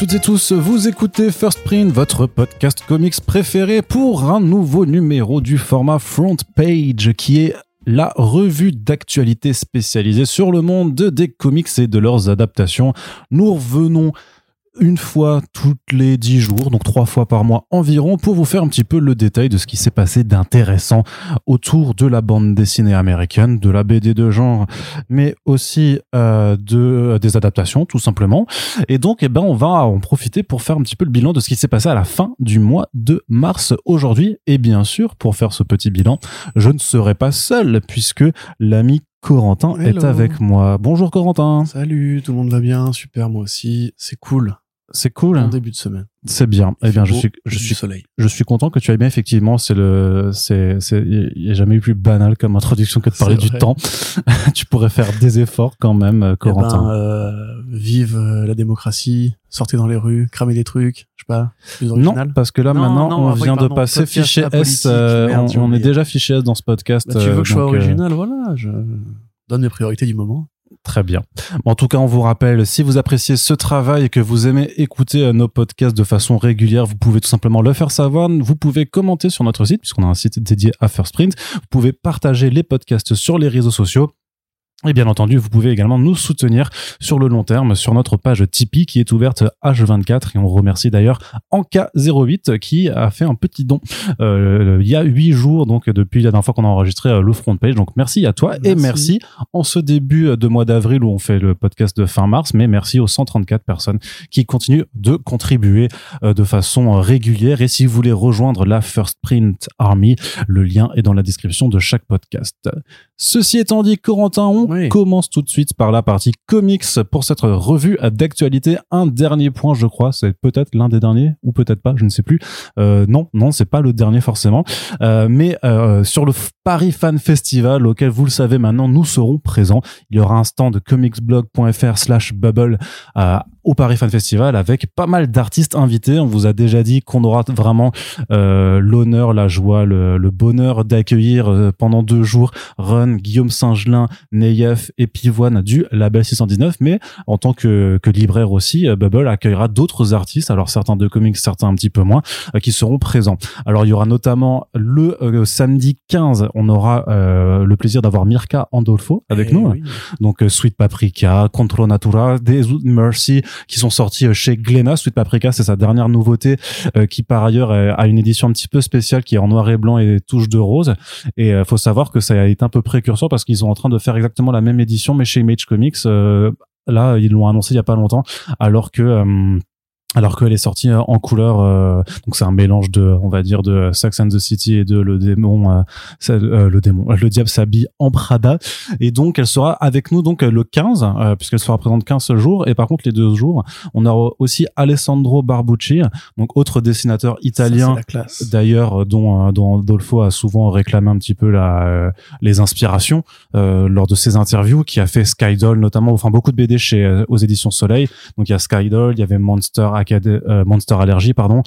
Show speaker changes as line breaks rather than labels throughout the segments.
Toutes et tous, vous écoutez First Print, votre podcast comics préféré pour un nouveau numéro du format Front Page qui est la revue d'actualité spécialisée sur le monde des comics et de leurs adaptations. Nous revenons une fois toutes les dix jours, donc trois fois par mois environ, pour vous faire un petit peu le détail de ce qui s'est passé d'intéressant autour de la bande dessinée américaine, de la BD de genre, mais aussi euh, de des adaptations tout simplement. Et donc, eh ben, on va en profiter pour faire un petit peu le bilan de ce qui s'est passé à la fin du mois de mars aujourd'hui. Et bien sûr, pour faire ce petit bilan, je ne serai pas seul puisque l'ami Corentin est avec moi. Bonjour Corentin.
Salut, tout le monde va bien, super, moi aussi, c'est cool.
C'est cool.
En début de semaine.
C'est bien.
Il
Eh bien, je suis, je suis,
soleil.
je suis content que tu ailles bien. Effectivement, c'est le, c'est, c'est, il n'y a jamais eu plus banal comme introduction que de parler du temps. tu pourrais faire des efforts quand même, euh,
Eh
Corentin.
ben, euh, vive euh, la démocratie, sortez dans les rues, cramez des trucs, je sais pas, plus
non, parce que là
Non,
maintenant,
non,
on vient de passer fichier S. euh,
merde,
on, on est déjà fichier S dans ce podcast.
Bah, tu veux
euh,
que je sois
euh,
original, voilà, je donne mes priorités du moment.
Très bien. En tout cas, on vous rappelle, si vous appréciez ce travail et que vous aimez écouter euh, nos podcasts de façon régulière, vous pouvez tout simplement le faire savoir. Vous pouvez commenter sur notre site, puisqu'on a un site dédié à First Print. Vous pouvez partager les podcasts sur les réseaux sociaux. Et bien entendu, vous pouvez également nous soutenir sur le long terme sur notre page Tipeee qui est ouverte H24 et on remercie d'ailleurs Anka08 qui a fait un petit don euh, il y a huit jours donc depuis la dernière fois qu'on a enregistré euh, le front page. Donc merci à toi et
Merci.
en ce début de mois d'avril où on fait le podcast de fin mars, mais merci aux 134 personnes qui continuent de contribuer euh, de façon euh, régulière. Et si vous voulez rejoindre la First Print Army, le lien est dans la description de chaque podcast. Ceci étant dit, Corentin, on
Oui.
commence tout de suite par la partie comics pour cette revue d'actualité. Un dernier point, je crois, c'est peut-être l'un des derniers ou peut-être pas, je ne sais plus. Euh, non, non, c'est pas le dernier forcément. Euh, mais euh, sur le Paris Fan Festival, auquel vous le savez maintenant, nous serons présents. Il y aura un stand comicsblog.fr slash bubble euh, au Paris Fan Festival avec pas mal d'artistes invités. On vous a déjà dit qu'on aura vraiment euh, l'honneur, la joie, le, le bonheur d'accueillir euh, pendant deux jours Run, Guillaume Saint-Gelin, Neyef et Pivoine du label 619. Mais en tant que, que libraire aussi, euh, Bubble accueillera d'autres artistes, alors certains de comics, certains un petit peu moins, euh, qui seront présents. Alors il y aura notamment le euh, samedi 15, on aura euh, le plaisir d'avoir Mirka Andolfo avec
Eh
nous.
oui.
Donc Sweet Paprika, Control Natura, with Mercy, qui sont sortis euh, chez Glénat. Sweet Paprika, c'est sa dernière nouveauté, euh, qui par ailleurs euh, a une édition un petit peu spéciale qui est en noir et blanc et touche de rose. Et faut savoir que ça a été un peu précurseur parce qu'ils sont en train de faire exactement la même édition, mais chez Image Comics. là, ils l'ont annoncé il y a pas longtemps, alors que alors qu'elle est sortie euh, en couleur euh, donc c'est un mélange de on va dire de Sax and the City et de le démon euh, euh, le démon le diable s'habille en Prada. Et donc elle sera avec nous donc euh, le 15 euh, puisqu'elle sera présente 15 jours. Et par contre les deux jours on aura aussi Alessandro Barbucci donc autre dessinateur italien d'ailleurs euh, dont euh, dont Adolfo a souvent réclamé un petit peu la euh, les inspirations euh, lors de ses interviews qui a fait Skydoll notamment enfin beaucoup de BD chez euh, aux éditions Soleil. Donc il y a Skydoll il y avait Monster Euh, Monster Allergy pardon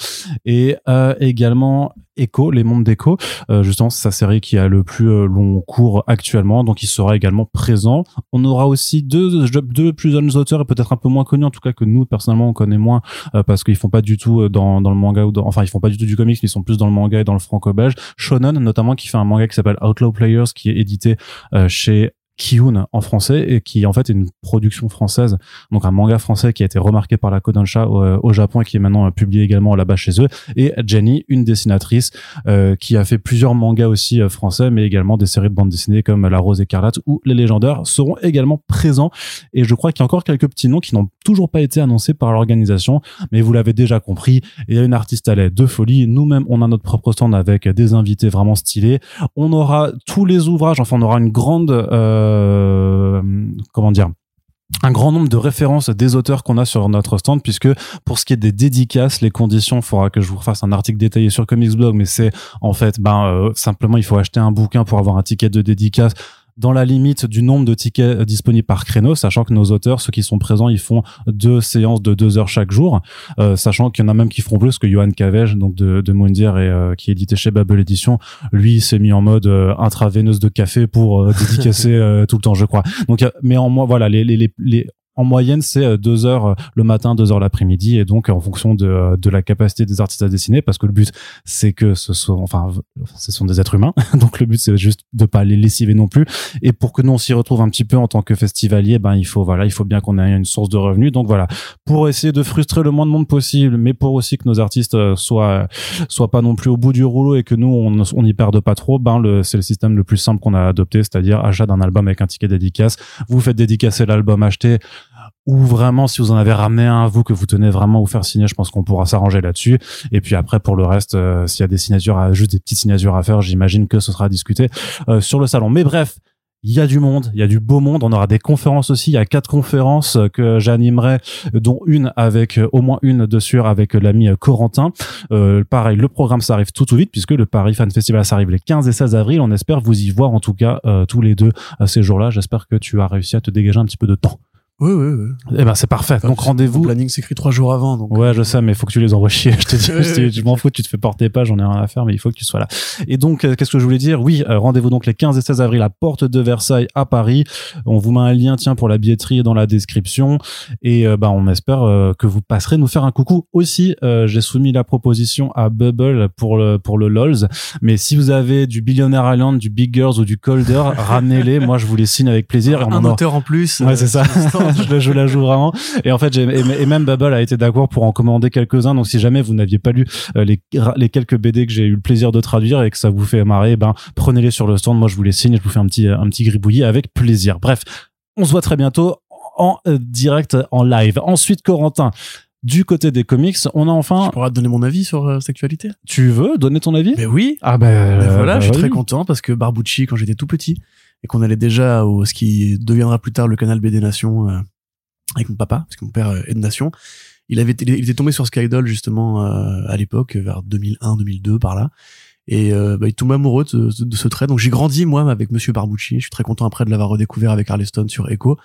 et euh, également Echo, les mondes d'Echo, euh, justement c'est sa série qui a le plus long cours actuellement, donc il sera également présent. On aura aussi deux, deux plus jeunes auteurs et peut-être un peu moins connus, en tout cas que nous personnellement on connaît moins parce qu'ils font pas du tout dans, dans le manga ou enfin ils font pas du tout du comics, mais ils sont plus dans le manga et dans le franco-belge. Shonen notamment qui fait un manga qui s'appelle Outlaw Players qui est édité chez Kiyun en français et qui en fait est une production française donc un manga français qui a été remarqué par la Kodansha au, euh, au Japon et qui est maintenant euh, publié également là-bas chez eux. Et Jenny une dessinatrice euh, qui a fait plusieurs mangas aussi euh, français mais également des séries de bandes dessinées comme La Rose écarlate ou Les Légendaires seront également présents. Et je crois qu'il y a encore quelques petits noms qui n'ont toujours pas été annoncés par l'organisation mais vous l'avez déjà compris il y a une artiste à l'aide de folie. Nous-mêmes on a notre propre stand avec des invités vraiment stylés. On aura tous les ouvrages enfin on aura une grande euh, comment dire un grand nombre de références des auteurs qu'on a sur notre stand puisque pour ce qui est des dédicaces les conditions il faudra que je vous fasse un article détaillé sur Comics Blog mais c'est en fait ben euh, simplement il faut acheter un bouquin pour avoir un ticket de dédicace dans la limite du nombre de tickets euh, disponibles par créneau, sachant que nos auteurs, ceux qui sont présents, ils font deux séances de deux heures chaque jour, euh, sachant qu'il y en a même qui feront plus que Johan Cavege, donc de, de et euh, qui est édité chez Bubble Edition. Lui, il s'est mis en mode euh, intraveineuse de café pour euh, dédicacer euh, tout le temps, je crois. Donc, mais en moi, voilà, les, les, les, les en moyenne, c'est euh, deux heures euh, le matin, deux heures l'après-midi, et donc en fonction de, euh, de la capacité des artistes à dessiner, parce que le but, c'est que ce sont, enfin, ce sont des êtres humains, donc le but, c'est juste de pas les lessiver non plus. Et pour que nous on s'y retrouve un petit peu en tant que festivalier, ben il faut, voilà, il faut bien qu'on ait une source de revenus. Donc voilà, pour essayer de frustrer le moins de monde possible, mais pour aussi que nos artistes soient, soient pas non plus au bout du rouleau et que nous on on perde pas trop, ben c'est le système le plus simple qu'on a adopté, c'est-à-dire achat d'un album avec un ticket dédicace. Vous faites dédicacer l'album acheté ou vraiment si vous en avez ramené un vous que vous tenez vraiment vous faire signer je pense qu'on pourra s'arranger là-dessus et puis après pour le reste euh, s'il y a des signatures à, juste des petites signatures à faire j'imagine que ce sera discuté euh, sur le salon mais bref il y a du monde, il y a du beau monde. On aura des conférences aussi. Il y a quatre conférences que j'animerai, dont une avec au moins une de sûr avec l'ami Corentin. Euh, pareil, le programme s'arrive tout tout vite puisque le Paris Fan Festival s'arrive les 15 et 16 avril. On espère vous y voir en tout cas tous les deux à ces jours-là. J'espère que tu as réussi à te dégager un petit peu de temps.
Oui, oui, oui.
Eh ben, c'est parfait. donc, rendez-vous.
Le planning s'écrit trois jours avant. Donc...
Ouais, je sais, mais il faut que tu les envoies chier. Je te dis, je m'en fous, tu te fais porter pas, j'en ai rien à faire, mais il faut que tu sois là. Et donc, euh, qu'est-ce que je voulais dire? Oui, euh, rendez-vous donc les 15 et 16 avril à Porte de Versailles à Paris. On vous met un lien, tiens, pour la billetterie dans la description. Et, euh, bah, on espère que vous passerez nous faire un coucou aussi. j'ai soumis la proposition à Bubble pour le, pour le LOLs. Mais si vous avez du Billionaire Island, du Big Girls ou du Colder, ramenez-les. Moi, je vous les signe avec plaisir.
Et on un en auteur en plus.
Ouais, c'est ça. je, je la joue vraiment. Et en fait, et, même Bubble a été d'accord pour en commander quelques-uns. Donc, si jamais vous n'aviez pas lu euh, les, les quelques BD que j'ai eu le plaisir de traduire et que ça vous fait marrer, ben prenez-les sur le stand. Moi, je vous les signe. Je vous fais un petit un petit gribouillis avec plaisir. Bref, on se voit très bientôt en euh, direct, en live. Ensuite, Corentin. Du côté des comics, on a enfin.
Je pourrais te donner mon avis sur euh, cette actualité.
Tu veux donner ton avis?
Mais oui.
Ah ben,
ben voilà, je suis très content parce que Barbucci, quand j'étais tout petit et qu'on allait déjà au ce qui deviendra plus tard le canal BD Nation avec mon papa, parce que mon père euh, est de nation. Il avait, il était tombé sur Skydoll justement euh, à l'époque, vers 2001-2002 par là, et euh, bah, il tombait amoureux de, ce trait. Donc j'ai grandi moi avec Monsieur Barbucci. Je suis très content après de l'avoir redécouvert avec Harleston sur Echo,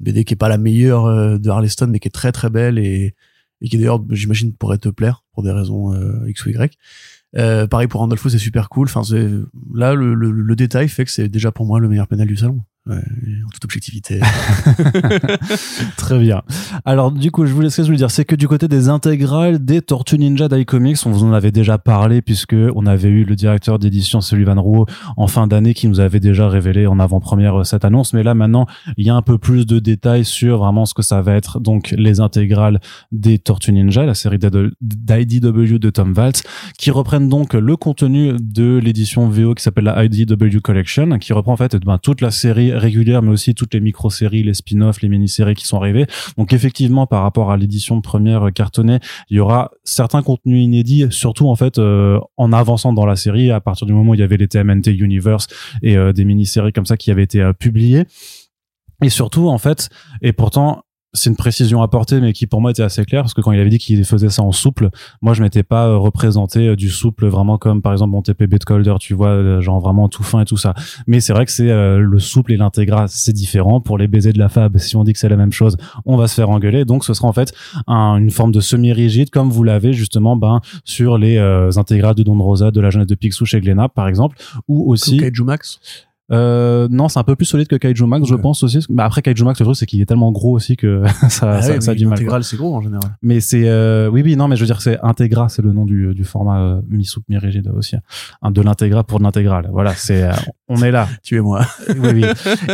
BD qui est pas la meilleure de Harleston, mais qui est très très belle et, et qui d'ailleurs j'imagine pourrait te plaire pour des raisons x ou y. Euh, pareil pour Randolph, c'est super cool. Enfin, là le, le, le, détail fait que c'est déjà pour moi le meilleur panel du salon. Ouais, en toute objectivité.
Très bien. Alors du coup, je voulais ce que je voulais dire, c'est que du côté des intégrales des Tortues Ninja d'iComics, on vous en avait déjà parlé puisque on avait eu le directeur d'édition Sullivan Rowe en fin d'année qui nous avait déjà révélé en avant-première euh, cette annonce. Mais là maintenant, il y a un peu plus de détails sur vraiment ce que ça va être donc les intégrales des Tortues Ninja, la série d'IDW de Tom Waltz, qui reprennent donc le contenu de l'édition VO qui s'appelle la IDW Collection, qui reprend en fait ben, toute la série régulière, mais aussi toutes les micro-séries, les spin-offs, les mini-séries qui sont arrivées. Donc effectivement, par rapport à l'édition première cartonnée, il y aura certains contenus inédits, surtout en fait euh, en avançant dans la série, à partir du moment où il y avait les TMNT Universe et euh, des mini-séries comme ça qui avaient été euh, publiées. Et surtout, en fait, et pourtant, c'est une précision apportée, mais qui pour moi était assez claire, parce que quand il avait dit qu'il faisait ça en souple, moi je m'étais pas euh, représenté euh, du souple vraiment comme par exemple mon TPB de Colder, tu vois, euh, genre vraiment tout fin et tout ça. Mais c'est vrai que c'est le souple et l'intégral, c'est différent. Pour les baisers de la fab, si on dit que c'est la même chose, on va se faire engueuler. Donc ce sera en fait une forme de semi-rigide, comme vous l'avez justement ben, sur les intégrales de Don Rosa, de la jeunesse de Picsou chez Glénat, par exemple, ou aussi... euh, non, c'est un peu plus solide que Kaiju Max, je pense aussi. Mais après Kaiju Max, le truc c'est qu'il est tellement gros aussi que ça,
ah
ça, ça a du mal.
Intégral, c'est gros en général.
Mais c'est, euh, oui, oui, non, mais je veux dire, c'est Integra, c'est le nom du, du format euh, mi-soupe, mi-rigide aussi. Hein. de l'intégra pour de l'intégrale. Voilà, c'est, euh, on est là.
tu es moi.
oui, oui.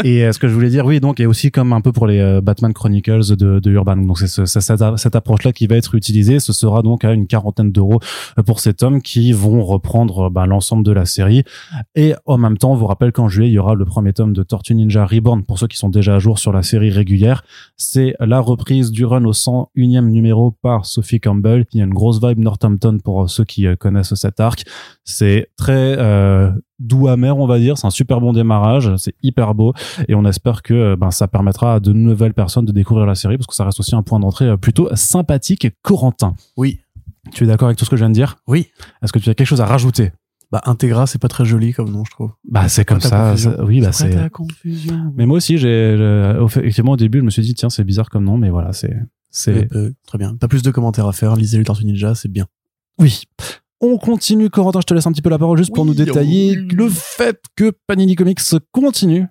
Et euh, ce que je voulais dire, oui, donc, et aussi comme un peu pour les Batman Chronicles de, de Urban. Donc c'est ce, cette, cette approche-là qui va être utilisée. Ce sera donc à une quarantaine d'euros pour cet homme qui vont reprendre bah, l'ensemble de la série. Et en même temps, on vous rappelle qu'en juillet, il y aura le premier de Tortue Ninja Reborn pour ceux qui sont déjà à jour sur la série régulière. C'est la reprise du run au 101e numéro par Sophie Campbell. Il y a une grosse vibe Northampton pour ceux qui euh, connaissent cet arc. C'est très euh, doux amer, on va dire. C'est un super bon démarrage. C'est hyper beau et on espère que euh, ben, ça permettra à de nouvelles personnes de découvrir la série parce que ça reste aussi un point d'entrée plutôt sympathique. Corentin.
Oui.
Tu es d'accord avec tout ce que je viens de dire?
Oui.
Est-ce que tu as quelque chose à rajouter?
Bah Integra c'est pas très joli comme nom je trouve
bah c'est comme ça oui bah c'est
la confusion
mais moi aussi j'ai effectivement au début je me suis dit tiens c'est bizarre comme nom mais voilà c'est c'est
euh, très bien pas plus de commentaires à faire lisez le Tortue Ninja c'est bien
oui on continue Corentin je te laisse un petit peu la parole juste pour nous détailler le fait que Panini Comics continue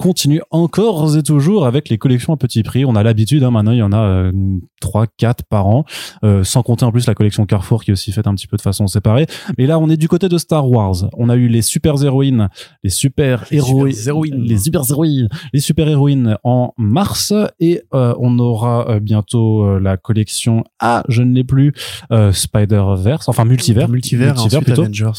continue encore et toujours avec les collections à petit prix. On a l'habitude, hein, maintenant il y en a euh, trois, quatre par an, euh, sans compter en plus la collection Carrefour qui est aussi faite un petit peu de façon séparée. Mais là, on est du côté de Star Wars. On a eu les super héroïnes, les super héroïnes, les super héroïnes, les super héroïnes en mars et euh, on aura bientôt la collection Ah, je ne l'ai plus, Spider Verse, enfin multivers,
multivers, multivers plutôt. Avengers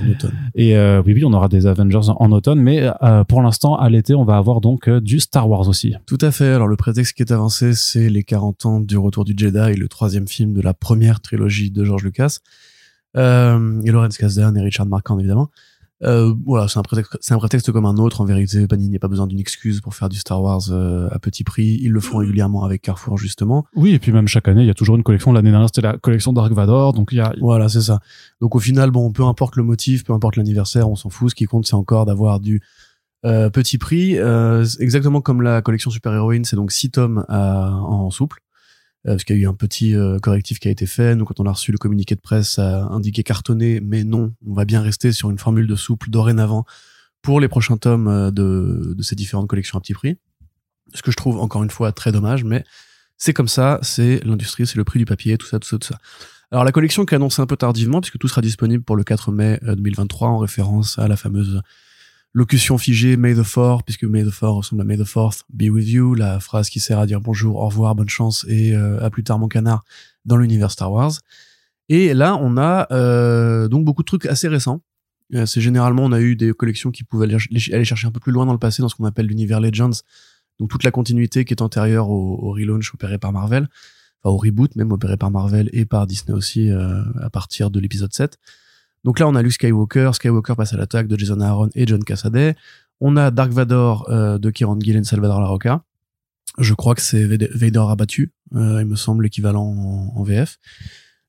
en automne.
Et oui, oui, on aura des Avengers en automne, mais pour l'instant à l'été, on va avoir donc du Star Wars aussi.
Tout à fait. Alors le prétexte qui est avancé, c'est les 40 ans du retour du Jedi, le troisième film de la première trilogie de George Lucas. Euh, et Lawrence Kasdan et Richard Marquand évidemment. Euh, voilà, c'est un prétexte, c'est un prétexte comme un autre. En vérité, Panini n'a pas besoin d'une excuse pour faire du Star Wars euh, à petit prix. Ils le font régulièrement avec Carrefour justement.
Oui, et puis même chaque année, il y a toujours une collection. L'année dernière, c'était la collection Dark Vador, donc il y a.
Voilà, c'est ça. Donc au final, bon, peu importe le motif, peu importe l'anniversaire, on s'en fout. Ce qui compte, c'est encore d'avoir du euh, petit prix, euh, exactement comme la collection Super Héroïne, c'est donc 6 tomes en souple. Euh, parce qu'il y a eu un petit correctif qui a été fait. Nous, quand on a reçu le communiqué de presse, ça a indiqué cartonné, mais non, on va bien rester sur une formule de souple dorénavant pour les prochains tomes de, de ces différentes collections à petit prix. Ce que je trouve encore une fois très dommage, mais c'est comme ça, c'est l'industrie, c'est le prix du papier, tout ça, tout ça, tout ça. Alors la collection qui est annoncée un peu tardivement, puisque tout sera disponible pour le 4 mai 2023 en référence à la fameuse locution figée May the Fourth, puisque May the Fourth ressemble à May the Fourth be with you, la phrase qui sert à dire bonjour, au revoir, bonne chance et euh, à plus tard mon canard dans l'univers Star Wars. Et là, on a euh, donc beaucoup de trucs assez récents. Euh, c'est généralement, on a eu des collections qui pouvaient aller chercher un peu plus loin dans le passé, dans ce qu'on appelle l'univers Legends, donc toute la continuité qui est antérieure au, au relaunch opéré par Marvel, enfin au reboot même opéré par Marvel et par Disney aussi à partir de l'épisode 7. Donc là, on a Luke Skywalker, Skywalker passe à l'attaque de Jason Aaron et John Cassaday. On a Dark Vador euh, de Kieran Gillen, Salvador Larocca. Je crois que c'est Vader abattu, euh, il me semble l'équivalent en, VF.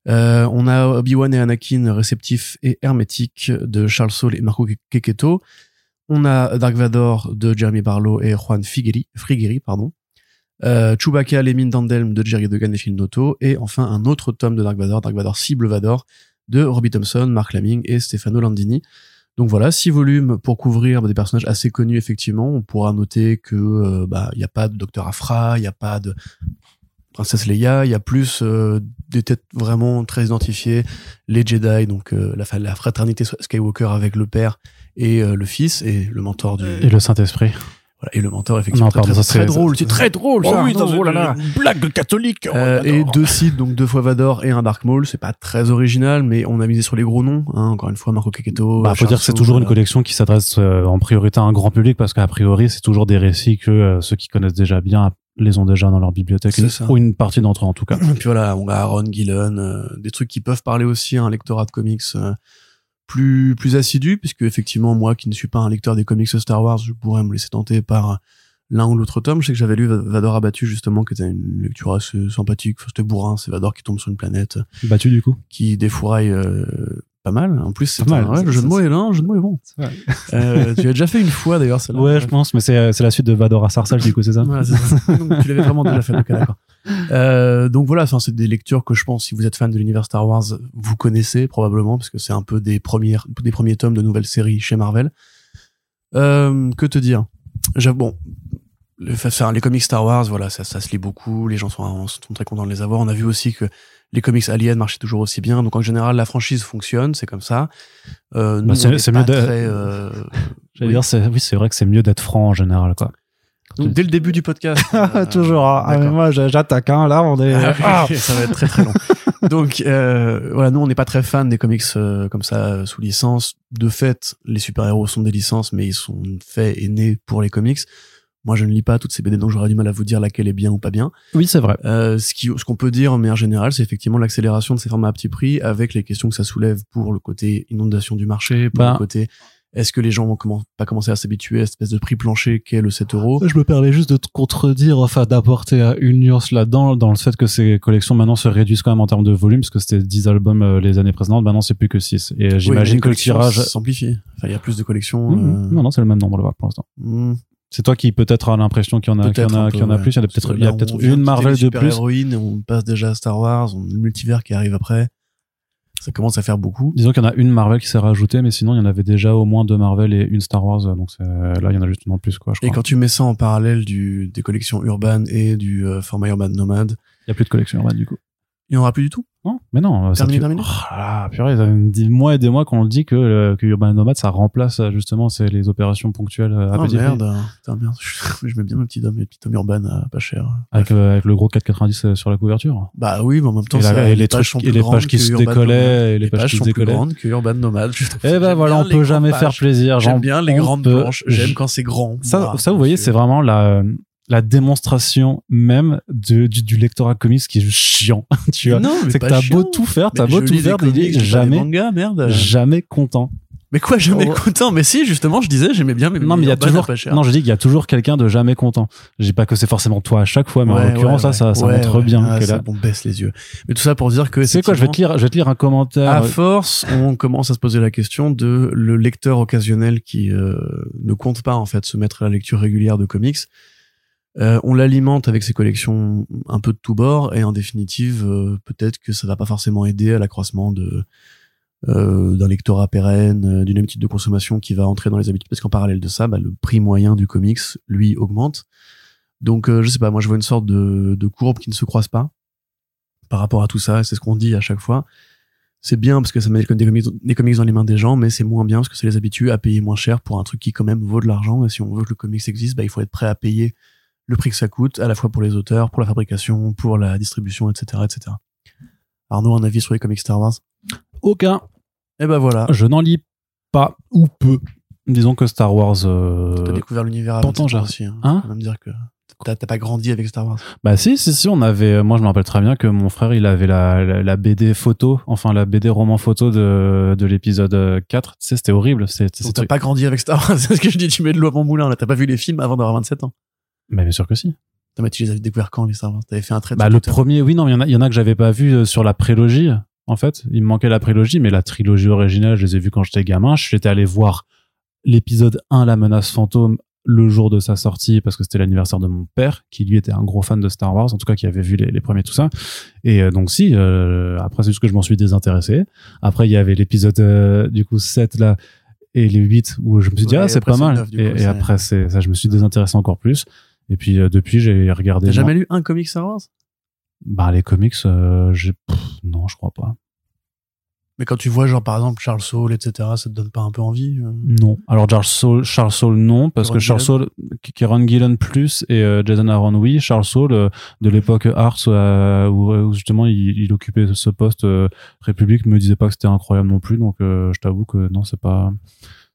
Euh, on a Obi-Wan et Anakin réceptifs et hermétiques de Charles Saul et Marco Keketo. On a Dark Vador de Jeremy Barlow et Juan Figueri, Frigueri, pardon. Euh, Chewbacca, les mines d'Andelm de Jerry Degan et Phil Noto. Et enfin, un autre tome de Dark Vador, Dark Vador Cible Vador, de Robbie Thompson, Mark Laming et Stefano Landini. Donc voilà, six volumes pour couvrir des personnages assez connus effectivement. On pourra noter que euh, bah il a pas de Docteur Afra, il y a pas de Princesse Leia, il y a plus euh, des têtes vraiment très identifiées, les Jedi, donc euh, la, la fraternité Skywalker avec le père et le fils et le mentor du
et le Saint-Esprit.
Voilà, et le mentor, effectivement, très, très, drôle. C'est très drôle,
ça. Oh oui, dans une blague catholique.
Oh, euh, et deux sites, donc deux fois Vador et un Dark Maul. C'est pas très original, mais on a misé sur les gros noms. Hein. Encore une fois, Marco Caqueto.
Bah, faut dire que c'est toujours une collection qui s'adresse euh, en priorité à un grand public parce qu'a priori, c'est toujours des récits que euh, ceux qui connaissent déjà bien les ont déjà dans leur bibliothèque ou une partie d'entre eux en tout cas.
Et puis voilà, on a Aaron Gillen, des trucs qui peuvent parler aussi à un lectorat de comics plus plus assidu, puisque effectivement moi qui ne suis pas un lecteur des comics Star Wars, je pourrais me laisser tenter par l'un ou l'autre tome. Je sais que j'avais lu Vador abattu justement, qui était une lecture assez sympathique. c'était bourrin, c'est Vador qui tombe sur une planète.
Battu du coup.
Qui défouraille euh, pas mal. En plus, c'est mal. Ouais, le jeu de mots est là, le jeu de mots est bon. euh, tu l'as déjà fait une fois d'ailleurs, celle-là.
Ouais, je pense, mais c'est c'est la suite de Vador à Sarsal du coup, c'est ça.
Donc, tu l'avais vraiment déjà fait. Ok, d'accord. Euh, donc voilà, c'est des lectures que je pense, si vous êtes fan de l'univers Star Wars, vous connaissez probablement parce que c'est un peu des premières, des premiers tomes de nouvelles séries chez Marvel. Euh, que te dire? Bon, le, les comics Star Wars, voilà, ça, ça se lit beaucoup, les gens sont, sont très contents de les avoir. On a vu aussi que les comics Alien marchaient toujours aussi bien. Donc en général, la franchise fonctionne, c'est comme ça. Euh, bah, c'est mieux d'être. Euh,
J'allais dire, oui, c'est vrai que c'est mieux d'être franc en général, quoi.
Donc, dès le début du podcast.
euh, toujours. Hein. Ah, moi, j'attaque. Hein. Là, on est. Ah,
ah. ça va être très très long. Donc euh, voilà, nous on n'est pas très fan des comics euh, comme ça sous licence. De fait, les super héros sont des licences, mais ils sont faits et nés pour les comics. Moi, je ne lis pas toutes ces BD, donc j'aurais du mal à vous dire laquelle est bien ou pas bien.
Oui, c'est vrai.
Euh, ce qui, ce qu'on peut dire en manière générale, c'est effectivement l'accélération de ces formats à petit prix, avec les questions que ça soulève pour le côté inondation du marché, pour le ben, côté est-ce que les gens vont comment, pas commencer à s'habituer à cette espèce de prix plancher qu'est le 7 euros?
Je me permets juste de te contredire, enfin d'apporter une nuance là-dedans, dans le fait que ces collections maintenant se réduisent quand même en termes de volume, parce que c'était 10 albums euh, les années précédentes, maintenant c'est plus que 6. Et j'imagine que le tirage
s'amplifie. Enfin, il y a plus de collections.
Mmh. Euh, non, non, c'est le même nombre là pour l'instant. Mmh. C'est toi qui peut-être a l'impression qu'il y en a, qu'il y en a, qu'il y en a plus. Il y a peut-être, il y a peut-être une Marvel de plus.
Héroïne, on passe déjà à Star Wars, on le multivers qui arrive après. Ça commence à faire beaucoup.
Disons qu'il y en a une Marvel qui s'est rajoutée, mais sinon il y en avait déjà au moins deux Marvel et une Star Wars. Donc c'est- là, il y en a juste une en plus, quoi. Je
Et
crois.
quand tu mets ça en parallèle du, des collections urbaines et du euh, format Urban Nomad,
Il y a plus de collection urbaine du coup.
il n'y en aura plus du tout.
Non, mais non.
Terminé,
fait-
terminé
Oh là purée, ça des mois et des mois qu'on le dit que, euh, que Urban Nomad, ça remplace euh, justement c'est les opérations ponctuelles euh, à
Ah
petit
merde, putain, merde. Je mets bien mes petits hommes, mes petits hommes urbains à pas cher.
Avec, euh, avec le gros 4,90 sur la couverture.
Bah oui, mais en même temps,
Et,
ça,
et les,
pages
trucs, et
plus
les pages qui se décollaient, et les,
Les
pages,
pages
qui se
sont plus
décollaient.
que Urban Nomad. je trouve.
Eh ben
J'aime
voilà, on
les
peut jamais faire plaisir.
J'aime bien les grandes planches. J'aime quand c'est grand.
Ça, vous voyez, c'est vraiment la, la démonstration même de, du, du lectorat comics qui est juste chiant. tu vois.
Non, mais
C'est que t'as beau tout faire, t'as
Mais
beau tout faire,
des
jamais,
mangas, merde.
jamais content.
Mais quoi, jamais
Oh.
content? Mais si, justement, je disais, j'aimais bien. Mais
Non, mais il y a toujours, non, je dis qu'il y a toujours quelqu'un de jamais content. Je dis pas que c'est forcément toi à chaque fois, mais
Ouais,
en l'occurrence,
ouais,
ça, ça, ça
ouais,
montre bien
Ah,
que
ça,
là.
bon, baisse les yeux. Mais tout ça pour dire que.
C'est quoi, je vais te lire, je vais te lire un commentaire.
À force, on commence à se poser la question de le lecteur occasionnel qui euh, ne compte pas en fait se mettre à la lecture régulière de comics. Euh, on l'alimente avec ses collections un peu de tous bords et en définitive, euh, peut-être que ça va pas forcément aider à l'accroissement de euh, d'un lectorat pérenne, euh, d'une habitude de consommation qui va entrer dans les habitudes parce qu'en parallèle de ça, bah, le prix moyen du comics lui augmente. Donc euh, je sais pas, moi je vois une sorte de, de courbe qui ne se croise pas par rapport à tout ça. C'est ce qu'on dit à chaque fois c'est bien parce que ça met des comics, des comics dans les mains des gens, mais c'est moins bien parce que ça les habitue à payer moins cher pour un truc qui quand même vaut de l'argent. Et si on veut que le comics existe, bah, il faut être prêt à payer le prix que ça coûte, à la fois pour les auteurs, pour la fabrication, pour la distribution, etc., etc. Arnaud, un avis sur les comics Star Wars?
Aucun.
Eh ben voilà,
Je n'en lis pas ou peu. Disons que Star Wars. euh,
t'as découvert l'univers à
pourtant,
27 ans
j'ai-
aussi. Hein.
Hein?
Quand même dire que t'as pas grandi avec Star Wars.
Bah si, si, si, on avait. Moi, je me rappelle très bien que mon frère, il avait la, la, la BD photo, enfin la BD roman photo de, de l'épisode euh, 4. Tu sais, c'était horrible.
T'as pas grandi avec Star Wars, c'est ce que je dis, tu mets de l'eau à mon moulin, là. T'as pas vu les films avant d'avoir 27 ans.
Mais bien sûr que si.
T'as mais tu les avais découverts quand, les Star Wars? T'avais fait un trait
Bah le premier, oui, non, il y en a, il y en a que j'avais pas vu euh, sur la prélogie. En fait, il me manquait la prélogie, mais la trilogie originale, je les ai vus quand j'étais gamin. J'étais allé voir l'épisode 1, La menace fantôme, le jour de sa sortie, parce que c'était l'anniversaire de mon père, qui lui était un gros fan de Star Wars, en tout cas qui avait vu les, les premiers, tout ça. Et euh, donc si, euh, après c'est juste que je m'en suis désintéressé. Après, il y avait l'épisode euh, du coup 7 là et les 8 où je me suis dit
Ouais,
ah c'est pas mal. et, et après c'est ça, je me suis désintéressé encore plus. Et puis euh, depuis, j'ai regardé.
T'as jamais lu un comic Star Wars?
Bah les comics, euh, j'ai non, je crois pas.
Mais quand tu vois, genre, par exemple, Charles Saul, etc., ça te donne pas un peu envie euh?
Non. Alors Charles Saul, Charles Saul non, parce que Charles Saul, Kieran Gillen plus et euh, Jason Aaron oui. Charles Saul euh, de l'époque Arts où, où justement il, il occupait ce poste euh, République me disait pas que c'était incroyable non plus, donc euh, je t'avoue que non c'est pas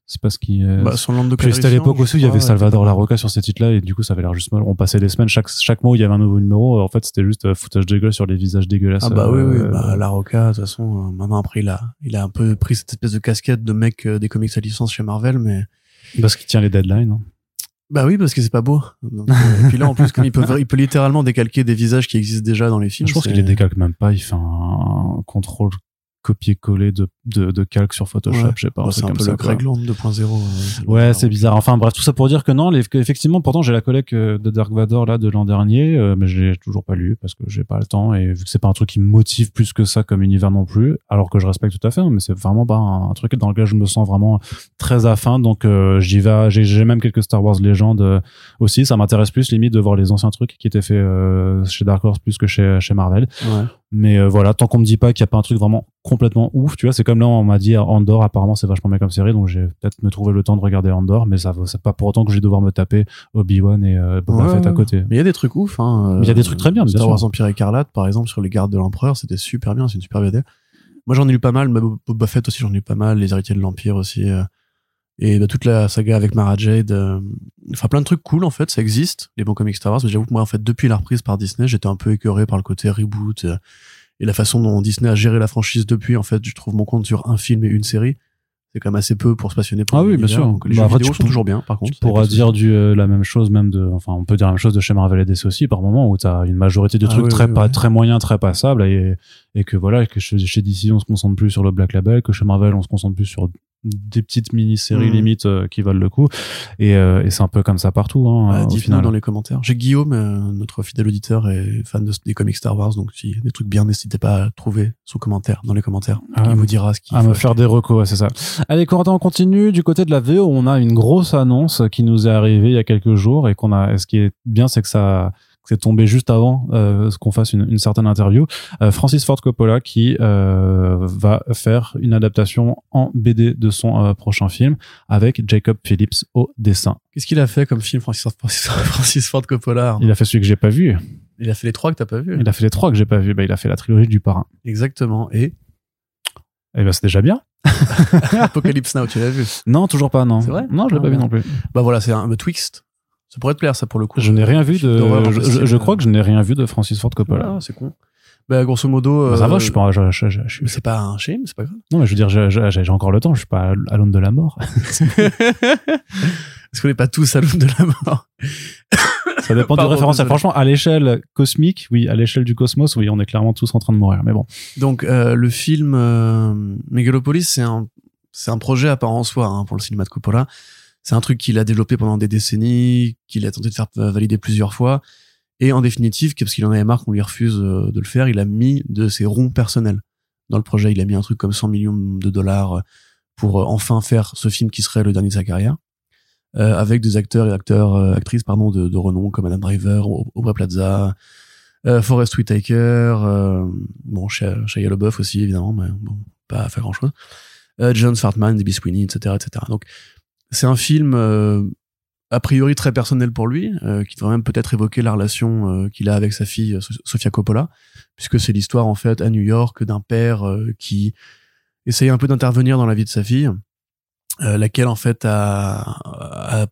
c'est pas ce qui est.
bah, son de
à l'époque aussi il y avait Salvador Larocca sur ces titres-là et du coup ça avait l'air juste mal. On passait des semaines chaque chaque mois où il y avait un nouveau numéro. En fait c'était juste euh, foutage de gueule sur les visages dégueulasses.
Ah bah oui, oui,
euh,
bah, La Roca, de toute façon, euh, maintenant après, il a, il a un peu pris cette espèce de casquette de mec euh, des comics à licence chez Marvel, mais
Parce qu'il tient les deadlines. hein.
bah oui, parce que c'est pas beau. Donc, euh, et puis là, en plus, comme il peut, il peut littéralement décalquer des visages qui existent déjà dans les films.
Je pense qu'il les décalque même pas. Il fait un contrôle copier-coller de, de, de calque sur Photoshop.
Ouais.
Je sais pas.
Bah, c'est un
comme
peu
ça,
le
quoi.
Craig Land 2.0. euh,
Ouais, c'est bizarre. Enfin bref, tout ça pour dire que non, les, que effectivement, pourtant j'ai la collecte euh, de Dark Vador là de l'an dernier, euh, mais je l'ai toujours pas lu parce que j'ai pas le temps et vu que c'est pas un truc qui me motive plus que ça comme univers non plus, alors que je respecte tout à fait, hein, mais c'est vraiment pas un, un truc dans lequel je me sens vraiment très à fin. Donc euh, j'y vais. J'ai même quelques Star Wars légendes euh, aussi. Ça m'intéresse plus limite de voir les anciens trucs qui étaient faits euh, chez Dark Horse plus que chez chez Marvel.
Ouais.
Mais euh, voilà, tant qu'on me dit pas qu'il y a pas un truc vraiment complètement ouf, tu vois, c'est comme là on m'a dit Andor apparemment c'est vachement bien comme série, donc j'ai peut-être me trouver le temps de regarder Andor, mais ça c'est pas pour autant que je vais devoir me taper Obi-Wan et euh, Boba
Ouais,
Fett à côté.
Mais il y a des trucs ouf. Hein.
Il y a des trucs très bien, bien
Star. Wars Empire Écarlate, par exemple, sur les gardes de l'Empereur, c'était super bien. C'est une super BD. Moi, j'en ai lu pas mal. mais Boba Fett aussi, j'en ai lu pas mal. Les héritiers de l'Empire aussi. euh, Et bah, toute la saga avec Mara Jade. euh, Enfin, plein de trucs cool, en fait. Ça existe, les bons comics Star Wars. Mais j'avoue que moi, en fait, depuis la reprise par Disney, j'étais un peu écœuré par le côté reboot. Et la façon dont Disney a géré la franchise depuis, en fait, je trouve mon compte sur un film et une série. C'est quand même assez peu pour se passionner pour
Ah oui, bien sûr.
Donc, les
Bah,
jeux
après,
vidéo
tu
sont toujours bien, par contre.
Tu pourras dire du, euh, la même chose même de, enfin, on peut dire la même chose de chez Marvel et DC aussi par moment où t'as une majorité de
Ah
trucs
oui,
très
oui,
pas, très moyens, très passables et, et que voilà, que chez, chez DC on se concentre plus sur le Black Label, que chez Marvel on se concentre plus sur des petites mini-séries
Mhm.
limite euh, qui valent le coup. Et, euh, et c'est un peu comme ça partout. Hein,
Bah, Dites-nous dans les commentaires. J'ai Guillaume, euh, notre fidèle auditeur et fan de, des comics Star Wars, donc si des trucs bien, n'hésitez pas à trouver son commentaire dans les commentaires.
Ah,
Il vous dira ce qu'il
À
faut
me faire
acheter.
des recos, ouais, c'est ça. Allez, Corentin, on continue. Du côté de la VO, on a une grosse annonce qui nous est arrivée il y a quelques jours et qu'on a. et Ce qui est bien, c'est que ça c'est tombé juste avant euh, qu'on fasse une, une certaine interview. Euh, Francis Ford Coppola qui euh, va faire une adaptation en BD de son prochain film avec Jacob Phillips au dessin.
Qu'est-ce qu'il a fait comme film, Francis, Francis, Francis Ford Coppola
Il a fait celui que j'ai pas vu.
Il a fait les trois que t'as pas vu.
Il a fait les trois que j'ai pas vu. Bah, il a fait la trilogie du parrain.
Exactement. Et?
Et ben c'est déjà bien.
Apocalypse Now, tu l'as vu
Non, toujours pas, non.
C'est vrai?
Non, je l'ai
Ah,
pas vu
bon.
non plus.
Bah voilà, c'est un, un Twixt. Ça pourrait te plaire, ça, pour le coup.
Je n'ai rien vu de. Je, crois
euh,
que je n'ai rien vu de Francis Ford Coppola.
Voilà, c'est con. Bah, grosso modo.
Bah, ça va,
euh,
je suis pas. je-
C'est pas un shame, c'est pas grave.
Non, mais je veux dire, j'ai- encore le temps. Je suis pas à l'aune de la mort.
Est-ce qu'on n'est pas tous à l'aune de la mort?
Ça dépend
Pardon,
du
désolé.
Franchement, à l'échelle cosmique, oui, à l'échelle du cosmos, oui, on est clairement tous en train de mourir. Mais bon.
Donc euh, le film euh, Megalopolis, c'est un c'est un projet à part en soi hein, pour le cinéma de Coppola. C'est un truc qu'il a développé pendant des décennies, qu'il a tenté de faire euh, valider plusieurs fois, et en définitive, parce qu'il en avait marre qu'on lui refuse euh, de le faire, il a mis de ses ronds personnels dans le projet. Il a mis un truc comme 100 millions de dollars pour euh, enfin faire ce film qui serait le dernier de sa carrière, euh, avec des acteurs et acteurs euh, actrices pardon de, renom comme Adam Driver, Au- Aubrey Plaza, euh, Forrest Whitaker, euh, bon, Shia, LaBeouf aussi, évidemment, mais bon, pas fait grand chose. Euh, John Fartman, Debbie Sweeney, etc., etc. Donc, c'est un film, euh, a priori très personnel pour lui, euh, qui devrait même peut-être évoquer la relation euh, qu'il a avec sa fille, So- Sofia Coppola, puisque c'est l'histoire, en fait, à New York, d'un père qui essaye un peu d'intervenir dans la vie de sa fille, laquelle, en fait,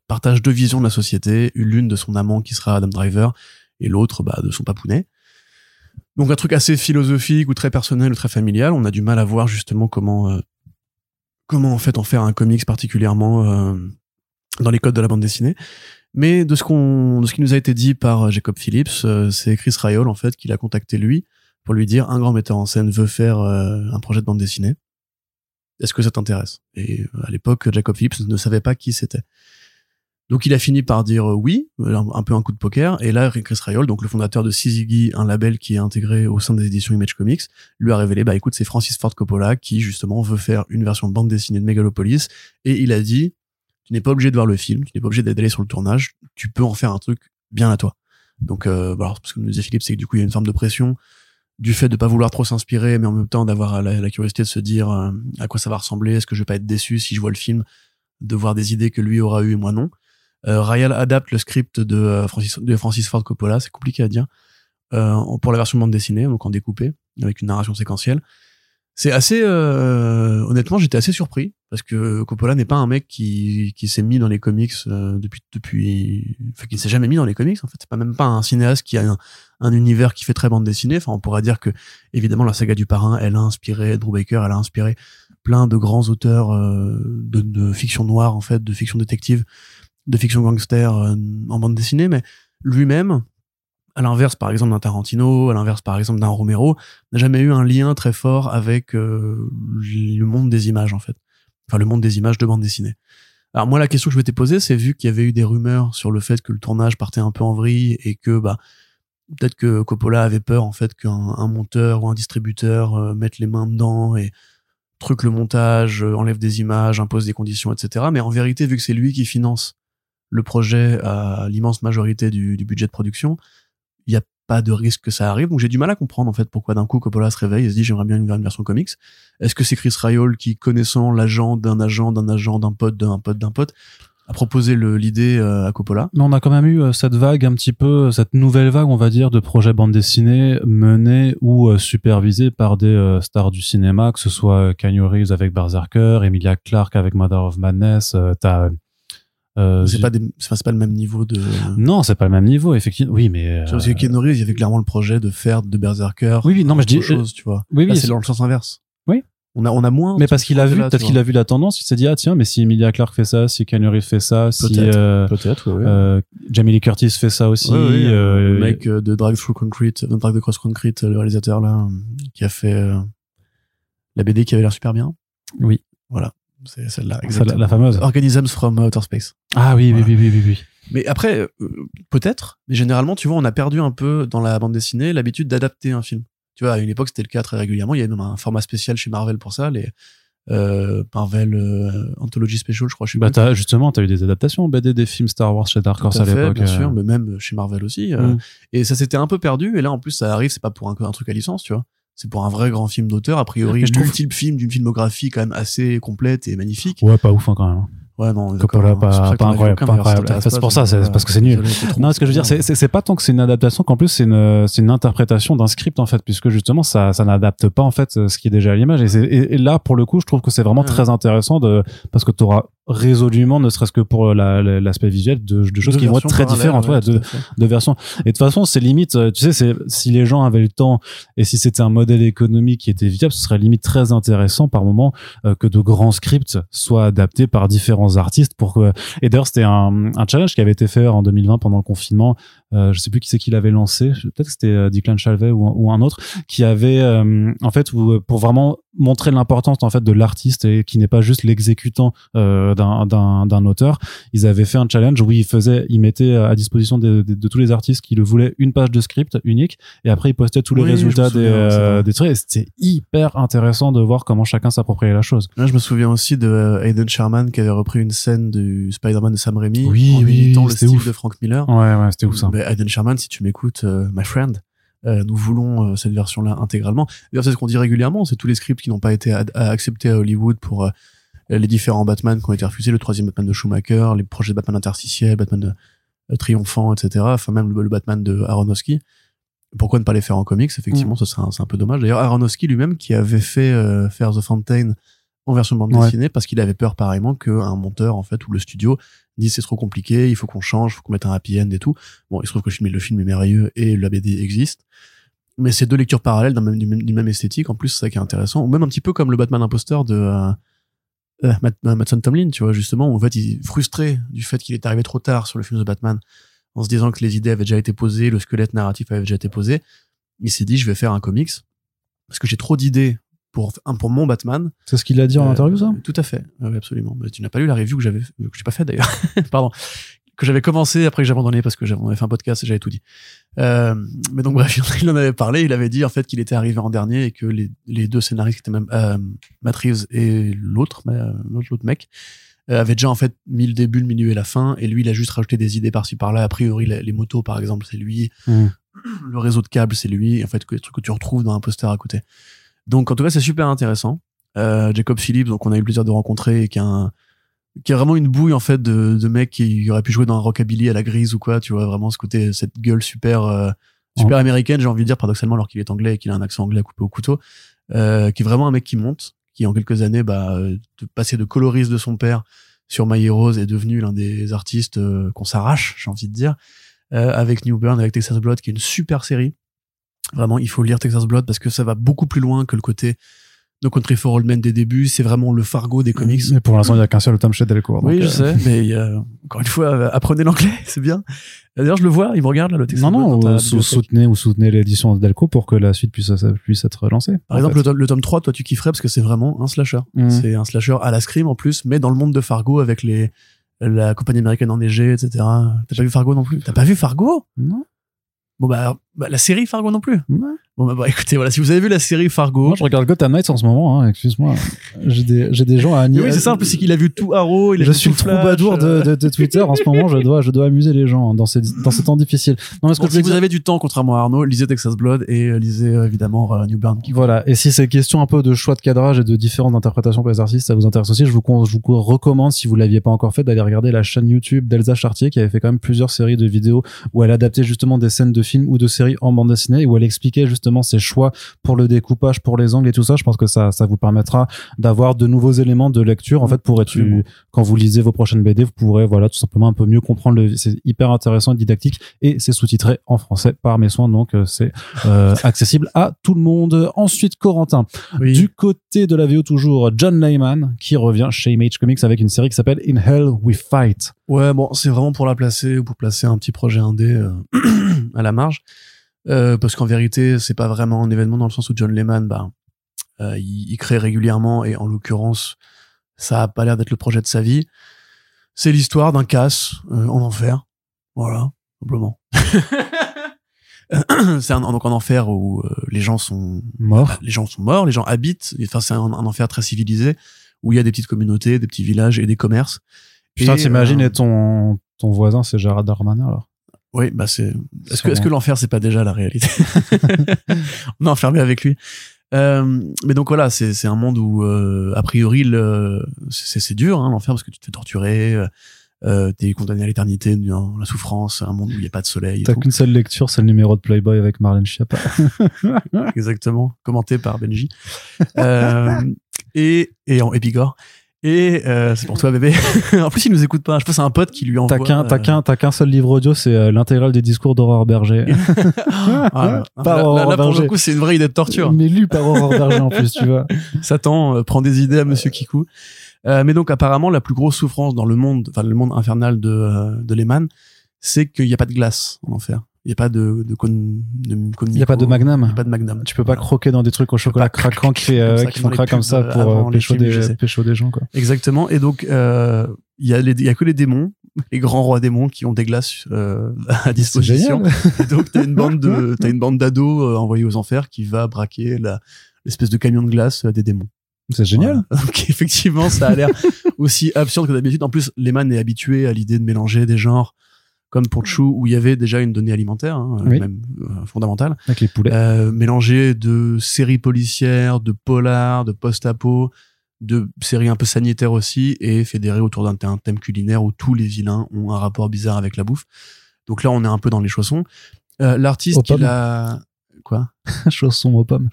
partage deux visions de la société, l'une de son amant qui sera Adam Driver, et l'autre bah, de son papounet. Donc un truc assez philosophique ou très personnel ou très familial. On a du mal à voir justement comment comment en fait en faire un comics particulièrement euh, dans les codes de la bande dessinée. Mais de ce qu'on de ce qui nous a été dit par euh, Jacob Phillips, euh, c'est Chris Ryall en fait qui l'a contacté lui pour lui dire un grand metteur en scène veut faire un projet de bande dessinée. Est-ce que ça t'intéresse? Et à l'époque, Jacob Phillips ne savait pas qui c'était. Donc il a fini par dire euh, oui, euh, un, peu un coup de poker. Et là, Chris Ryall, donc le fondateur de Syzygy, un label qui est intégré au sein des éditions Image Comics, lui a révélé, bah écoute, c'est Francis Ford Coppola qui justement veut faire une version de bande dessinée de Megalopolis. Et il a dit, tu n'es pas obligé de voir le film, tu n'es pas obligé d'aller sur le tournage, tu peux en faire un truc bien à toi. Donc, euh, alors, ce que nous disait Philippe, c'est que du coup, il y a une forme de pression du fait de pas vouloir trop s'inspirer, mais en même temps d'avoir la, curiosité de se dire euh, à quoi ça va ressembler, est-ce que je vais pas être déçu si je vois le film, de voir des idées que lui aura eu et moi non. Euh, Ryal adapte le script de, euh, Francis, de Francis Ford Coppola, c'est compliqué à dire, euh, pour la version bande dessinée, donc en découpé, avec une narration séquentielle. C'est assez, euh, honnêtement, j'étais assez surpris parce que Coppola n'est pas un mec qui, qui s'est mis dans les comics depuis, depuis, enfin, qui s'est jamais mis dans les comics. En fait, c'est pas même pas un cinéaste qui a un, un univers qui fait très bande dessinée. Enfin, on pourrait dire que, évidemment, la saga du parrain, elle a inspiré Drew Baker, elle a inspiré plein de grands auteurs euh, de, de fiction noire, en fait, de fiction détective, de fiction gangster euh, en bande dessinée. Mais lui-même, à l'inverse, par exemple, d'un Tarantino, à l'inverse, par exemple, d'un Romero, n'a jamais eu un lien très fort avec euh, le monde des images, en fait. Enfin, le monde des images de bande dessinée. Alors moi, la question que je m'étais posée, c'est vu qu'il y avait eu des rumeurs sur le fait que le tournage partait un peu en vrille et que bah peut-être que Coppola avait peur en fait qu'un un monteur ou un distributeur euh, mette les mains dedans et truc le montage, enlève des images, impose des conditions, etc. Mais en vérité, vu que c'est lui qui finance le projet à l'immense majorité du, du budget de production, il n'y a pas de risque que ça arrive. Donc j'ai du mal à comprendre en fait pourquoi d'un coup Coppola se réveille et se dit j'aimerais bien une, version comics. Est-ce que c'est Chris Ryall qui, connaissant l'agent d'un agent d'un agent d'un pote d'un pote d'un pote, a proposé l'idée euh, à Coppola?
Mais on a quand même eu euh, cette vague un petit peu, cette nouvelle vague, on va dire, de projets bande dessinée menés ou euh, supervisés par des stars du cinéma, que ce soit Keanu Reeves avec Berserker, Emilia Clarke avec Mother of Madness, t'as... euh,
C'est pas des, c'est enfin, c'est pas le même niveau de.
Non, c'est pas le même niveau, effectivement. Oui, mais... euh,
Parce que Keanu Reeves, il y avait clairement le projet de faire de Berserker.
Oui, oui, non, mais je dis-
autre chose, tu vois.
Oui, oui,
c'est dans le sens inverse.
Oui.
On a, on a moins.
mais parce qu'il a vu, peut-être qu'il a vu la tendance, il s'est dit, ah tiens, mais si Emilia Clarke fait ça, si Keanu Reeves fait ça, si
Peut-être.
euh,
Peut-être, oui.
euh, Jamie Lee Curtis fait ça aussi,
ouais,
euh,
le mec euh, de Drag Through Concrete, de Drag the Cross Concrete, le réalisateur là, qui a fait euh, la BD qui avait l'air super bien.
Oui.
Voilà. C'est celle-là,
Celle-
exactement.
la fameuse.
Organisms from Outer Space.
Ah oui,
Voilà.
oui, oui, oui, oui, oui.
Mais après, euh, peut-être, mais généralement, tu vois, on a perdu un peu dans la bande dessinée l'habitude d'adapter un film. Tu vois, à une époque, c'était le cas très régulièrement. Il y avait même un format spécial chez Marvel pour ça, les euh, Marvel euh, Anthology Special, je crois. Je sais
Bah, justement, t'as eu des adaptations BD des films Star Wars chez Dark Horse
à
l'époque.
bien sûr, mais même chez Marvel aussi.
Mm.
Et ça s'était un peu perdu. Et là, en plus, ça arrive, c'est pas pour un, un truc à licence, tu vois. C'est pour un vrai grand film d'auteur. A priori,
je trouve-
multiple film d'une filmographie quand même assez complète et magnifique.
Ouais, pas ouf hein, quand même. hein.
Ouais, non,
Coppola,
d'accord,
pas- incroyable, pas C'est pour ça, c'est parce que c'est nul. Non, ce que je veux dire, c'est, pas tant que c'est une adaptation qu'en plus c'est une, c'est une interprétation d'un script en fait, puisque justement ça, ça n'adapte pas en fait ce qui est déjà à l'image. Et, là, pour le coup, je trouve que c'est vraiment très intéressant de, parce que tu auras résolument, ne serait-ce que pour la- la- l'aspect visuel, de, de choses qui vont être très différentes, ouais, de, de versions. Et de toute façon, c'est limite, euh, tu sais, c'est, si les gens avaient le temps et si c'était un modèle économique qui était viable, ce serait limite très intéressant par moment euh, que de grands scripts soient adaptés par différents artistes pour que, et d'ailleurs, c'était un, un challenge qui avait été fait en 2020 pendant le confinement. Euh, je sais plus qui c'est qui l'avait lancé. Peut-être que c'était euh, Declan Chalvet ou, ou un autre qui avait, euh, en fait, où, pour vraiment montrer l'importance en fait de l'artiste et qui n'est pas juste l'exécutant euh, d'un, d'un, d'un auteur. Ils avaient fait un challenge où ils faisaient, ils mettaient à disposition de, de- de tous les artistes qui le voulaient une page de script unique et après ils postaient tous les
Oui,
résultats des,
souviens,
euh,
vrai.
des trucs. C'était hyper intéressant de voir comment chacun s'appropriait la chose.
Là, je me souviens aussi de Hayden Sherman qui avait repris une scène du Spider-Man de Sam Raimi
Oui,
en
oui,
imitant le style
ouf.
de Frank Miller.
Ouais, ouais, c'était ouf ça.
Mais Hayden Sherman, si tu m'écoutes, euh, my friend, euh, nous voulons euh, cette version-là intégralement. D'ailleurs, c'est ce qu'on dit régulièrement, c'est tous les scripts qui n'ont pas été acceptés à Hollywood pour les différents Batman qui ont été refusés, le troisième Batman de Schumacher, les projets de Batman interstitiel, Batman de, triomphant, etc. Enfin, même le, le Batman de Aronofsky. Pourquoi ne pas les faire en comics? Effectivement, ce serait un- un peu dommage. D'ailleurs, Aronofsky lui-même qui avait fait euh, faire The Fountain en version bande
Ouais.
dessinée parce qu'il avait peur pareillement qu'un monteur en fait ou le studio dise c'est trop compliqué, il faut qu'on change, il faut qu'on mette un happy end et tout. Bon, il se trouve que le film, est merveilleux et la BD existe. Mais c'est deux lectures parallèles même, d'une même, esthétique. En plus, c'est ça qui est intéressant. Ou même un petit peu comme le Batman imposteur de euh, euh, Matt, euh, Mattson Tomlin, tu vois, justement, où en fait, il est frustré du fait qu'il est arrivé trop tard sur le film de Batman, en se disant que les idées avaient déjà été posées, le squelette narratif avait déjà été posé. Il s'est dit, je vais faire un comics parce que j'ai trop d'idées pour un pour mon Batman.
C'est ce qu'il a dit en
Euh,
interview ça?
Tout à fait, oui, absolument. Mais tu n'as pas lu la review que j'avais, que j'ai pas fait d'ailleurs. Pardon. Que j'avais commencé après que j'ai abandonné parce que j'avais avait fait un podcast et j'avais tout dit. Euh, mais donc bref, il en avait parlé. Il avait dit en fait qu'il était arrivé en dernier et que les, les deux scénaristes qui étaient même euh, Matt Reeves et l'autre, euh, l'autre mec, euh, avaient déjà en fait mis le début, le milieu et la fin. Et lui, il a juste rajouté des idées par-ci par-là. A priori, les, les motos par exemple, c'est lui.
Mm.
Le réseau de câbles, c'est lui. En fait, que les trucs que tu retrouves dans un poster à côté. Donc en tout cas, c'est super intéressant. Euh, Jacob Phillips, donc on a eu le plaisir de rencontrer, et qui a un, qui a vraiment une bouille en fait de, de mec qui aurait pu jouer dans un rockabilly à la grise ou quoi, tu vois, vraiment ce côté, cette gueule super, euh, super américaine, j'ai envie de dire paradoxalement alors qu'il est anglais et qu'il a un accent anglais à couper au couteau, euh, qui est vraiment un mec qui monte, qui en quelques années, bah, euh, de passer de coloriste de son père sur My Heroes est devenu l'un des artistes euh, qu'on s'arrache, j'ai envie de dire, euh, avec New Burn, avec Texas Blood, qui est une super série. Vraiment, il faut lire Texas Blood parce que ça va beaucoup plus loin que le côté No Country for Old Men des débuts. C'est vraiment le Fargo des comics.
Mais pour l'instant, il n'y a qu'un seul Tom chez Delcourt.
Oui, je
euh,
sais, mais a, encore une fois, euh, apprenez l'anglais, c'est bien. D'ailleurs, je le vois, il me regarde là, le Texas
Non, non, sou- soutenez ou soutenez l'édition Delco pour que la suite puisse, ça puisse être lancée.
Par exemple, le tome, le tome 3, toi, tu kifferais parce que c'est vraiment un slasher.
Mhm.
C'est un slasher à la Scream en plus, mais dans le monde de Fargo avec les, la compagnie américaine enneigée, etc. T'as pas vu Fargo non plus? T'as pas vu Fargo?
Non.
Bon, bah, bah, la série Fargo non plus.
Ouais.
Bon, bah, bah, écoutez, voilà, si vous avez vu la série Fargo.
Moi, je regarde Gotham Knights en ce moment, hein, excuse-moi. J'ai des, j'ai des gens à Agni-
oui, c'est plus, c'est qu'il a vu tout Arrow, il a
Je
vu
suis le troubadour de, de, de Twitter en ce moment. Je dois, je dois amuser les gens hein, dans ces, dans ces temps difficiles. Non, mais ce que
Bon,
je
si vous
dire-
avez du temps, contrairement à Arnaud, lisez Texas Blood et euh, lisez euh, évidemment euh, New Burn.
Voilà. Et si ces questions un peu de choix de cadrage et de différentes interprétations pour les artistes, ça vous intéresse aussi, je vous, je vous recommande, si vous l'aviez pas encore fait, d'aller regarder la chaîne YouTube d'Elsa Chartier, qui avait fait quand même plusieurs séries de vidéos où elle adaptait justement des scènes de films ou de séries en bande dessinée, où elle expliquait justement ses choix pour le découpage, pour les angles et tout ça. Je pense que ça, ça vous permettra d'avoir de nouveaux éléments de lecture, en fait, pour être, quand vous lisez vos prochaines BD, vous pourrez, voilà, tout simplement un peu mieux comprendre le, c'est hyper intéressant et didactique, et c'est sous-titré en français par mes soins, donc euh, c'est euh, accessible à tout le monde. Ensuite, Corentin.
Oui.
Du côté de la VO toujours, John Layman qui revient chez Image Comics avec une série qui s'appelle In Hell We Fight.
Ouais, bon, c'est vraiment pour la placer ou pour placer un petit projet indé euh, à la marge. Euh, parce qu'en vérité, c'est pas vraiment un événement dans le sens où John Lehman, bah, euh, il, il crée régulièrement et en l'occurrence, Ça a pas l'air d'être le projet de sa vie. C'est l'histoire d'un casse euh, en enfer. Voilà, simplement. c'est un, donc en enfer où euh, les gens sont
Mort.
bah, les gens sont morts, les gens habitent. Enfin, c'est un, un enfer très civilisé où il y a des petites communautés, des petits villages et des commerces.
Putain, t'imagines
euh,
et ton, ton voisin, c'est Gérard Darmanin, alors.
Oui, bah c'est. Est-ce que, est-ce que l'enfer c'est pas déjà la réalité? On est enfermé avec lui. Euh, mais donc voilà, c'est c'est un monde où euh, a priori le c'est c'est dur hein, l'enfer parce que tu te fais torturer, euh, euh, t'es condamné à l'éternité dans la souffrance, un monde où il y a pas de soleil. et
T'as
tout.
qu'une seule lecture, c'est le numéro de Playboy avec Marlène Schiappa.
Exactement, commenté par Benji. Euh, et et en épigore. Et euh, c'est pour toi bébé. en plus il nous écoute pas. Je pense c'est un pote qui lui envoie.
T'as qu'un, t'as
euh,
qu'un, t'as qu'un seul livre audio, c'est euh, l'intégrale des discours d'Aurore Berger.
Ah, là,
Par
là,
Aurore
là, pour
Berger.
le coup, c'est une vraie idée de torture.
Mais lu par Aurore Berger en plus, tu vois.
Satan euh, prend des idées à Monsieur Kikou. Euh, mais donc apparemment la plus grosse souffrance dans le monde, enfin le monde infernal de euh, de Lehman, c'est qu'il n'y a pas de glace en enfer. Il n'y a pas de de cône de
Il y a pas de
Il n'y
Magnum.
a pas de Magnum.
Tu peux pas croquer dans des trucs au chocolat craquant qui fait, euh,
ça,
qui
qui
font craquer comme ça
euh,
pour euh, pécho
films,
des, pécho des gens, quoi.
Exactement. Et donc euh, il y a les il y a que les démons, les grands rois démons qui ont des glaces euh, à disposition. Et donc t'as une bande de t'as une bande d'ados euh, envoyés aux enfers qui va braquer la l'espèce de camion de glace euh, des démons.
C'est génial.
Voilà. Donc effectivement, ça a l'air aussi absurde que d'habitude. En plus, Lehman est habitué à l'idée de mélanger des genres comme pour Chou où il y avait déjà une donnée alimentaire, hein,
Oui.
même euh, fondamentale,
Avec les poulets.
euh, mélangé de séries policières, de polars, de post-apo, de séries un peu sanitaires aussi, et fédéré autour d'un un thème culinaire où tous les vilains ont un rapport bizarre avec la bouffe. Donc là, on est un peu dans les chaussons. Euh, L'artiste
Aux
qui
pommes.
l'a... Quoi?
Chaussons aux pommes.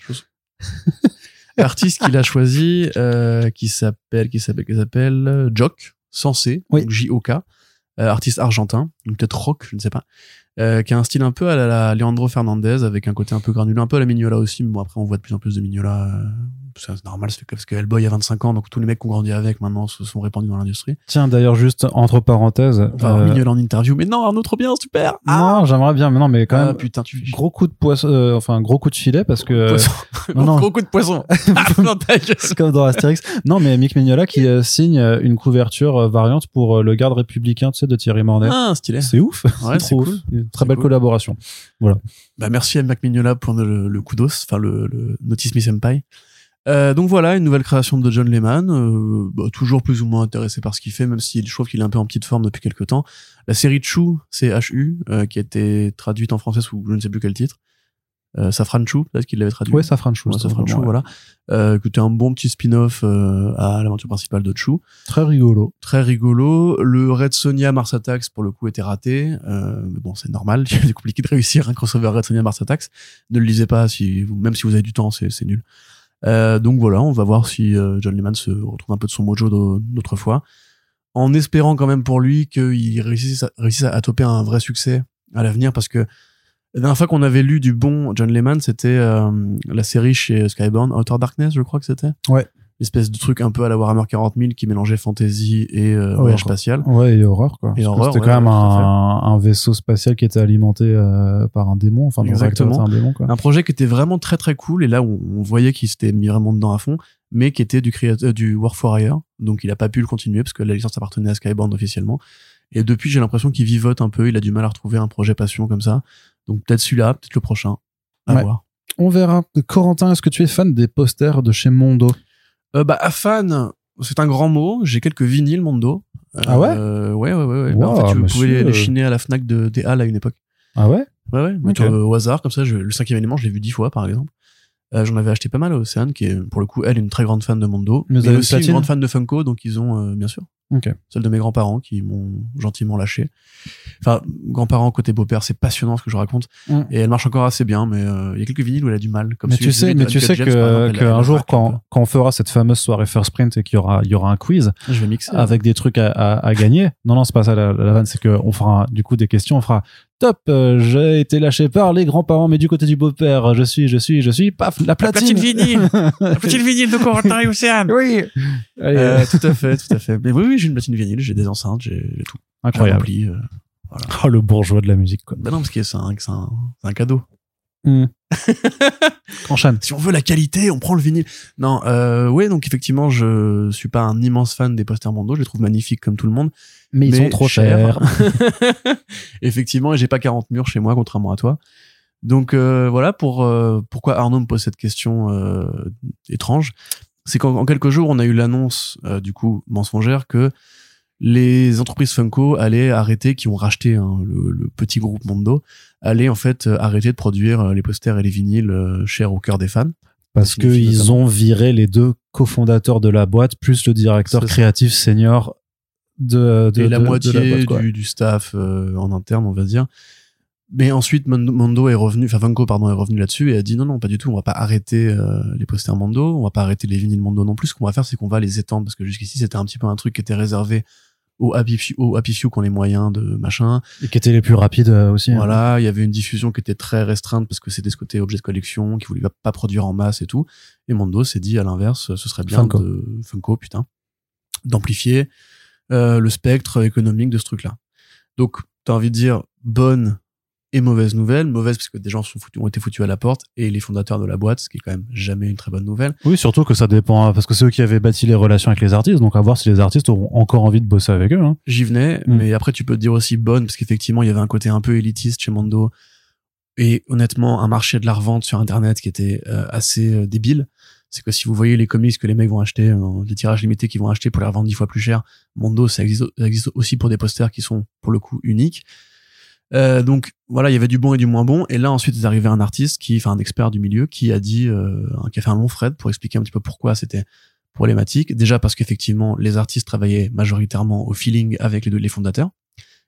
L'artiste qu'il a choisi, euh, qui s'appelle, qui s'appelle, qui s'appelle euh, Jock, Sensé,
Oui.
J-O-K, artiste argentin, peut-être rock, je ne sais pas, euh, qui a un style un peu à la, la Leandro Fernandez, avec un côté un peu granuleux, un peu à la Mignola aussi, mais bon, après on voit de plus en plus de Mignola, euh, c'est normal, c'est parce que Hellboy a 25 ans, donc tous les mecs qui ont grandi avec maintenant se sont répandus dans l'industrie.
Tiens, d'ailleurs, juste entre parenthèses.
On va
euh,
Mignola en interview, mais non, Arnaud, trop bien, super!
non, j'aimerais bien, mais non, mais quand
Ah,
même.
putain, tu
Gros coup de poisson, euh, enfin, gros coup de filet parce que.
Poisson.
non, non.
Gros coup de poisson! Ah,
comme dans Astérix. Non, mais Mick Mignola qui euh, signe euh, une couverture variante pour le garde républicain, tu sais, de Thierry Mornay.
Ah, stylé.
C'est ouf.
Ouais, c'est cool.
ouf. Très belle
cool.
collaboration.
Bah, merci à Mac Mignola pour le, le coup d'os, enfin le, le Notice Me Senpai. Euh, donc voilà, une nouvelle création de John Lehman, euh, bah, toujours plus ou moins intéressé par ce qu'il fait, même si je trouve qu'il est un peu en petite forme depuis quelques temps. La série Chou, c'est HU, euh, qui a été traduite en français sous je ne sais plus quel titre. Euh, Safran Chou, peut-être qu'il l'avait traduit.
Ouais, Safran Chou.
Ouais, Safran
ouais.
voilà. Euh, était un bon petit spin-off euh, à l'aventure principale de Chou.
Très rigolo.
Très rigolo. Le Red Sonia Mars Attacks, pour le coup, était raté. Euh, mais bon, c'est normal. C'est compliqué de réussir un crossover Red Sonia Mars Attacks. Ne le lisez pas, si vous, même si vous avez du temps, c'est c'est nul. Euh, donc voilà, on va voir si euh, John Lehman se retrouve un peu de son mojo d'au- d'autre fois. En espérant quand même pour lui qu'il réussisse, à, réussisse à toper un vrai succès à l'avenir parce que la dernière fois qu'on avait lu du bon John Lehman, c'était euh, la série chez Skybound, Outer Darkness, je crois que c'était.
Ouais.
Espèce de truc un peu à la Warhammer 40 000 qui mélangeait fantasy et euh, voyage spatial.
Ouais, et horreur, quoi.
Et horreur,
C'était
ouais,
quand même
ouais,
un, un vaisseau spatial qui était alimenté euh, par un démon. Enfin,
Exactement.
un démon, quoi.
Un projet qui était vraiment très très cool et là on, on voyait qu'il s'était mis vraiment dedans à fond, mais qui était du créateur du War for Hire, donc il a pas pu le continuer parce que la licence appartenait à Skybound officiellement. Et depuis j'ai l'impression qu'il vivote un peu, il a du mal à retrouver un projet passion comme ça. Donc peut-être celui-là, peut-être le prochain. À
Ouais.
voir.
On verra. Corentin, est-ce que tu es fan des posters de chez Mondo?
Euh, bah à fan, c'est un grand mot. J'ai quelques vinyles Mondo. Euh,
Ah ouais
Ouais ouais ouais. ouais. Bah, en fait, tu
monsieur.
pouvais les, chiner à la Fnac de des Halles à une époque.
Ah ouais
Ouais, ouais. mais
Ok.
tu vois, au hasard, comme ça, je, le cinquième élément, je l'ai vu dix fois, par exemple. Euh, J'en avais acheté pas mal à Océane, qui est, pour le coup, elle, une très grande fan de Mondo.
Mais
Mais, aussi une grande fan de Funko, donc ils ont, euh, bien sûr,
Ok.
celle de mes grands-parents qui m'ont gentiment lâché. Enfin, grands-parents côté beau-père, c'est passionnant ce que je raconte.
Mm.
Et elle marche encore assez bien, mais euh, il y a quelques vinyles où elle a du mal. Comme
mais tu sais, mais tu sais que, qu'un jour, quand, quand on fera cette fameuse soirée First Print et qu'il y aura, il y aura un quiz.
Je vais mixer.
avec des trucs à, à, à gagner. Non, non, c'est pas ça la, la vanne, c'est qu'on fera du coup des questions. On fera top, euh, j'ai été lâché par les grands-parents, mais du côté du beau-père, je suis, je suis, je suis, paf, la platine.
vinyle La platine vinyle de Corentin et Océane
Oui. Allez,
euh, Tout à fait, tout à fait. Mais oui, oui, j'ai une platine vinyle, j'ai des enceintes, j'ai tout.
Incroyable.
rempli, euh.
Oh, le bourgeois de la musique, quoi.
Bah non, parce que c'est un, c'est un, c'est un cadeau.
Hmm. Enchaîne.
si on veut la qualité, on prend le vinyle. Non, euh, ouais, donc effectivement, je suis pas un immense fan des posters Mondo. Je les trouve magnifiques comme tout le monde.
Mais ils sont trop chers.
effectivement, et j'ai pas 40 murs chez moi, contrairement à toi. Donc euh, voilà pour euh, pourquoi Arnaud me pose cette question euh, étrange. C'est qu'en en quelques jours, on a eu l'annonce, euh, du coup, mensongère, que les entreprises Funko allaient arrêter, qui ont racheté hein, le, le petit groupe Mondo, allaient en fait euh, arrêter de produire euh, les posters et les vinyles chers au cœur des fans.
Parce qu'ils ont viré les deux cofondateurs de la boîte, plus le directeur créatif senior de, de
et la
de- de
moitié
boîte,
du, du staff euh, en interne, on va dire. Mais ensuite, Mondo, est revenu, enfin Funko, pardon, est revenu là-dessus et a dit non, non, pas du tout, on va pas arrêter euh, les posters Mondo, on va pas arrêter les vinyles Mondo non plus. Ce qu'on va faire, c'est qu'on va les étendre parce que jusqu'ici, c'était un petit peu un truc qui était réservé aux Happy Few, aux Happy Few qui ont les moyens de machin.
Et qui étaient les plus rapides euh, aussi. hein.
Voilà, il y avait une diffusion qui était très restreinte parce que c'était ce côté objet de collection, qui voulait pas produire en masse et tout. Et Mondo s'est dit à l'inverse, ce serait bien
Funko.
de Funko, putain, d'amplifier le spectre économique de ce truc-là. Donc, t'as envie de dire bonne et mauvaise nouvelle. Mauvaise parce que des gens sont foutus, ont été foutus à la porte et les fondateurs de la boîte, ce qui est quand même jamais une très bonne nouvelle.
Oui, surtout que ça dépend, hein, parce que c'est eux qui avaient bâti les relations avec les artistes, donc à voir si les artistes auront encore envie de bosser avec eux. Hein.
J'y venais,
Mm.
mais après tu peux te dire aussi bonne parce qu'effectivement il y avait un côté un peu élitiste chez Mondo et honnêtement un marché de la revente sur internet qui était euh, assez euh, débile. C'est que si vous voyez les comics que les mecs vont acheter, euh, les tirages limités qu'ils vont acheter pour les revendre dix fois plus cher, Mondo ça existe, ça existe aussi pour des posters qui sont pour le coup uniques. Euh, donc voilà, il y avait du bon et du moins bon. Et là ensuite est arrivé un artiste qui, enfin un expert du milieu, qui a dit, euh, qui a fait un long thread pour expliquer un petit peu pourquoi c'était problématique. Déjà parce qu'effectivement, les artistes travaillaient majoritairement au feeling avec les, deux, les fondateurs.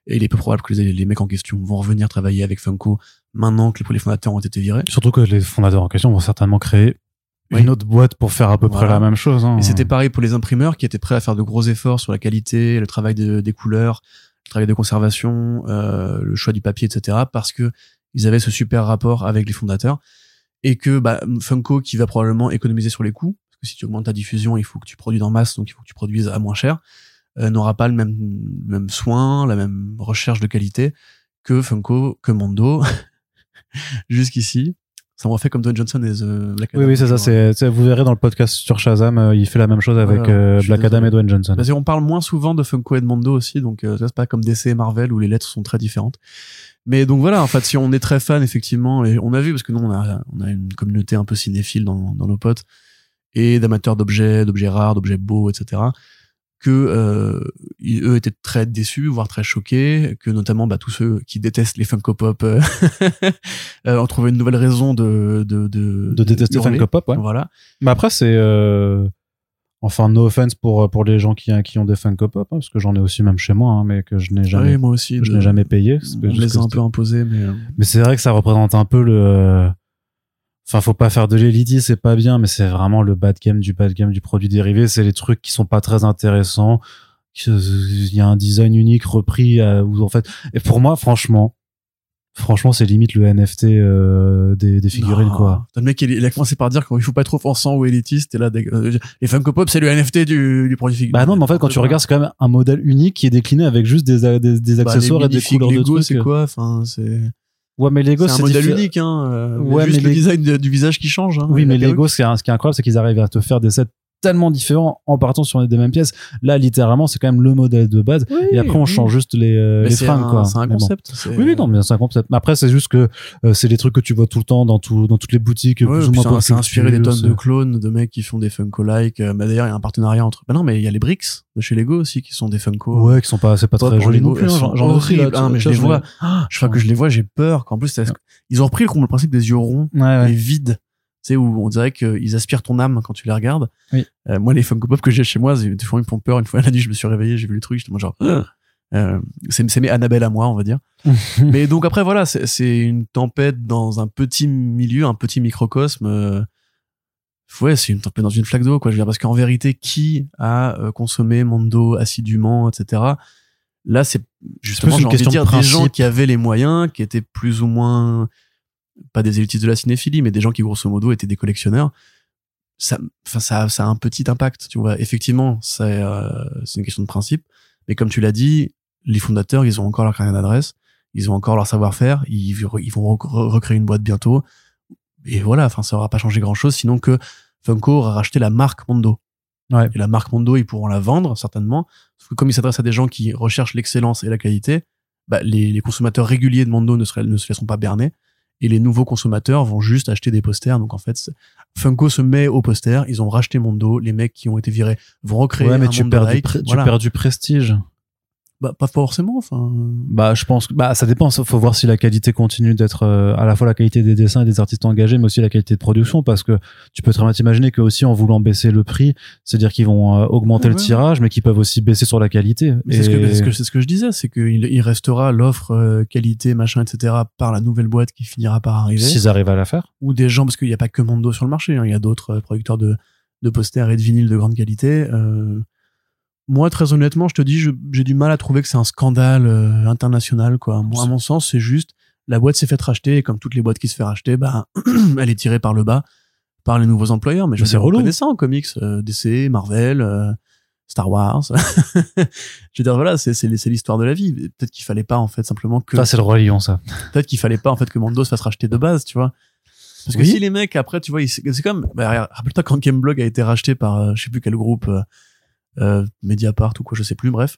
Et il est peu probable que les, les mecs en question vont revenir travailler avec Funko maintenant que les, fondateurs ont été virés.
Surtout que les fondateurs en question vont certainement créer. Une autre boîte pour faire à peu
Voilà.
près la même chose. Hein.
Et c'était pareil pour les imprimeurs qui étaient prêts à faire de gros efforts sur la qualité, le travail de- des couleurs, le travail de conservation, euh, le choix du papier, etc. Parce que ils avaient ce super rapport avec les fondateurs et que bah, Funko qui va probablement économiser sur les coûts, parce que si tu augmentes ta diffusion, il faut que tu produises en masse, donc il faut que tu produises à moins cher, euh, n'aura pas le même, le même soin, la même recherche de qualité que Funko, que Mondo, jusqu'ici. Ça m'a fait comme Don Johnson et The Black
Oui,
Adam,
oui, c'est ça. C'est, c'est- vous verrez dans le podcast sur Shazam, euh, il fait la même chose avec
Voilà,
euh, Black Adam et Dwayne Johnson.
Parce qu'on parle moins souvent de Funko et de Mondo aussi, donc euh, c'est pas comme DC et Marvel où les lettres sont très différentes. Mais donc voilà, en fait, si on est très fan effectivement, et on a vu parce que nous on a on a une communauté un peu cinéphile dans, dans nos potes et d'amateurs d'objets, d'objets rares, d'objets beaux, etc. Que euh, eux étaient très déçus, voire très choqués, que notamment bah, tous ceux qui détestent les Funko Pop euh, euh, ont trouvé une nouvelle raison de de de,
De détester
hurler.
Funko Pop, ouais.
Voilà.
Mais après, c'est. euh, Enfin, no offense pour, pour les gens qui, qui ont des Funko Pop, hein, parce que j'en ai aussi même chez moi, hein, mais que je n'ai jamais,
Oui, moi aussi.
que je n'ai jamais payé.
On les a un peu imposés, mais
Mais c'est vrai que ça représente un peu le. Enfin, faut pas faire de l'elitisme, c'est pas bien, mais c'est vraiment le bad game du bad game du produit dérivé. C'est les trucs qui sont pas très intéressants. Il y a un design unique repris, euh, où en fait. Et pour moi, franchement, franchement, c'est limite le NFT euh, des, des figurines,
Non.
quoi.
Le mec, il, a commencé par dire qu'il faut pas être offensant ou élitiste. Et là, euh, les Funko Pop, c'est le NFT du, du produit figurine.
Bah non, mais en fait, quand tu regardes, c'est quand même un modèle unique qui est décliné avec juste des, des, des
Bah,
accessoires et des couleurs de trucs.
c'est quoi? Enfin, c'est
Ouais, mais Lego,
c'est un modèle unique, hein. euh,
Ouais,
juste
mais
le
les-
design de- du visage qui change. Hein,
Oui, mais Lego, ce qui est incroyable, c'est qu'ils arrivent à te faire des sets tellement différents en partant sur des mêmes pièces. Là, littéralement, c'est quand même le modèle de base.
Oui,
et après, on
oui.
change juste les, euh, les
c'est
fringues,
un-
quoi.
C'est un
Mais
concept.
Oui, oui, non, mais c'est un concept. Mais après, c'est juste que euh, c'est des trucs que tu vois tout le temps dans, tout, dans toutes les boutiques,
Ouais,
plus ou moins
c'est- inspiré des tonnes de clones de mecs qui font des Funko-like. Euh, bah, D'ailleurs, il y a un partenariat entre. Bah non, mais il y a les Bricks de chez Lego aussi qui sont des Funko.
Ouais, qui sont pas, c'est pas très joli non plus. hein. J'en ai là,
horribles. Ah, mais je les vois. Je crois que je les vois, j'ai peur. Qu'en plus, ils ont repris le, principe des yeux ronds et vides. Tu sais, où on dirait qu'ils aspirent ton âme quand tu les regardes.
Oui.
Euh, moi, les Funko Pop que j'ai chez moi, des fois, ils me font peur. Une fois, la nuit, je me suis réveillé, j'ai vu le truc, j'étais genre, euh, c'est c'est mes Annabelle à moi, on va dire. Mais donc après, voilà, c'est une tempête dans un petit milieu, un petit microcosme. euh, Ouais, c'est une tempête dans une flaque d'eau, quoi. Je veux dire, parce qu'en vérité, qui a euh, consommé Mondo assidûment, etc. Là, c'est justement
une
j'ai envie de dire des gens qui avaient les moyens, qui étaient plus ou moins pas des élitistes de la cinéphilie, mais des gens qui grosso modo étaient des collectionneurs. Ça, enfin, ça, ça a un petit impact, tu vois. Effectivement, c'est euh, c'est une question de principe, mais comme tu l'as dit, les fondateurs, ils ont encore leur carnet d'adresse, ils ont encore leur savoir-faire, ils, ils vont re- recréer une boîte bientôt. et voilà, enfin, ça aura pas changé grand chose, sinon que Funko aura racheté la marque Mondo.
Ouais.
Et la marque Mondo, ils pourront la vendre, certainement. Parce que comme ils s'adressent à des gens qui recherchent l'excellence et la qualité, bah, les, les consommateurs réguliers de Mondo ne, seraient, ne se laisseront pas berner. Et les nouveaux consommateurs vont juste acheter des posters. Donc en fait, Funko se met aux posters. Ils ont racheté Mondo. Les mecs qui ont été virés vont recréer
Ouais, mais
un
tu
like.
perds du prestige.
Bah, pas forcément. Enfin,
Bah, je pense que bah ça dépend. Faut voir si la qualité continue d'être euh, à la fois la qualité des dessins et des artistes engagés, mais aussi la qualité de production, parce que tu peux très bien t'imaginer que aussi en voulant baisser le prix, c'est-à-dire qu'ils vont euh, augmenter
Ouais,
le tirage, mais qu'ils peuvent aussi baisser sur la qualité.
C'est ce, que- c'est ce que c'est ce que je disais, c'est qu'il il restera l'offre euh, qualité machin etc par la nouvelle boîte qui finira par arriver.
S'ils arrivent à la faire.
ou des gens parce qu'il n'y a pas que Mondo sur le marché, hein, il y a d'autres euh, producteurs de, de posters et de vinyles de grande qualité. Euh, moi, très honnêtement, je te dis, j'ai du mal à trouver que c'est un scandale euh, international. Quoi. Moi, à mon sens, c'est juste la boîte s'est faite racheter et comme toutes les boîtes qui se fait racheter, bah, elle est tirée par le bas par les nouveaux employeurs. Mais je
relou.
connaît ça en comics, euh, DC, Marvel. euh, Star Wars. je veux dire, voilà, c'est, l'histoire de la vie. Peut-être qu'il fallait pas, en fait, simplement que,
Ça, c'est le roi lion, ça.
peut-être qu'il fallait pas, en fait, que Mondo se fasse racheter de base, tu vois. Parce que si les mecs, après, tu vois, c'est comme, bah, rappelle-toi quand Gameblog a été racheté par, euh, je sais plus quel groupe, euh, Mediapart ou quoi, je sais plus, bref.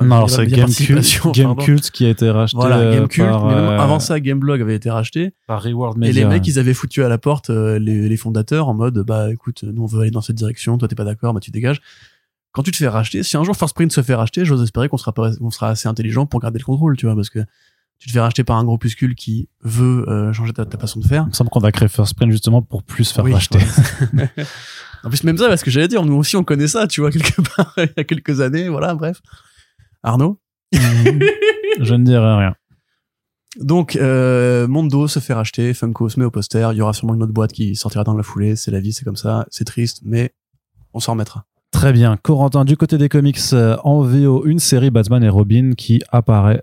Non, alors c'est Gamecult. Gamecult qui a été racheté
Voilà,
euh,
Gamecult.
par,
mais même
euh,
avant ça, Gameblog avait été racheté.
par Reward
Et
Media.
les mecs, ils avaient foutu à la porte euh, les, les fondateurs en mode, bah écoute, nous on veut aller dans cette direction, toi t'es pas d'accord, bah tu dégages. Quand tu te fais racheter, si un jour First Print se fait racheter, j'ose espérer qu'on sera, pas- on sera assez intelligent pour garder le contrôle, tu vois, parce que tu te fais racheter par un groupuscule qui veut euh, changer ta, ta façon de faire.
Il me semble qu'on a créé First Print justement pour plus faire
Oui,
racheter.
en plus, même ça, parce que j'allais dire, nous aussi on connaît ça, tu vois, quelque part, il y a quelques années, voilà, bref. Arnaud
Je ne dirais rien.
Donc, euh, Mondo se fait racheter, Funko se met au poster, il y aura sûrement une autre boîte qui sortira dans la foulée, c'est la vie, c'est comme ça, c'est triste, mais on s'en remettra.
Très bien. Corentin, du côté des comics, euh, en VO, une série Batman et Robin qui apparaîtra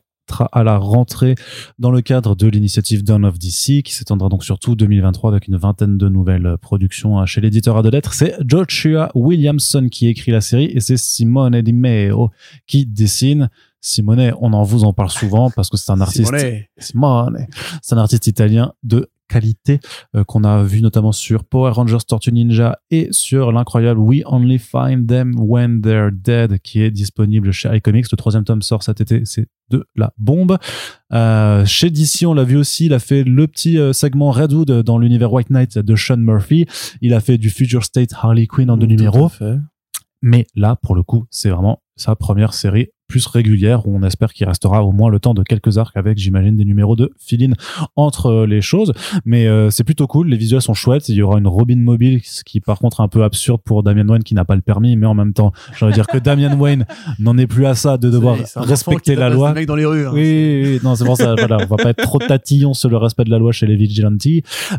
à la rentrée dans le cadre de l'initiative Dawn of DC, qui s'étendra donc sur tout 2023 avec une vingtaine de nouvelles euh, productions euh, chez l'éditeur à deux lettres. C'est Joshua Williamson qui écrit la série et c'est Simone Di Meo qui dessine. Simone, on en vous en parle souvent parce que c'est un artiste
Simone.
Simone. C'est un artiste italien de qualité euh, qu'on a vu notamment sur Power Rangers Tortue Ninja et sur l'incroyable We Only Find Them When They're Dead qui est disponible chez iComics. Le troisième tome sort cet été, c'est de la bombe. Euh, chez DC, on l'a vu aussi, il a fait le petit euh, segment Redwood dans l'univers White Knight de Sean Murphy. Il a fait du Future State Harley Quinn en deux
à
numéros. Mais là, pour le coup, c'est vraiment sa première série plus régulière où on espère qu'il restera au moins le temps de quelques arcs avec, j'imagine, des numéros de fill entre euh, les choses. Mais euh, c'est plutôt cool. Les visuels sont chouettes. Il y aura une Robin mobile, ce qui par contre est un peu absurde pour Damian Wayne qui n'a pas le permis. Mais en même temps, de dire que Damian Wayne n'en est plus à ça de devoir respecter la loi.
des mecs dans les rues. hein.
Oui, oui, oui, non, c'est pour ça. voilà, on va pas être trop tatillon sur le respect de la loi chez les vigilantes.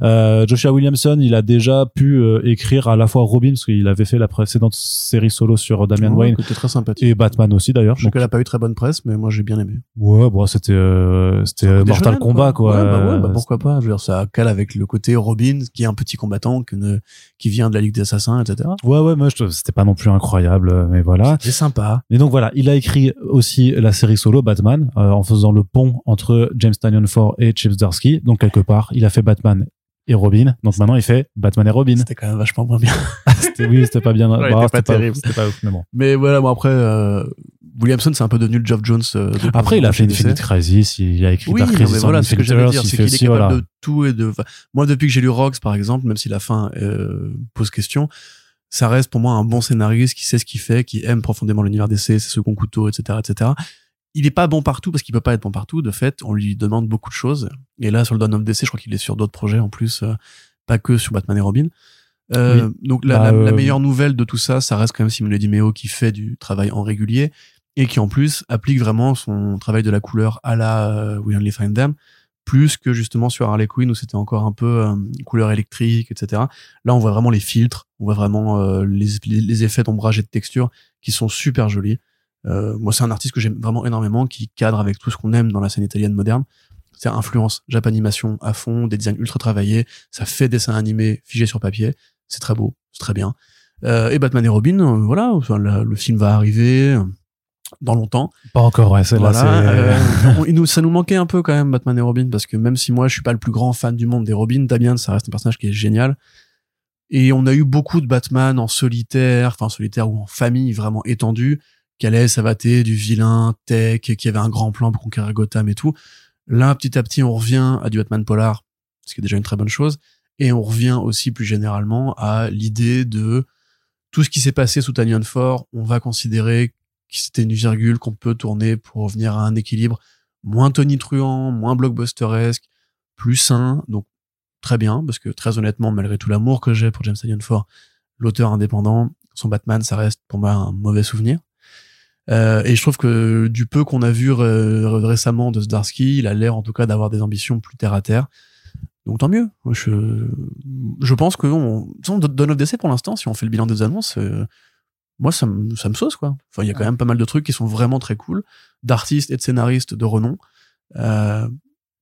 Euh, Joshua Williamson, il a déjà pu euh, écrire à la fois Robin, parce qu'il avait fait la précédente série solo sur Damian
Ouais,
Wayne
très sympathique.
et Batman aussi d'ailleurs.
Qu'elle a pas eu très bonne presse, mais moi j'ai bien aimé.
ouais, bon, c'était euh, c'était
Des
Mortal
shonen,
Kombat quoi.
Ouais, bah ouais, bah pourquoi pas. Je veux dire, ça cale avec le côté Robin, qui est un petit combattant, que ne- qui vient de la Ligue des Assassins, etc.
Ouais, ouais, moi, je- c'était pas non plus incroyable, euh, mais voilà.
C'est sympa.
Et donc voilà, il a écrit aussi la série solo Batman euh, en faisant le pont entre James Tynion Ford et Chip Zdarsky. Donc quelque part, il a fait Batman et Robin. Donc maintenant, il fait Batman et Robin.
C'était quand même vachement moins bien.
C'était oui, c'était pas bien.
Ouais,
bah, c'était
pas terrible.
C'était pas ouf, mais bon.
Mais voilà, bon après, euh, Williamson, c'est un peu devenu le Geoff Jones. euh, de-
Après, il a fait. Infinite Crisis, il a écrit
Oui,
Dark
non, mais
Crisis
voilà, ce que j'allais dire, c'est qu'il est capable
voilà.
de tout et de. enfin, Moi, depuis que j'ai lu Rocks, par exemple, même si la fin euh, pose question, ça reste pour moi un bon scénariste qui sait ce qu'il fait, qui aime profondément l'univers DC, ses seconds couteaux, etc., etc. Il est pas bon partout parce qu'il peut pas être bon partout. De fait, on lui demande beaucoup de choses. Et là, sur le Dawn of DC, je crois qu'il est sur d'autres projets en plus, euh, pas que sur Batman et Robin. Euh, Donc la,
Bah,
la- la
euh,
meilleure nouvelle de tout ça, ça reste quand même Simone Di Meo qui fait du travail en régulier et qui en plus applique vraiment son travail de la couleur à la euh, We Only Find Them plus que justement sur Harley Quinn où c'était encore un peu euh, couleur électrique, etc. Là, on voit vraiment les filtres, on voit vraiment euh, les, les, effets d'ombrage et de texture qui sont super jolis. Euh, moi, c'est un artiste que j'aime vraiment énormément, qui cadre avec tout ce qu'on aime dans la scène italienne moderne. C'est influence Japanimation à fond, des designs ultra travaillés, ça fait dessin animé figé sur papier, c'est très beau, c'est très bien. Euh, et Batman et Robin, euh, voilà, le film va arriver. Dans longtemps.
Pas encore, ouais, c'est
Voilà,
là, c'est...
euh, nous, ça nous manquait un peu quand même Batman et Robin parce que même si moi je suis pas le plus grand fan du monde des Robin, Damian ça reste un personnage qui est génial. Et on a eu beaucoup de Batman en solitaire, enfin en solitaire ou en famille vraiment étendue, qui allait savater du vilain tech, qui avait un grand plan pour conquérir Gotham et tout. Là, petit à petit, on revient à du Batman polar, ce qui est déjà une très bonne chose, et on revient aussi plus généralement à l'idée de tout ce qui s'est passé sous Tanyan Ford, on va considérer c'était une virgule qu'on peut tourner pour revenir à un équilibre moins tonitruant, moins blockbusteresque, plus sain. Donc très bien, parce que très honnêtement, malgré tout l'amour que j'ai pour James Tynion Ford, l'auteur indépendant, son Batman, ça reste pour moi un mauvais souvenir. Euh, et je trouve que du peu qu'on a vu ré- récemment de Zdarsky, il a l'air en tout cas d'avoir des ambitions plus terre à terre. Donc tant mieux. Je, je pense que on, on donne notre décès pour l'instant, si on fait le bilan des annonces, euh, moi ça me, ça me sauce quoi. Enfin, il y a quand même pas mal de trucs qui sont vraiment très cool, d'artistes et de scénaristes de renom. Euh,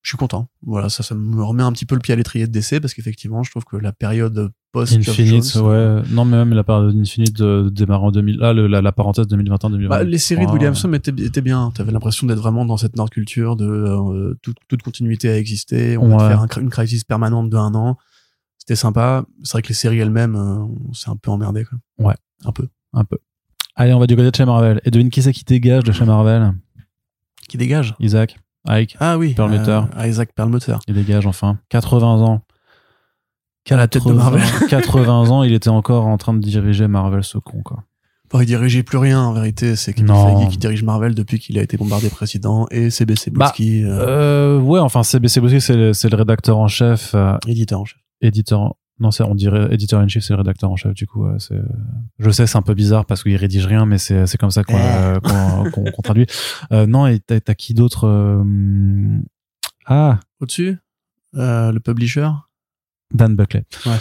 je suis content. Voilà, ça, ça me remet un petit peu le pied à l'étrier de décès parce qu'effectivement, je trouve que la période post
Infinite, ouais. Non, mais même la période d'Infinite de, démarre en 2000. Là, le- la, la parenthèse 2021-2020.
Bah, les séries de Williamson étaient, étaient bien. T'avais l'impression d'être vraiment dans cette nord culture de euh, toute, toute continuité a existé. On va te faire un une crisis permanente de un an. C'était sympa. C'est vrai que les séries elles-mêmes, euh, on s'est un peu emmerdé. Quoi.
Ouais.
Un peu.
Un peu. Allez, on va du côté de chez Marvel. Et devine qui c'est qui dégage de chez Marvel
Qui dégage?
Isaac. Ike.
Ah oui.
Perlmutter.
euh, Isaac Perlmutter.
Il dégage enfin. 80 ans.
À la tête de
80
Marvel.
80 ans, il était encore en train de diriger Marvel, ce con, quoi.
Bon, il dirigeait plus rien en vérité. C'est Kevin. Feige qui dirige Marvel depuis qu'il a été bombardé président et CBC
Bah,
Bootsky, euh,
Euh, ouais, enfin, CBC Bosky, c'est le, c'est le rédacteur en chef, euh,
éditeur en chef.
éditeur, non, c'est, on dirait éditeur in chief, c'est le rédacteur en chef, du coup, c'est, je sais, c'est un peu bizarre parce qu'il rédige rien, mais c'est, c'est comme ça qu'on,
Eh.
euh, qu'on, qu'on- qu'on traduit. Euh, non, et t'as, t'as qui d'autre, euh, ah,
Au-dessus, euh, le publisher.
Dan Buckley.
Ouais.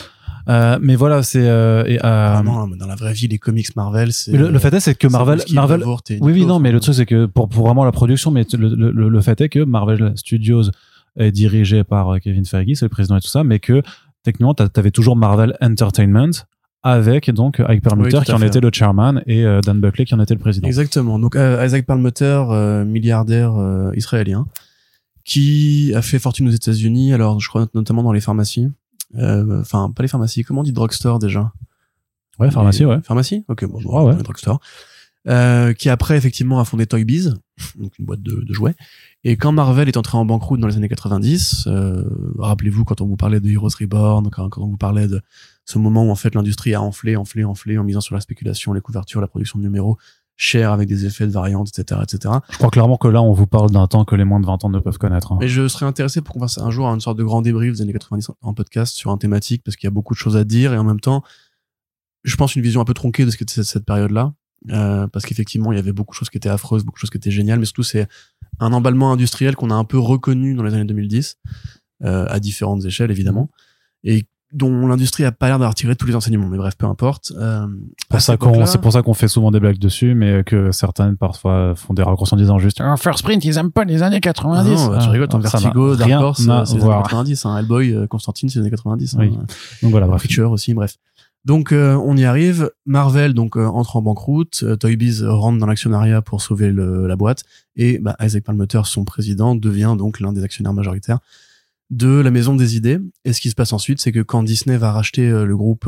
Euh, mais voilà, c'est, euh, et, euh,
Ah non, mais dans la vraie vie, les comics Marvel, c'est.
le, le fait est, c'est que
c'est
Marvel, Marvel,
et
Oui, oui, non, mais le truc, c'est que pour, pour vraiment la production, mais le, le, le- le fait est que Marvel Studios est dirigé par euh, Kevin Feige, c'est le président et tout ça, mais que techniquement, t'a- t'avais toujours Marvel Entertainment avec donc Ike Perlmutter
Oui,
qui en
fait.
était le chairman et euh, Dan Buckley qui en était le président.
Exactement. Donc euh, Isaac Perlmutter, euh, milliardaire euh, israélien, qui a fait fortune aux États-Unis. Alors, je crois notamment dans les pharmacies. Euh, Enfin, pas les pharmacies. Comment on dit drugstore déjà?
Ouais, pharmacie,
Les-
ouais.
Pharmacie. Ok, bon,
Ouais, ouais.
drugstore. Euh, qui après effectivement a fondé Toy Biz, donc une boîte de, de jouets. Et quand Marvel est entré en banqueroute dans les années 90, euh, rappelez-vous quand on vous parlait de Heroes Reborn, quand, quand on vous parlait de ce moment où en fait l'industrie a enflé, enflé, enflé en misant sur la spéculation, les couvertures, la production de numéros chers avec des effets de variantes, etc., etc.
Je crois clairement que là, on vous parle d'un temps que les moins de 20 ans ne peuvent connaître. hein.
Mais je serais intéressé pour qu'on fasse un jour une sorte de grand débrief des années 90 en podcast sur un thématique parce qu'il y a beaucoup de choses à dire et en même temps, je pense une vision un peu tronquée de ce qu'était cette, cette période-là. Euh, parce qu'effectivement, il y avait beaucoup de choses qui étaient affreuses, beaucoup de choses qui étaient géniales, mais surtout, c'est un emballement industriel qu'on a un peu reconnu dans les années 2010, euh, à différentes échelles, évidemment, et dont l'industrie a pas l'air d'avoir tiré tous les enseignements. Mais bref, peu importe. Euh,
c'est pour ça qu'on fait souvent des blagues dessus, mais que certaines parfois font des raccourcis en disant juste Ah, First Print, ils aiment pas les années 90.
Ah non, bah, tu
Ah,
rigoles, ton Vertigo, Dark Horse, c'est les années
voir.
90, hein. Hellboy, euh, Constantine, c'est les années 90.
Oui.
hein.
Donc voilà, bref.
Aussi, bref. Donc euh, on y arrive. Marvel donc euh, entre en banqueroute. Euh, Toy Biz rentre dans l'actionnariat pour sauver la boîte et bah, Isaac Perlmutter, son président, devient donc l'un des actionnaires majoritaires de la Maison des Idées. Et ce qui se passe ensuite, c'est que quand Disney va racheter le groupe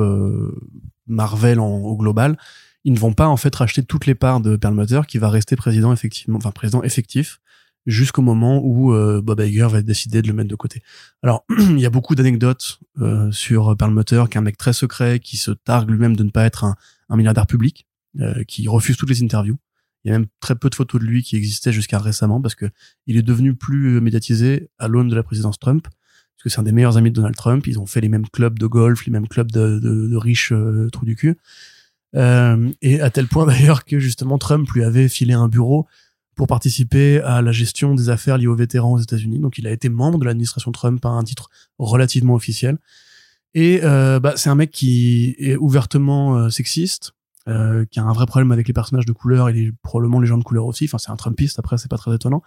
Marvel en, au global, ils ne vont pas en fait racheter toutes les parts de Perlmutter, qui va rester président effectivement, enfin président effectif jusqu'au moment où euh, Bob Iger va décider de le mettre de côté. Alors, il y a beaucoup d'anecdotes euh, sur Perlmutter, qui est un mec très secret, qui se targue lui-même de ne pas être un, un milliardaire public, euh, qui refuse toutes les interviews. Il y a même très peu de photos de lui qui existaient jusqu'à récemment, parce que il est devenu plus euh, médiatisé à l'aune de la présidence Trump, parce que c'est un des meilleurs amis de Donald Trump. Ils ont fait les mêmes clubs de golf, les mêmes clubs de, de, de riches euh, trous du cul. Euh, et à tel point d'ailleurs que justement Trump lui avait filé un bureau pour participer à la gestion des affaires liées aux vétérans aux États-Unis. Donc il a été membre de l'administration Trump à un titre relativement officiel. Et euh, bah, c'est un mec qui est ouvertement euh, sexiste, euh, qui a un vrai problème avec les personnages de couleur et les, probablement les gens de couleur aussi. Enfin, c'est un Trumpiste, après, c'est pas très étonnant.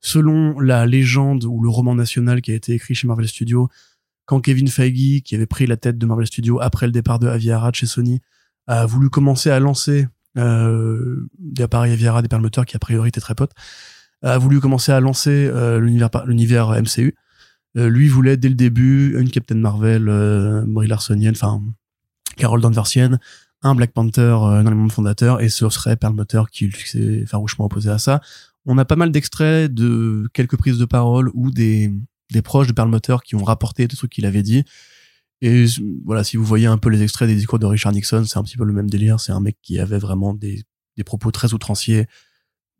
Selon la légende ou le roman national qui a été écrit chez Marvel Studios, quand Kevin Feige, qui avait pris la tête de Marvel Studios après le départ de Avi Arad chez Sony, a voulu commencer à lancer euh, des appareils Viera, des permoteurs qui a priori étaient très potes, a voulu commencer à lancer euh, l'univers l'univers MCU. Euh, lui voulait dès le début une Captain Marvel, euh, Brie Larsonienne, enfin Carol Danversienne, un Black Panther euh, dans les membres fondateurs, et ce serait Perlmutter qui s'est farouchement opposé à ça. On a pas mal d'extraits de quelques prises de parole ou des, des proches de Perlmutter qui ont rapporté des trucs qu'il avait dit. Et voilà, si vous voyez un peu les extraits des discours de Richard Nixon, c'est un petit peu le même délire. C'est un mec qui avait vraiment des, des propos très outranciers,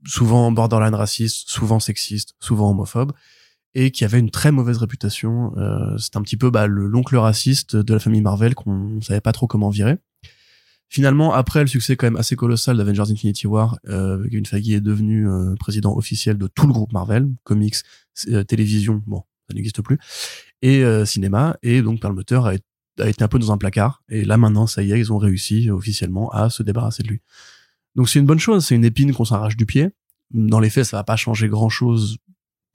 souvent borderline raciste, souvent sexiste, souvent homophobe, et qui avait une très mauvaise réputation. Euh, c'est un petit peu bah, le l'oncle raciste de la famille Marvel qu'on savait pas trop comment virer. Finalement, après le succès quand même assez colossal d'Avengers Infinity War, euh, Kevin Feige est devenu euh, président officiel de tout le groupe Marvel, comics, euh, télévision, bon, ça n'existe plus, et euh, cinéma, et donc Perlmutter a, été un peu dans un placard, et là maintenant, ça y est, ils ont réussi officiellement à se débarrasser de lui. Donc c'est une bonne chose, c'est une épine qu'on s'arrache du pied. Dans les faits, ça va pas changer grand chose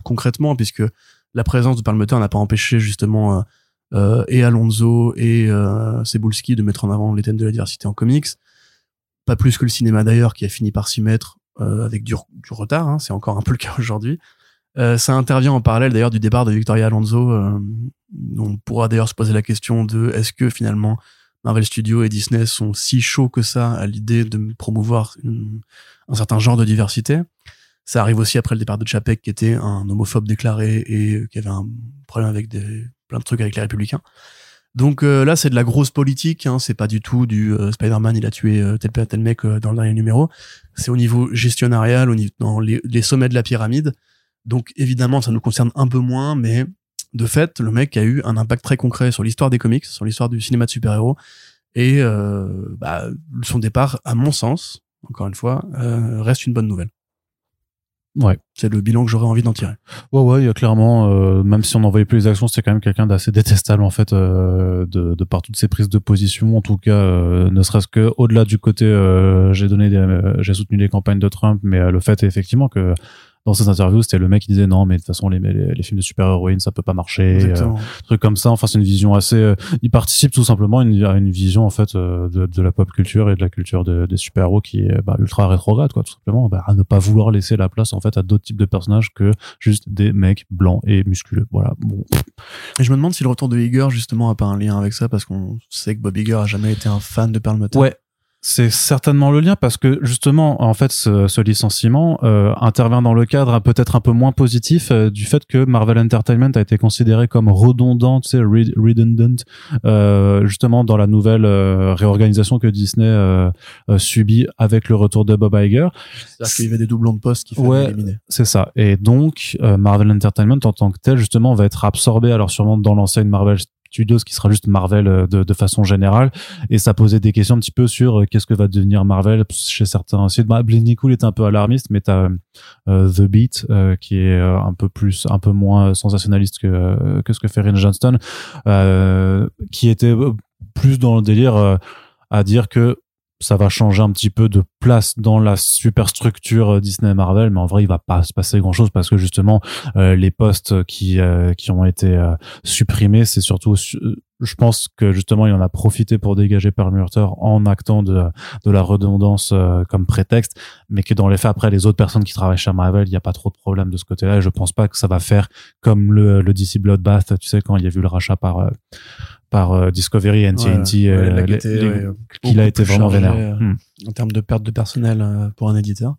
concrètement, puisque la présence de Perlmutter n'a pas empêché justement euh, euh, et Alonso et euh, de mettre en avant les thèmes de la diversité en comics. Pas plus que le cinéma d'ailleurs, qui a fini par s'y mettre euh, avec du, du retard, hein, c'est encore un peu le cas aujourd'hui. Euh, ça intervient en parallèle d'ailleurs du départ de Victoria Alonso. Euh, on pourra d'ailleurs se poser la question de est-ce que finalement Marvel Studios et Disney sont si chauds que ça à l'idée de promouvoir un certain genre de diversité? Ça arrive aussi après le départ de Chapek, qui était un homophobe déclaré et qui avait un problème avec des, plein de trucs avec les républicains. Donc euh, là, c'est de la grosse politique. Hein, c'est pas du tout du euh, Spider-Man, il a tué euh, tel mec dans le dernier numéro. C'est au niveau gestionnarial, au niveau, dans les sommets de la pyramide. Donc évidemment, ça nous concerne un peu moins, mais de fait, le mec a eu un impact très concret sur l'histoire des comics, sur l'histoire du cinéma de super-héros. Et euh, bah, son départ, à mon sens, encore une fois, euh, reste une bonne nouvelle.
Ouais.
C'est le bilan que j'aurais envie d'en tirer.
Ouais, ouais, il y a clairement, euh, même si on n'en voyait plus les actions, c'était quand même quelqu'un d'assez détestable en fait, euh, de, de par toutes ses prises de position. En tout cas, euh, ne serait-ce que au-delà du côté, euh, j'ai donné, des- j'ai soutenu les campagnes de Trump, mais le fait est effectivement que dans ces interviews, c'était le mec qui disait non, mais de toute façon les, les, les films de super-héroïnes, ça peut pas marcher. euh,
Exactement.
trucs comme ça. Enfin, c'est une vision assez. euh, il participe tout simplement à une, à une vision en fait euh, de, de la pop culture et de la culture de- des super héros qui est bah, ultra rétrograde, quoi, tout simplement. Bah, à ne pas vouloir laisser la place en fait à d'autres types de personnages que juste des mecs blancs et musculeux. Voilà. Bon.
Et je me demande si le retour de Iger, justement, a pas un lien avec ça, parce qu'on sait que Bob Iger a jamais été un fan de Perlmutter.
Ouais. C'est certainement le lien parce que justement, en fait, ce, ce licenciement euh, intervient dans le cadre peut-être un peu moins positif euh, du fait que Marvel Entertainment a été considéré comme redondant, tu sais, re- redundant, euh, justement dans la nouvelle euh, réorganisation que Disney euh, subit avec le retour de Bob Iger.
C'est-à-dire qu'il y avait des doublons de poste qu'il fallait
Ouais.
éliminer.
C'est ça. Et donc, euh, Marvel Entertainment en tant que tel, justement, va être absorbé, alors sûrement dans l'enseigne Marvel Studios, qui sera juste Marvel euh, de, façon générale. Et ça posait des questions un petit peu sur euh, qu'est-ce que va devenir Marvel chez certains sites. Bah, Blindy Cool est un peu alarmiste, mais t'as euh, The Beat, euh, qui est un peu plus, un peu moins sensationnaliste que, que ce que fait Rian Johnston, qui était plus dans le délire à dire que ça va changer un petit peu de place dans la superstructure euh, Disney Marvel, mais en vrai, il va pas se passer grand chose parce que justement, euh, les postes qui, euh, qui ont été euh, supprimés, c'est surtout, su- euh, je pense que justement, il en a profité pour dégager Perlmutter en actant de, de la redondance euh, comme prétexte, mais que dans les faits, après, les autres personnes qui travaillent chez Marvel, il n'y a pas trop de problème de ce côté-là. Et je pense pas que ça va faire comme le, le DC Bloodbath, tu sais, quand il y a eu le rachat par, par euh, Discovery et TNT,
Ouais, ouais,
euh,
ouais,
qu'il a été vraiment
chargé,
vénère.
euh,
Hmm.
En termes de perte de personnel euh, pour un éditeur.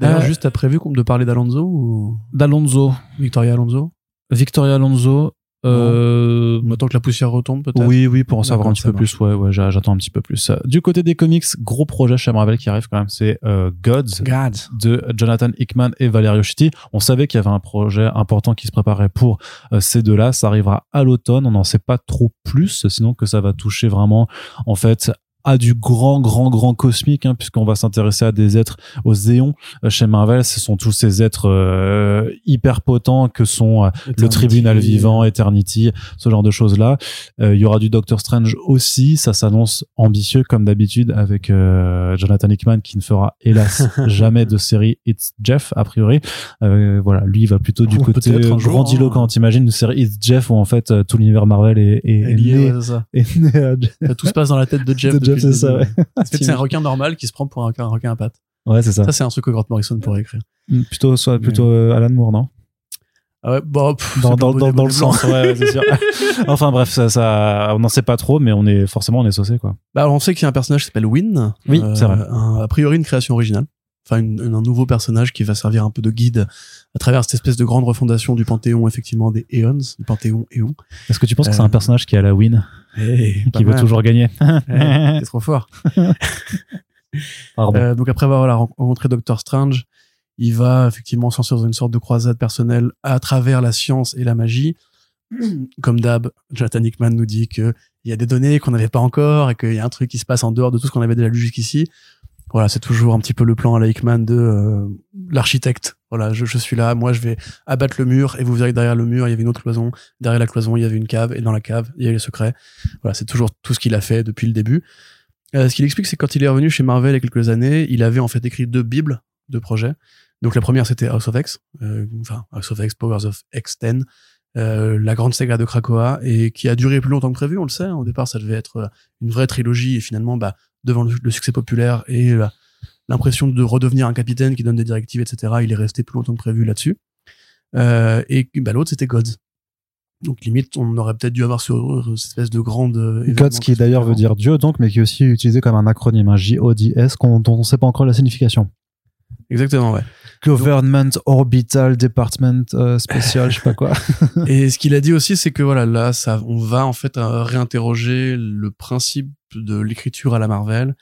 D'ailleurs,
Euh,
juste, t'as prévu qu'on- de parler d'Alonso ou
D'Alonso,
Victoria Alonso?
Victoria Alonso. Euh,
On attend que la poussière retombe, peut-être
oui, oui, pour en savoir un petit peu plus, ouais, ouais, j'a- j'attends un petit peu plus. Euh, Du côté des comics, gros projet chez Marvel qui arrive quand même, c'est euh, Gods
God.
de Jonathan Hickman et Valerio Schiti. On savait qu'il y avait un projet important qui se préparait pour euh, ces deux-là. Ça arrivera à l'automne. On n'en sait pas trop plus, sinon que ça va toucher vraiment, en fait, à du grand, grand, grand cosmique, hein, puisqu'on va s'intéresser à des êtres, aux éons euh, chez Marvel. Ce sont tous ces êtres euh, hyper potents que sont euh, le tribunal vivant, Eternity, ce genre de choses-là. Euh, Il y aura du Doctor Strange aussi. Ça s'annonce ambitieux comme d'habitude avec euh, Jonathan Hickman qui ne fera hélas jamais de série It's Jeff a priori. Euh, voilà, lui il va plutôt du côté grandiloquent.
hein.
T'imagines une série It's Jeff où en fait tout l'univers Marvel est, est,
lié,
né, est né à-
Tout se passe dans la tête de Jeff
de c'est ça, ouais.
C'est un requin normal qui se prend pour un, un requin à pattes.
Ouais, c'est ça.
Ça, c'est un truc que Grant Morrison pourrait écrire.
Mm, Plutôt, soit, plutôt euh, Alan Moore, non?
Ah ouais, bon, pff,
Dans, dans, le sens, ouais, ouais, c'est sûr. enfin bref, ça, ça, on n'en sait pas trop, mais on est forcément on est saucé quoi.
Bah, alors, on sait qu'il y a un personnage qui s'appelle Win.
Oui, c'est vrai.
un- a priori, une création originale. Enfin, une- un nouveau personnage qui va servir un peu de guide à travers cette espèce de grande refondation du panthéon, effectivement, des Aeons, du panthéon Éon.
Est-ce que tu penses que c'est
Euh,
un personnage qui a la win,
Hey,
qui veut
mal.
toujours gagner
Hey, T'es trop fort.
Pardon.
Euh, donc après avoir voilà, rencontré Doctor Strange, il va effectivement s'en dans une sorte de croisade personnelle à travers la science et la magie. Comme d'hab, Jonathan Hickman nous dit que il y a des données qu'on n'avait pas encore et qu'il y a un truc qui se passe en dehors de tout ce qu'on avait déjà lu jusqu'ici. Voilà, c'est toujours un petit peu le plan à la Hickman de euh, l'architecte. Voilà, je, je suis là, moi je vais abattre le mur et vous verrez que derrière le mur il y avait une autre cloison. Derrière la cloison il y avait une cave et dans la cave il y avait les secrets. Voilà, c'est toujours tout ce qu'il a fait depuis le début. Euh, ce qu'il explique, c'est quand il est revenu chez Marvel il y a quelques années, il avait en fait écrit deux bibles de projets. Donc la première c'était House of X, euh, enfin House of X, Powers of X10, euh, la grande saga de Krakoa, et qui a duré plus longtemps que prévu, on le sait. hein. Au départ, ça devait être euh, une vraie trilogie, et finalement, bah, devant le, le succès populaire et l'impression de redevenir un capitaine qui donne des directives, etc., il est resté plus longtemps que prévu là-dessus. Euh, et bah, l'autre c'était Gods. Donc limite, on aurait peut-être dû avoir ce, cette espèce de grande euh,
Gods qui d'ailleurs veut dire Dieu donc, mais qui est aussi utilisé comme un acronyme, un J-O-D-S, dont on ne sait pas encore la signification.
Exactement, ouais.
Government Orbital Department euh, Special, je sais pas quoi.
Et ce qu'il a dit aussi, c'est que voilà, là, ça, on va en fait euh, réinterroger le principe de l'écriture à la Marvel,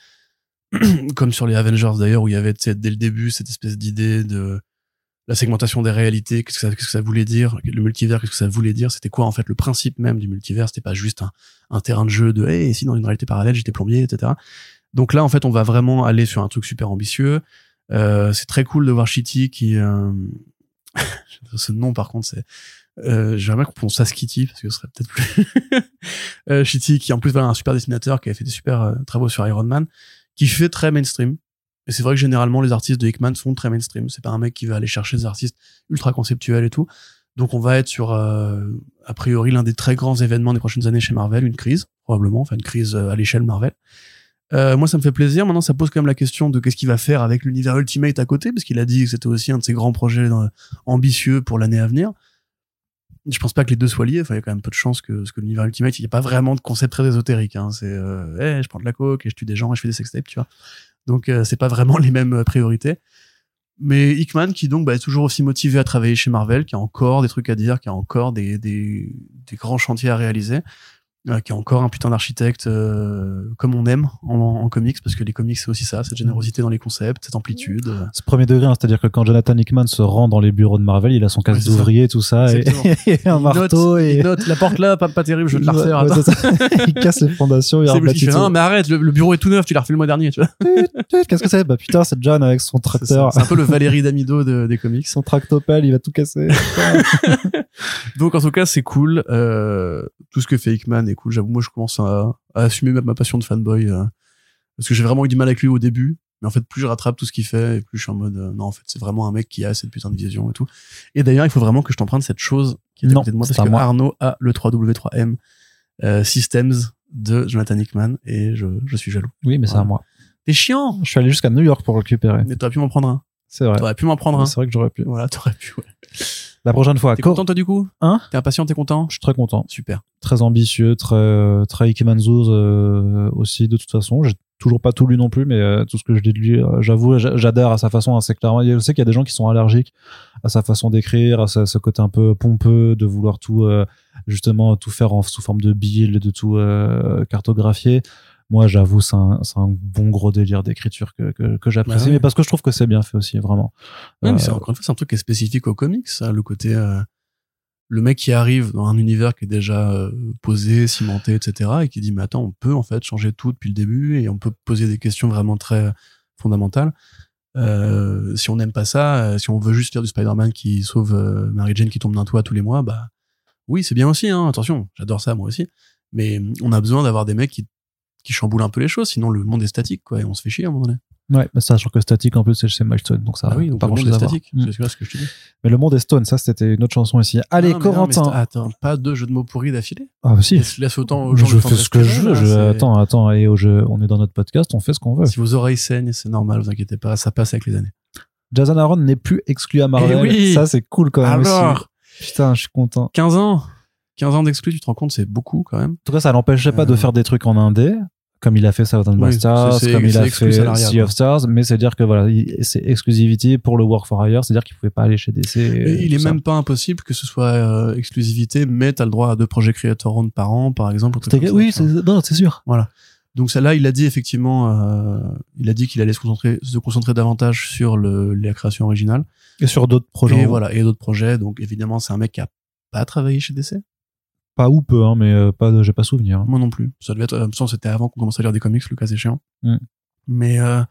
comme sur les Avengers d'ailleurs, où il y avait dès le début cette espèce d'idée de la segmentation des réalités, qu'est-ce que ça, qu'est-ce que ça voulait dire, le multivers, qu'est-ce que ça voulait dire, c'était quoi en fait le principe même du multivers, c'était pas juste un, un terrain de jeu de hey, si dans une réalité parallèle j'étais plombier, etc. Donc là, en fait, on va vraiment aller sur un truc super ambitieux. Euh, c'est très cool de voir Shitty qui euh... ce nom par contre c'est euh, j'aimerais qu'on prononce ça Skitty parce que ce serait peut-être plus euh, Shitty qui en plus voilà un super dessinateur qui a fait des super euh, travaux sur Iron Man qui fait très mainstream. Et c'est vrai que généralement les artistes de Hickman sont très mainstream. C'est pas un mec qui va aller chercher des artistes ultra conceptuels et tout. Donc on va être sur euh, a priori l'un des très grands événements des prochaines années chez Marvel une crise probablement enfin une crise à l'échelle Marvel euh, moi, ça me fait plaisir. Maintenant, ça pose quand même la question de qu'est-ce qu'il va faire avec l'univers Ultimate à côté, parce qu'il a dit que c'était aussi un de ses grands projets ambitieux pour l'année à venir. Je pense pas que les deux soient liés. Il y a quand même peu de chances que, que l'univers Ultimate, il n'y a pas vraiment de concept très ésotérique. Hein. C'est, euh, je prends de la coke et je tue des gens et je fais des sextapes, tu vois. Donc, euh, c'est pas vraiment les mêmes euh, priorités. Mais Hickman, qui donc bah, est toujours aussi motivé à travailler chez Marvel, qui a encore des trucs à dire, qui a encore des grands chantiers à réaliser, euh, qui a encore un putain d'architecte euh, comme on aime en, en comics, parce que les comics c'est aussi ça, cette générosité dans les concepts, cette amplitude. euh.
C'est premier degré, hein, c'est-à-dire que quand Jonathan Hickman se rend dans les bureaux de Marvel, il a son
Ouais,
casque
ça.
d'ouvrier, tout ça, et, un
Il
marteau,
note,
et
il note, la porte là, pas, pas terrible, je vais te la
Ouais,
refaire.
ouais, il casse les fondations, il
fait,
tout.
non, mais arrête, le, le bureau est tout neuf, tu l'as refait le mois dernier, tu vois.
Qu'est-ce que c'est? Bah putain, c'est John avec son tracteur,
C'est un peu le Valérie Damido de- des comics.
son tractopelle, il va tout casser.
Donc en tout cas, c'est cool. Euh, tout ce que fait Hickman est cool. J'avoue, moi, je commence à, à assumer ma, ma passion de fanboy. euh, parce que j'ai vraiment eu du mal avec lui au début. Mais en fait, plus je rattrape tout ce qu'il fait, et plus je suis en mode, euh, non, en fait, c'est vraiment un mec qui a cette putain de vision et tout. Et d'ailleurs, il faut vraiment que je t'emprunte cette chose qui est à
Non,
côté de moi, parce que
moi.
Arnaud a le 3W3M euh, Systems de Jonathan Hickman, et je, je suis jaloux.
Oui, mais c'est à moi.
T'es chiant!
Je suis allé jusqu'à New York pour le récupérer.
Mais t'aurais pu m'en prendre un.
C'est vrai.
T'aurais pu m'en prendre un.
C'est vrai que j'aurais pu.
Voilà, t'aurais pu, ouais.
La prochaine fois,
T'es
Co-
content, toi, du coup?
Hein
T'es impatient, t'es content?
je suis très content.
Super.
Très ambitieux, très, euh, très Hickmanzouz euh, aussi, de toute façon. J'ai toujours pas tout lu non plus, mais euh, tout ce que je dis de lui, euh, j'avoue, j'a- j'adhère à sa façon assez clairement. Je sais qu'il y a des gens qui sont allergiques à sa façon d'écrire, à ce côté un peu pompeux, de vouloir tout, euh, justement, tout faire en, sous forme de build, de tout euh, cartographier. Moi, j'avoue, c'est un, bon gros délire d'écriture que, que, que j'apprécie,
Bah ouais.
mais parce que je trouve que c'est bien fait aussi, vraiment.
Oui, mais
Euh,
c'est encore une fois, c'est un truc qui est spécifique aux comics, ça, le côté euh, le mec qui arrive dans un univers qui est déjà euh, posé, cimenté, etc., et qui dit mais attends, on peut en fait changer tout depuis le début et on peut poser des questions vraiment très fondamentales. Euh, si on n'aime pas ça, si on veut juste lire du Spider-Man qui sauve Mary Jane qui tombe d'un toit tous les mois, bah oui, c'est bien aussi. Hein, attention, j'adore ça moi aussi. Mais on a besoin d'avoir des mecs qui qui chamboulent un peu les choses, sinon le monde est statique, quoi, et on se fait chier à un moment donné.
Ouais, mais sachant que Static en plus c'est chez Milestone, donc ça
Ah oui, donc
pas
le monde est statique.
Mm.
C'est ce que je te dis.
Mais le monde est Stone, ça c'était une autre chanson ici. Allez,
Non,
Corentin.
Attends, pas deux jeux de mots pourris d'affilée.
Ah bah si.
Laisse, laisse autant aux gens
Je fais ce que je veux.
là,
Je... Attends, attends, au jeu. On est dans notre podcast, on fait ce qu'on veut.
Si vos oreilles saignent, c'est normal, vous inquiétez pas, ça passe avec les années.
Jason Aaron n'est plus exclu à Marvel.
Eh oui.
Ça c'est cool quand même aussi.
Alors,
Putain, je suis content.
15 ans 15 ans d'exclus, tu te rends compte, c'est beaucoup quand même.
En tout cas, ça l'empêchait pas de
Euh.
faire des trucs en indé, comme il a fait Southern
Oui,
Stars, comme il a fait Sea of Stars, mais c'est dire que voilà, il- c'est exclusivité pour le Work for Hire, c'est-à-dire qu'il pouvait pas aller chez DC.
Et il est
ça.
même pas impossible que ce soit euh, exclusivité, mais t'as le droit à deux projets Creator Round par an, par exemple. ou ça,
Oui,
tu
c'est sûr.
Donc celle-là, il a dit effectivement, euh, il a dit qu'il allait se concentrer, se concentrer davantage sur le, la création originale.
Et sur d'autres projets.
et voilà, et d'autres projets. Donc évidemment, c'est un mec qui a pas travaillé chez DC.
Pas ou peu, hein, mais euh, pas, de- j'ai pas souvenir. hein.
Moi non plus. Ça devait être, euh, ça, c'était avant qu'on commence à lire des comics, le cas échéant.
Mm.
Mais euh,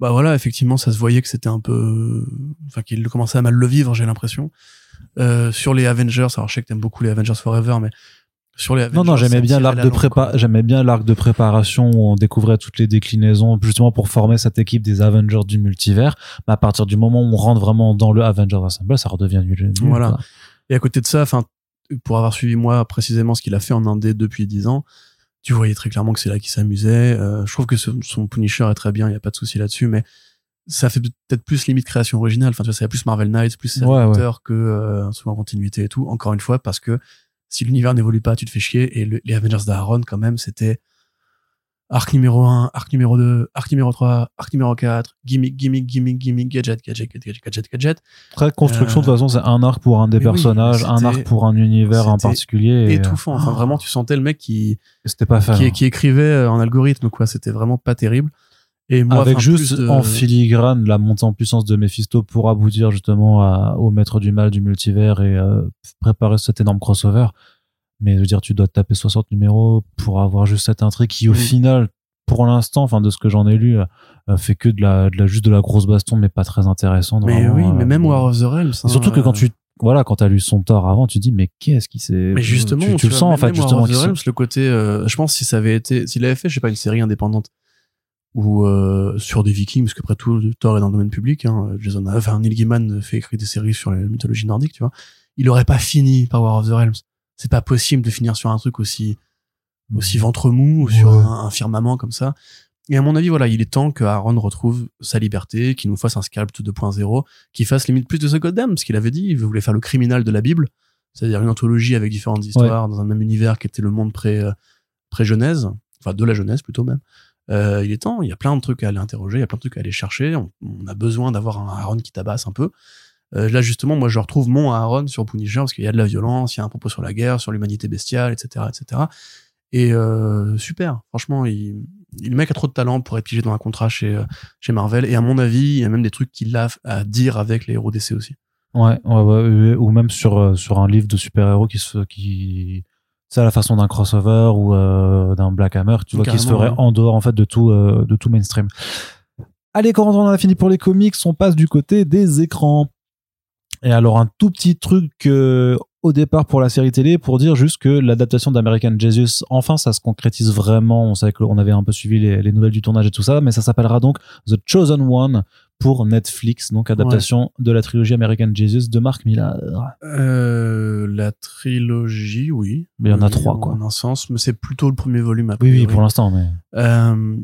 bah voilà, effectivement, ça se voyait que c'était un peu, enfin qu'il commençait à mal le vivre, j'ai l'impression. Euh, sur les Avengers, alors je sais que t'aimes beaucoup les Avengers Forever, mais sur les Avengers,
Non, non, j'aimais bien l'arc
la
de prépa, j'aimais bien l'arc de préparation où on découvrait toutes les déclinaisons, justement pour former cette équipe des Avengers du multivers. Mais à partir du moment où on rentre vraiment dans le Avengers Assemble, ça redevient nul. nul,
Voilà.
quoi.
Et à côté de ça, enfin, pour avoir suivi moi précisément ce qu'il a fait en Indé depuis 10 ans, tu voyais très clairement que c'est là qu'il s'amusait. Euh, je trouve que ce- son Punisher est très bien, il y a pas de souci là-dessus, mais ça fait peut-être plus limite création originale. Enfin, tu vois, c'est plus Marvel Knights, plus série
Ouais, ouais.
que euh, souvent continuité et tout. Encore une fois, parce que si l'univers n'évolue pas, tu te fais chier. Et le- les Avengers d'Aaron, quand même, c'était arc numéro 1, arc numéro 2, arc numéro 3, arc numéro 4, gimmick, gimmick, gimmick, gimmick, gadget, gadget, gadget, gadget, gadget.
Après, construction, de toute façon, c'est un arc pour un des
Euh, oui,
personnages, un arc pour un univers en particulier. et,
étouffant. Enfin,
euh,
vraiment, tu sentais le mec qui,
C'était pas fait.
qui,
hein.
qui écrivait euh, en algorithme, quoi. C'était vraiment pas terrible. Et moi,
Avec juste
de-
en filigrane la montée en puissance de Mephisto pour aboutir justement à- au maître du mal du multivers et euh, préparer cet énorme crossover. Mais je veux dire, tu dois taper 60 numéros pour avoir juste cette intrigue qui, au
Mm.
final, pour l'instant, enfin de ce que j'en ai lu, euh, fait que de la, de la juste de la grosse baston, mais pas très intéressant.
Mais
vraiment,
oui,
euh,
mais même War of the Realms.
surtout que quand tu voilà, quand t'as lu son tort avant, tu dis mais qu'est-ce qui s'est
Mais justement,
tu, tu le
vois,
sens en fait
War
justement
of the Realms, le côté, euh, je pense si ça avait été, s'il avait fait, je sais pas, une série indépendante ou euh, sur des Vikings, parce qu'après tout, Thor est dans le domaine public. Hein, Jason, enfin Neil Gaiman fait écrire des séries sur la mythologie nordique, tu vois. Il aurait pas fini par War of the Realms. C'est pas possible de finir sur un truc aussi aussi ventre mou ou sur un, un firmament comme ça. Et à mon avis, voilà, il est temps que Aaron retrouve sa liberté, qu'il nous fasse un sculpt 2.0, qu'il fasse limite plus de The Goddamn, parce qu'il avait dit, il voulait faire le criminal de la Bible, c'est-à-dire une anthologie avec différentes histoires dans un même univers qui était le monde pré, euh, pré-genèse, enfin de la Genèse plutôt même. Euh, il est temps, il y a plein de trucs à aller interroger, il y a plein de trucs à aller chercher, on, on a besoin d'avoir un Aaron qui tabasse un peu. Euh, là justement, moi je retrouve mon Aaron sur Punisher parce qu'il y a de la violence, il y a un propos sur la guerre, sur l'humanité bestiale, etc., etc. Et euh, super, franchement, il, il- le mec a trop de talent pour être pigé dans un contrat chez euh, chez Marvel. Et à mon avis, il y a même des trucs qu'il a à dire avec les héros DC aussi.
Ouais, ouais, ouais, ou même sur sur un livre de super-héros qui se qui c'est à la façon d'un crossover ou euh, d'un Black Hammer, tu vois, qui se ferait
ouais.
en dehors en fait de tout de tout mainstream. Allez, quand on en a fini pour les comics, on passe du côté des écrans. Et alors un tout petit truc euh, au départ pour la série télé pour dire juste que l'adaptation d'American Jesus, enfin ça se concrétise vraiment. On savait qu'on avait un peu suivi les, les nouvelles du tournage et tout ça, mais ça s'appellera donc The Chosen One pour Netflix, donc adaptation de la trilogie American Jesus de Mark Millar.
Euh, la trilogie, oui.
Mais il y en a
Oui,
trois, quoi.
En un sens, mais c'est plutôt le premier volume. a
Oui, oui, pour l'instant, mais
Euh,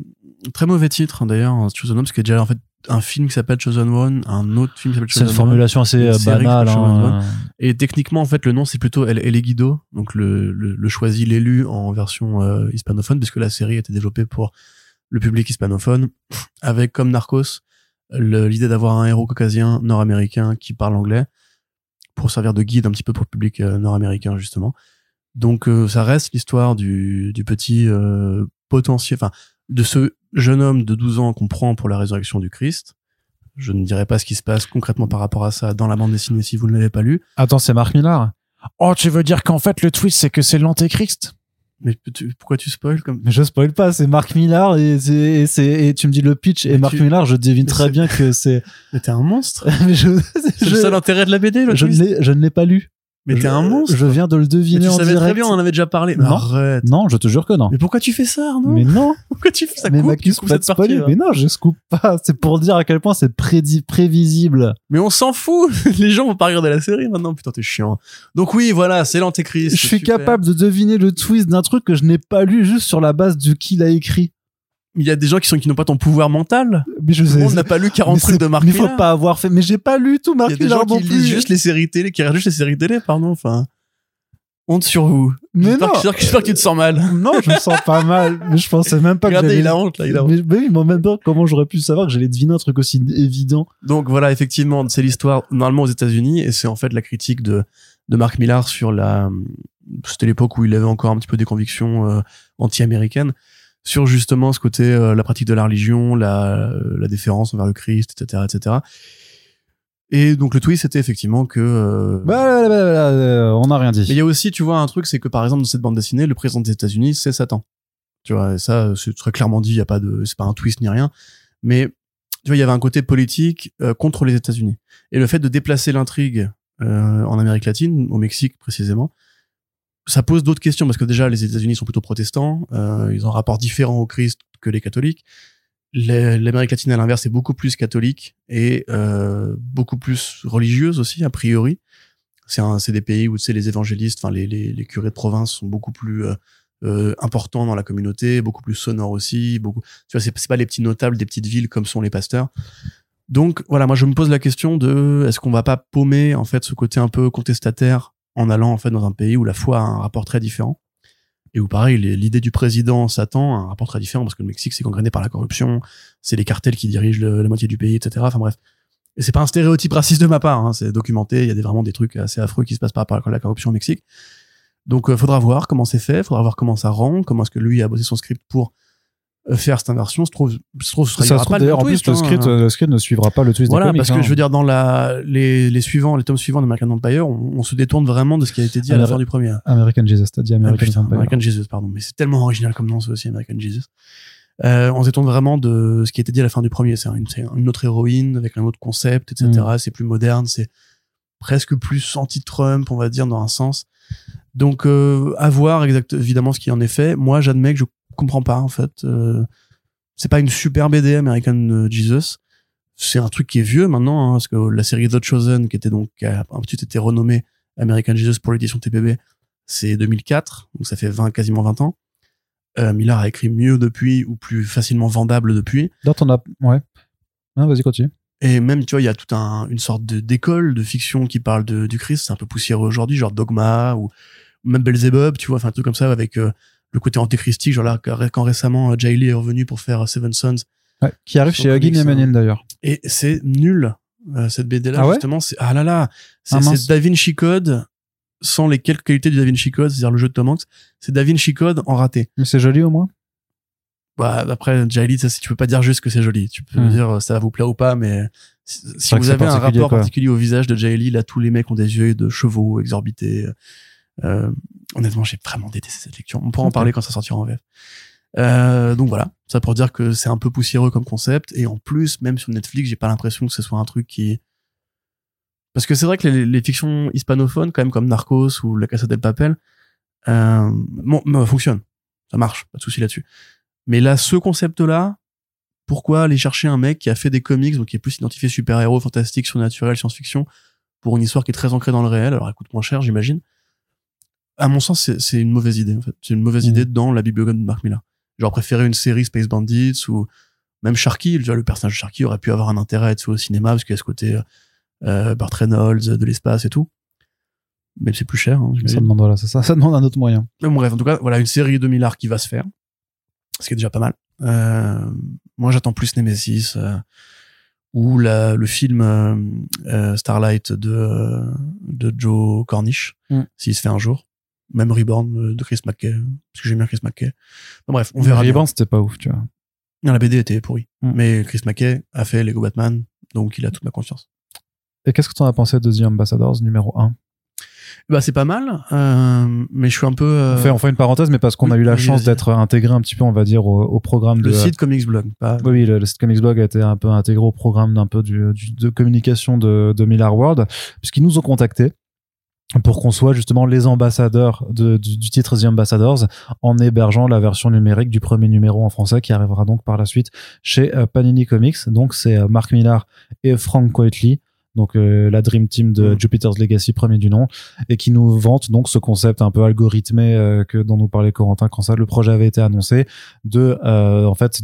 très mauvais titre hein, d'ailleurs, Chosen One, parce a déjà en fait un film qui s'appelle Chosen One, un autre film qui s'appelle
c'est
Chosen One.
formulation assez
Une
euh,
série qui
banale. hein.
Et techniquement, en fait, le nom c'est plutôt El, El Guido, donc le, le, le choisi, l'élu en version euh, hispanophone, puisque la série a été développée pour le public hispanophone, avec comme Narcos l'idée d'avoir un héros caucasien nord-américain qui parle anglais pour servir de guide un petit peu pour le public euh, nord-américain justement. Donc euh, ça reste l'histoire du, du petit euh, potentiel, enfin de ce jeune homme de 12 ans qu'on prend pour la résurrection du Christ. Je ne dirai pas ce qui se passe concrètement par rapport à ça dans la bande dessinée si vous ne l'avez pas lu.
Attends, c'est Mark Millar. Oh, tu veux dire qu'en fait le twist c'est que c'est l'antéchrist?
Mais tu- pourquoi tu spoil comme
Mais je spoil pas, c'est Mark Millar et, c'est- et, et tu me dis le pitch et
Mais
Mark
tu-
Millar, je devine très bien que c'est.
Mais t'es un monstre.
mais je,
C'est
je,
le seul intérêt de la BD, le
je ne l'ai- je ne l'ai pas lu.
Mais t'es un monstre.
Je viens de le
Mais
deviner
tu
en
savais
direct.
très bien, on en avait déjà parlé. Mais
Non.
arrête.
Non, je te jure que non.
Mais pourquoi tu fais ça, Arnaud
Mais non,
Pourquoi tu fais ça
mais
coupe, tu coupes
pas
cette partie, là.
Mais non, je scoop pas. C'est pour dire à quel point c'est prévisible.
Mais on s'en fout. Les gens vont pas regarder la série maintenant. Putain, t'es chiant. Donc oui, voilà, c'est l'antéchrist.
Je suis
super.
capable de deviner le twist d'un truc que je n'ai pas lu juste sur la base de qui l'a écrit.
Il y a des gens qui sont qui n'ont pas ton pouvoir mental.
Mais je
Tout le
sais.
monde n'a pas lu 40
mais
trucs de Marc
Mais faut pas avoir fait. Mais j'ai pas lu tout
Il
Marc
y a des gens qui lisent juste les séries télé, qui regardent juste les séries télé, pardon. Enfin, honte sur vous.
Mais non.
que- J'espère que, que tu te sens mal.
Non, je me sens pas mal. Mais je pensais même pas que
Regardez,
j'allais.
il a honte là, il a honte.
Mais, mais oui, en même temps, comment j'aurais pu savoir que j'allais deviner un truc aussi évident?
Donc voilà, effectivement, c'est l'histoire normalement aux États-Unis et c'est en fait la critique de de Marc Millar sur la. C'était l'époque où il avait encore un petit peu des convictions euh, anti-américaines sur justement ce côté euh, la pratique de la religion, la la déférence envers le Christ, etc., etc. Et donc le twist c'était effectivement que. euh,
Bah, bah, bah, bah, euh, on n'a rien dit.
Mais il y a aussi, tu vois, un truc, c'est que par exemple dans cette bande dessinée, le président des États-Unis, c'est Satan. Tu vois, et ça, c'est très clairement dit. Il y a pas de, c'est pas un twist ni rien. Mais tu vois, il y avait un côté politique euh, contre les États-Unis. Et le fait de déplacer l'intrigue euh, en Amérique latine, au Mexique précisément, ça pose d'autres questions parce que déjà les États-Unis sont plutôt protestants, euh, ils ont un rapport différent au Christ que les catholiques. L'Amérique latine à l'inverse est beaucoup plus catholique et euh, beaucoup plus religieuse aussi a priori. C'est c'est des pays où sais les évangélistes, enfin les, les, les curés de province sont beaucoup plus euh, euh, importants dans la communauté, beaucoup plus sonores aussi, beaucoup. Tu vois, c'est c'est pas les petits notables des petites villes comme sont les pasteurs. Donc voilà, moi je me pose la question de est-ce qu'on va pas paumer en fait ce côté un peu contestataire en allant en fait dans un pays où la foi a un rapport très différent et où pareil l'idée du président Satan a un rapport très différent parce que le Mexique c'est gangréné par la corruption, c'est les cartels qui dirigent la moitié du pays, etc. Enfin bref. Et c'est pas un stéréotype raciste de ma part, hein, c'est documenté, il y a des, vraiment des trucs assez affreux qui se passent par rapport à la corruption au Mexique. Donc euh, faudra voir comment c'est fait, faudra voir comment ça rend, comment est-ce que lui a bossé son script pour faire cette inversion. Se trouve, se trouve,
Ça se trouve
pas
d'ailleurs, en le script,
hein.
le script ne suivra pas le twist
Voilà,
des comics.
parce que
hein.
je veux dire, dans la, les, les suivants, les tomes suivants d'American Empire, on, on se détourne vraiment de ce qui a été dit à la fin du premier.
American Jesus, t'as dit
Ah,
American
putain,
Vampire.
American Jesus, pardon. Mais c'est tellement original comme nom, c'est aussi American Jesus. Euh, on se détourne vraiment de ce qui a été dit à la fin du premier. C'est une, une autre héroïne avec un autre concept, etc.
Mm.
C'est plus moderne, c'est presque plus anti-Trump, on va dire, dans un sens. Donc, euh, à voir exact, évidemment ce qui en est fait. Moi, j'admets que je comprends pas, en fait. Euh, c'est pas une super BD American euh, Jesus. C'est un truc qui est vieux maintenant, hein, parce que la série The Chosen, qui était donc, a un petit été renommée American Jesus pour l'édition TPB, c'est 2004, donc ça fait 20, quasiment 20 ans. Euh, Millard a écrit mieux depuis, ou plus facilement vendable depuis.
Dans ton app, ouais. Ah, vas-y, continue.
Et même, tu vois, il y a toute un, une sorte de d'école de fiction qui parle de, du Christ. C'est un peu poussiéreux aujourd'hui, genre Dogma ou, ou même Belzebub, tu vois, enfin un truc comme ça avec euh, le côté antéchristique. Genre là, quand récemment euh, Jay Lee est revenu pour faire euh, Seven Sons,
Ouais, qui arrive chez Huggy
comics, hein.
D'ailleurs.
et c'est nul euh, cette BD là
Ah ouais
justement. C'est ah là là, c'est c'est Da Vinci Code sans les quelques qualités du Da Vinci Code, c'est-à-dire le jeu de Tom Hanks. C'est Da Vinci Code en raté.
Mais c'est joli au moins.
Bah, après, Jay Lee, ça, tu peux pas dire juste que c'est joli. Tu peux
Hmm.
dire ça va vous plaire ou pas, mais si, vous avez un rapport
quoi.
particulier au visage de Jay Lee, là, tous les mecs ont des yeux de chevaux exorbités. Euh, honnêtement, j'ai vraiment détesté cette lecture. On pourra en parler quand ça sortira en VF. Euh, donc voilà, ça pour dire que c'est un peu poussiéreux comme concept. Et en plus, même sur Netflix, j'ai pas l'impression que ce soit un truc qui... Parce que c'est vrai que les, les fictions hispanophones, quand même comme Narcos ou La Casa del Papel, euh, bon, bon, fonctionnent. Ça marche, pas de souci là-dessus. Mais là, ce concept-là, pourquoi aller chercher un mec qui a fait des comics, donc qui est plus identifié super-héros, fantastique, surnaturel, science-fiction, pour une histoire qui est très ancrée dans le réel, alors elle coûte moins cher, j'imagine. À mon sens, c'est- une mauvaise idée, en fait. C'est une mauvaise
Mhm.
idée dans la bibliographie de Mark Millar. J'aurais préféré une série Space Bandits ou même Sharky. Vois, le personnage de Sharky aurait pu avoir un intérêt vois, au cinéma parce qu'il y a ce côté euh, Burt Reynolds, de l'espace et tout. Mais c'est plus cher, hein,
Ça demande, voilà, ça, ça demande un autre moyen.
Mais bon, bref, en tout cas, voilà une série de Millard qui va se faire. Ce qui est déjà pas mal. Euh, moi, j'attends plus Nemesis euh, ou la, le film euh, euh, Starlight de, euh, de Joe Cornish,
Mm.
s'il se fait un jour. Même Reborn euh, de Chris McKay, parce que j'aime bien Chris McKay. Bon, bref, on verra.
Reborn, c'était pas ouf, tu vois.
Non, la BD était pourrie.
Mm.
Mais Chris McKay a fait Lego Batman, donc il a toute ma confiance.
Et qu'est-ce que t'en as pensé de The Ambassadors numéro 1
Bah, c'est pas mal, euh, mais je suis un peu. euh,
on, fait, on fait une parenthèse, mais parce qu'on
oui,
a eu la chance d'être intégré un petit peu, on va dire, au, au programme
le
de.
site Comics Blog, pas.
Oui, oui, le, le site Comics Blog a été un peu intégré au programme d'un peu du, du- de communication de, de Miller World, puisqu'ils nous ont contactés pour qu'on soit justement les ambassadeurs de, du, du, titre The Ambassadors en hébergeant la version numérique du premier numéro en français qui arrivera donc par la suite chez euh, Panini Comics. Donc c'est euh, Mark Millar et Frank Quitely donc euh, la Dream Team de
Mm.
Jupiter's Legacy premier du nom et qui nous vante donc ce concept un peu algorithmé euh, que dont nous parlait Corentin quand ça le projet avait été annoncé de euh, en fait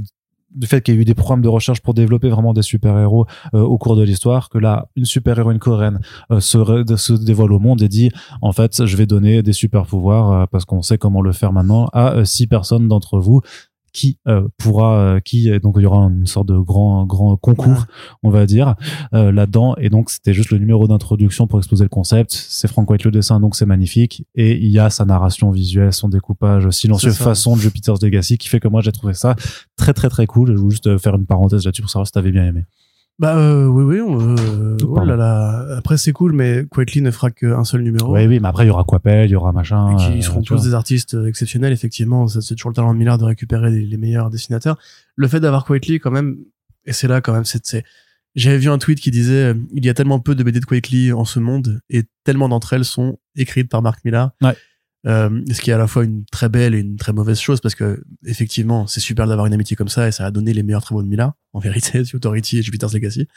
du fait qu'il y a eu des programmes de recherche pour développer vraiment des super-héros euh, au cours de l'histoire, que là, une super-héroïne coréenne euh, se, se dévoile au monde et dit, en fait, je vais donner des super-pouvoirs, euh, parce qu'on sait comment le faire maintenant, à euh, six personnes d'entre vous qui euh, pourra, euh, qui, et donc il y aura une sorte de grand, grand concours, on va dire, euh, là-dedans. Et donc, c'était juste le numéro d'introduction pour exposer le concept. C'est Frank White le dessin, donc c'est magnifique. Et il y a sa narration visuelle, son découpage silencieux façon de Jupiter's Legacy qui fait que moi, j'ai trouvé ça très, très, très cool. Je voulais juste euh, faire une parenthèse là-dessus pour savoir si t'avais bien aimé.
Bah euh, oui, oui. on, euh, oh là là. Après, c'est cool, mais Quietly ne fera qu'un seul numéro.
Oui, oui, mais après, il y aura Quapel, il y aura machin.
Qui
euh,
seront tous
vois.
des artistes euh, exceptionnels, effectivement. C'est toujours le talent de Millard de récupérer les, les meilleurs dessinateurs. Le fait d'avoir Quietly, quand même, et c'est là, quand même, c'est, j'avais vu un tweet qui disait, euh, il y a tellement peu de BD de Quietly en ce monde, et tellement d'entre elles sont écrites par Mark Millar.
Ouais.
Euh, ce qui est à la fois une très belle et une très mauvaise chose parce que effectivement c'est super d'avoir une amitié comme ça et ça a donné les meilleurs travaux de Millar en vérité The Authority et Jupiter's Legacy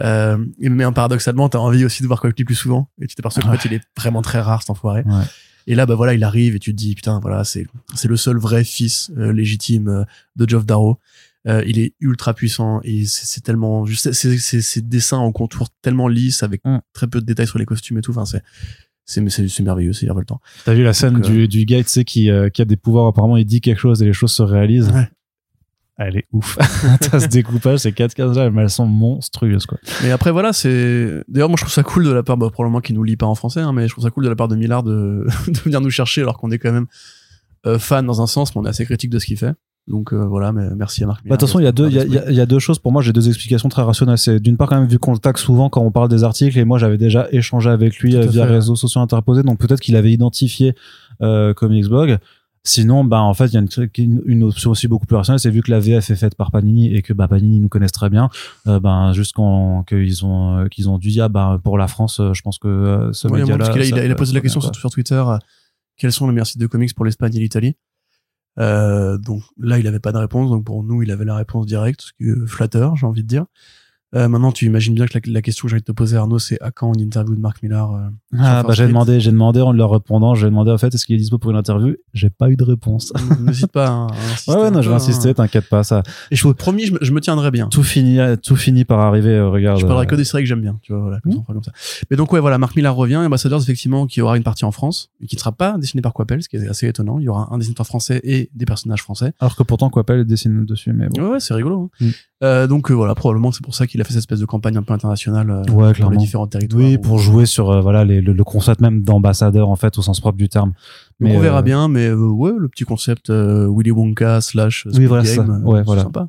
euh, mais paradoxalement t'as envie aussi de voir Quietly plus souvent et tu t'aperçois qu'en
Ouais.
fait il est vraiment très rare cet enfoiré
Ouais.
et là, bah voilà, il arrive et tu te dis, putain, voilà, c'est c'est le seul vrai fils euh, légitime euh, de Geoff Darrow. Euh, il est ultra puissant et c'est tellement juste, c'est c'est ces dessins en contour tellement lisses avec
Mm.
très peu de détails sur les costumes et tout. Enfin, c'est c'est c'est c'est merveilleux, c'est revoltant.
T'as vu la scène
Donc, euh,
du, du gars, tu sais, qui, euh, qui a des pouvoirs, apparemment, il dit quelque chose et les choses se réalisent.
Ouais.
Elle est ouf. T'as ce découpage, ces quatre cases là, mais elles sont monstrueuses, quoi.
Mais après, voilà, c'est. D'ailleurs, moi, je trouve ça cool de la part, bah, probablement qu'il nous lit pas en français, hein, mais je trouve ça cool de la part de Millard de, de venir nous chercher alors qu'on est quand même euh, fan dans un sens, mais on est assez critique de ce qu'il fait. Donc euh, voilà, mais merci à Marc
Bah, de toute façon, il y a deux, il y a, il y a- il y a deux choses pour moi. J'ai deux explications très rationnelles. C'est d'une part quand même vu qu'on le taxe souvent quand on parle des articles et moi j'avais déjà échangé avec lui euh, via
fait.
réseaux sociaux interposés, donc peut-être qu'il avait identifié euh, Comicsblog. Sinon, bah en fait, il y a une, option aussi beaucoup plus rationnelle, c'est vu que la VF est faite par Panini et que bah Panini nous connaissent très bien, euh, ben juste quand qu'ils ont euh, qu'ils ont dû dire bah pour la France, je pense que euh, ce
Ouais,
média là,
parce qu'il a, il a, il a posé la question sur, sur Twitter euh, quels sont les meilleurs sites de comics pour l'Espagne et l'Italie? Donc là il avait pas de réponse. Donc pour nous il avait la réponse directe ce qui est flatteur j'ai envie de dire euh, maintenant tu imagines bien que la, la question que j'ai envie de te poser Arnaud c'est à quand une interview de Marc Millar euh,
Ah, bah, j'ai demandé, j'ai demandé en leur répondant, j'ai demandé en fait est-ce qu'il est dispo pour une interview? J'ai pas eu de réponse.
n'hésite pas hein, à insister
Ouais, ouais, non, je vais insister,
hein.
t'inquiète pas, ça.
et je promis je me, je me tiendrai bien
Tout finit, tout finit par arriver, euh, regarde.
je parlerai
euh,
que des séries que j'aime bien tu vois voilà
Mhm.
comme ça mais donc ouais voilà Marc Millar revient Ambassadors effectivement qui aura une partie en France et qui ne sera pas dessiné par Coppel ce qui est assez étonnant il y aura un dessinateur français et des personnages français
Alors que pourtant, Coppel dessine dessus, mais bon.
Ouais, ouais, c'est rigolo. hein.
Mm.
Euh, donc euh, voilà, probablement c'est pour ça qu'il a fait cette espèce de campagne un peu internationale euh,
Ouais,
pour les différents territoires.
Oui,
où-
pour jouer sur euh, voilà les- le, le concept même d'ambassadeur en fait au sens propre du terme.
Donc on verra
euh,
bien, mais euh, ouais, le petit concept Willy Wonka slash
Oui, voilà,
Game,
Ouais, voilà.
sympa.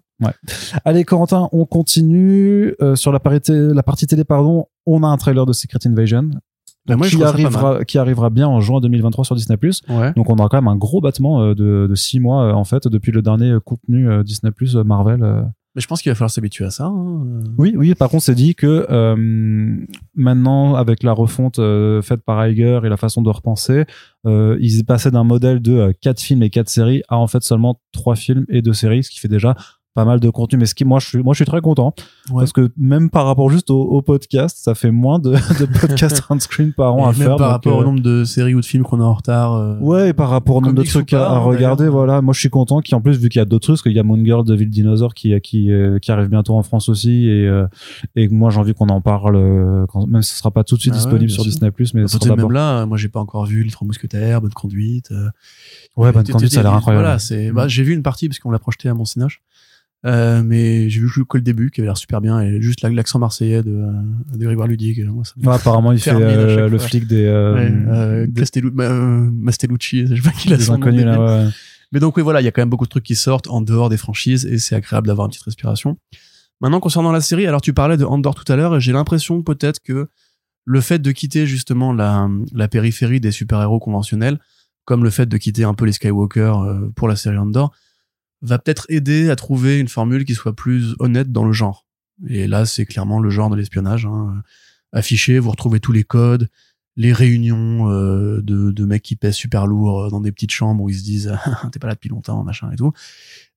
Allez, Corentin, on continue euh, sur la partie la partie télé pardon. On a un trailer de Secret Invasion
Bah, moi,
qui arrivera qui arrivera bien en juin 2023 sur Disney+.
Ouais.
Donc on aura quand même un gros battement de, de six mois en fait depuis le dernier contenu Disney Plus Marvel. Euh.
Mais je pense qu'il va falloir s'habituer à ça. hein.
Oui, oui. Par contre, c'est dit que euh, maintenant, avec la refonte euh, faite par Iger et la façon de repenser, euh, ils passaient d'un modèle de euh, quatre films et quatre séries à en fait seulement trois films et deux séries, ce qui fait déjà pas mal de contenu. Mais ce qui, moi, je suis, moi, je suis très content
Ouais.
parce que même par rapport juste au, au podcast, ça fait moins de, de podcasts on screen par an
Et
à
même
faire.
par rapport au
euh,
nombre de séries ou de films qu'on a en retard. euh,
Ouais, et par rapport au nombre de trucs à,
pas,
à regarder, voilà. Moi, je suis content qu'il en plus, vu qu'il y a d'autres trucs, parce qu'il y a Moon Girl de Ville Dinosaur qui, qui, euh, qui arrive bientôt en France aussi, et, euh, et moi, j'ai envie qu'on en parle, quand, même si ce sera pas tout de suite
Ah ouais,
disponible sur
sûr.
Disney+, mais
bah,
ce
peut-être
sera
même là, moi j'ai pas encore vu Les Trois Mousquetaires, Bonne Conduite.
Ouais, Bonne Conduite, ça a l'air incroyable.
Voilà, c'est,
Mm.
bah, j'ai vu une partie parce qu'on l'a projeté à mon Cinoche. Euh, mais j'ai vu que le début qui avait l'air super bien et juste la- l'accent marseillais de, euh, de Grégoire Ludig. euh, Moi, ça
apparemment, il fait euh, le
fois.
flic des, euh,
Ouais, Castellu- Mastellucci, je sais pas qui l'a son
là, ouais.
Mais donc oui, voilà, il y a quand même beaucoup de trucs qui sortent en dehors des franchises et c'est agréable d'avoir une petite respiration. Maintenant, concernant la série, alors tu parlais de Andor tout à l'heure et j'ai l'impression peut-être que le fait de quitter justement la, la périphérie des super-héros conventionnels, comme le fait de quitter un peu les Skywalker pour la série Andor, va peut-être aider à trouver une formule qui soit plus honnête dans le genre. Et là, c'est clairement le genre de l'espionnage. Hein. Affiché, vous retrouvez tous les codes, les réunions euh, de, de mecs qui pèsent super lourd euh, dans des petites chambres où ils se disent t'es pas là depuis longtemps machin et tout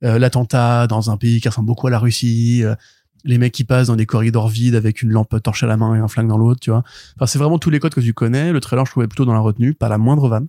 euh, l'attentat dans un pays qui ressemble beaucoup à la Russie euh, les mecs qui passent dans des corridors vides avec une lampe torche à la main et un flingue dans l'autre tu vois enfin c'est vraiment tous les codes que tu connais le trailer je trouvais plutôt dans la retenue pas la moindre vanne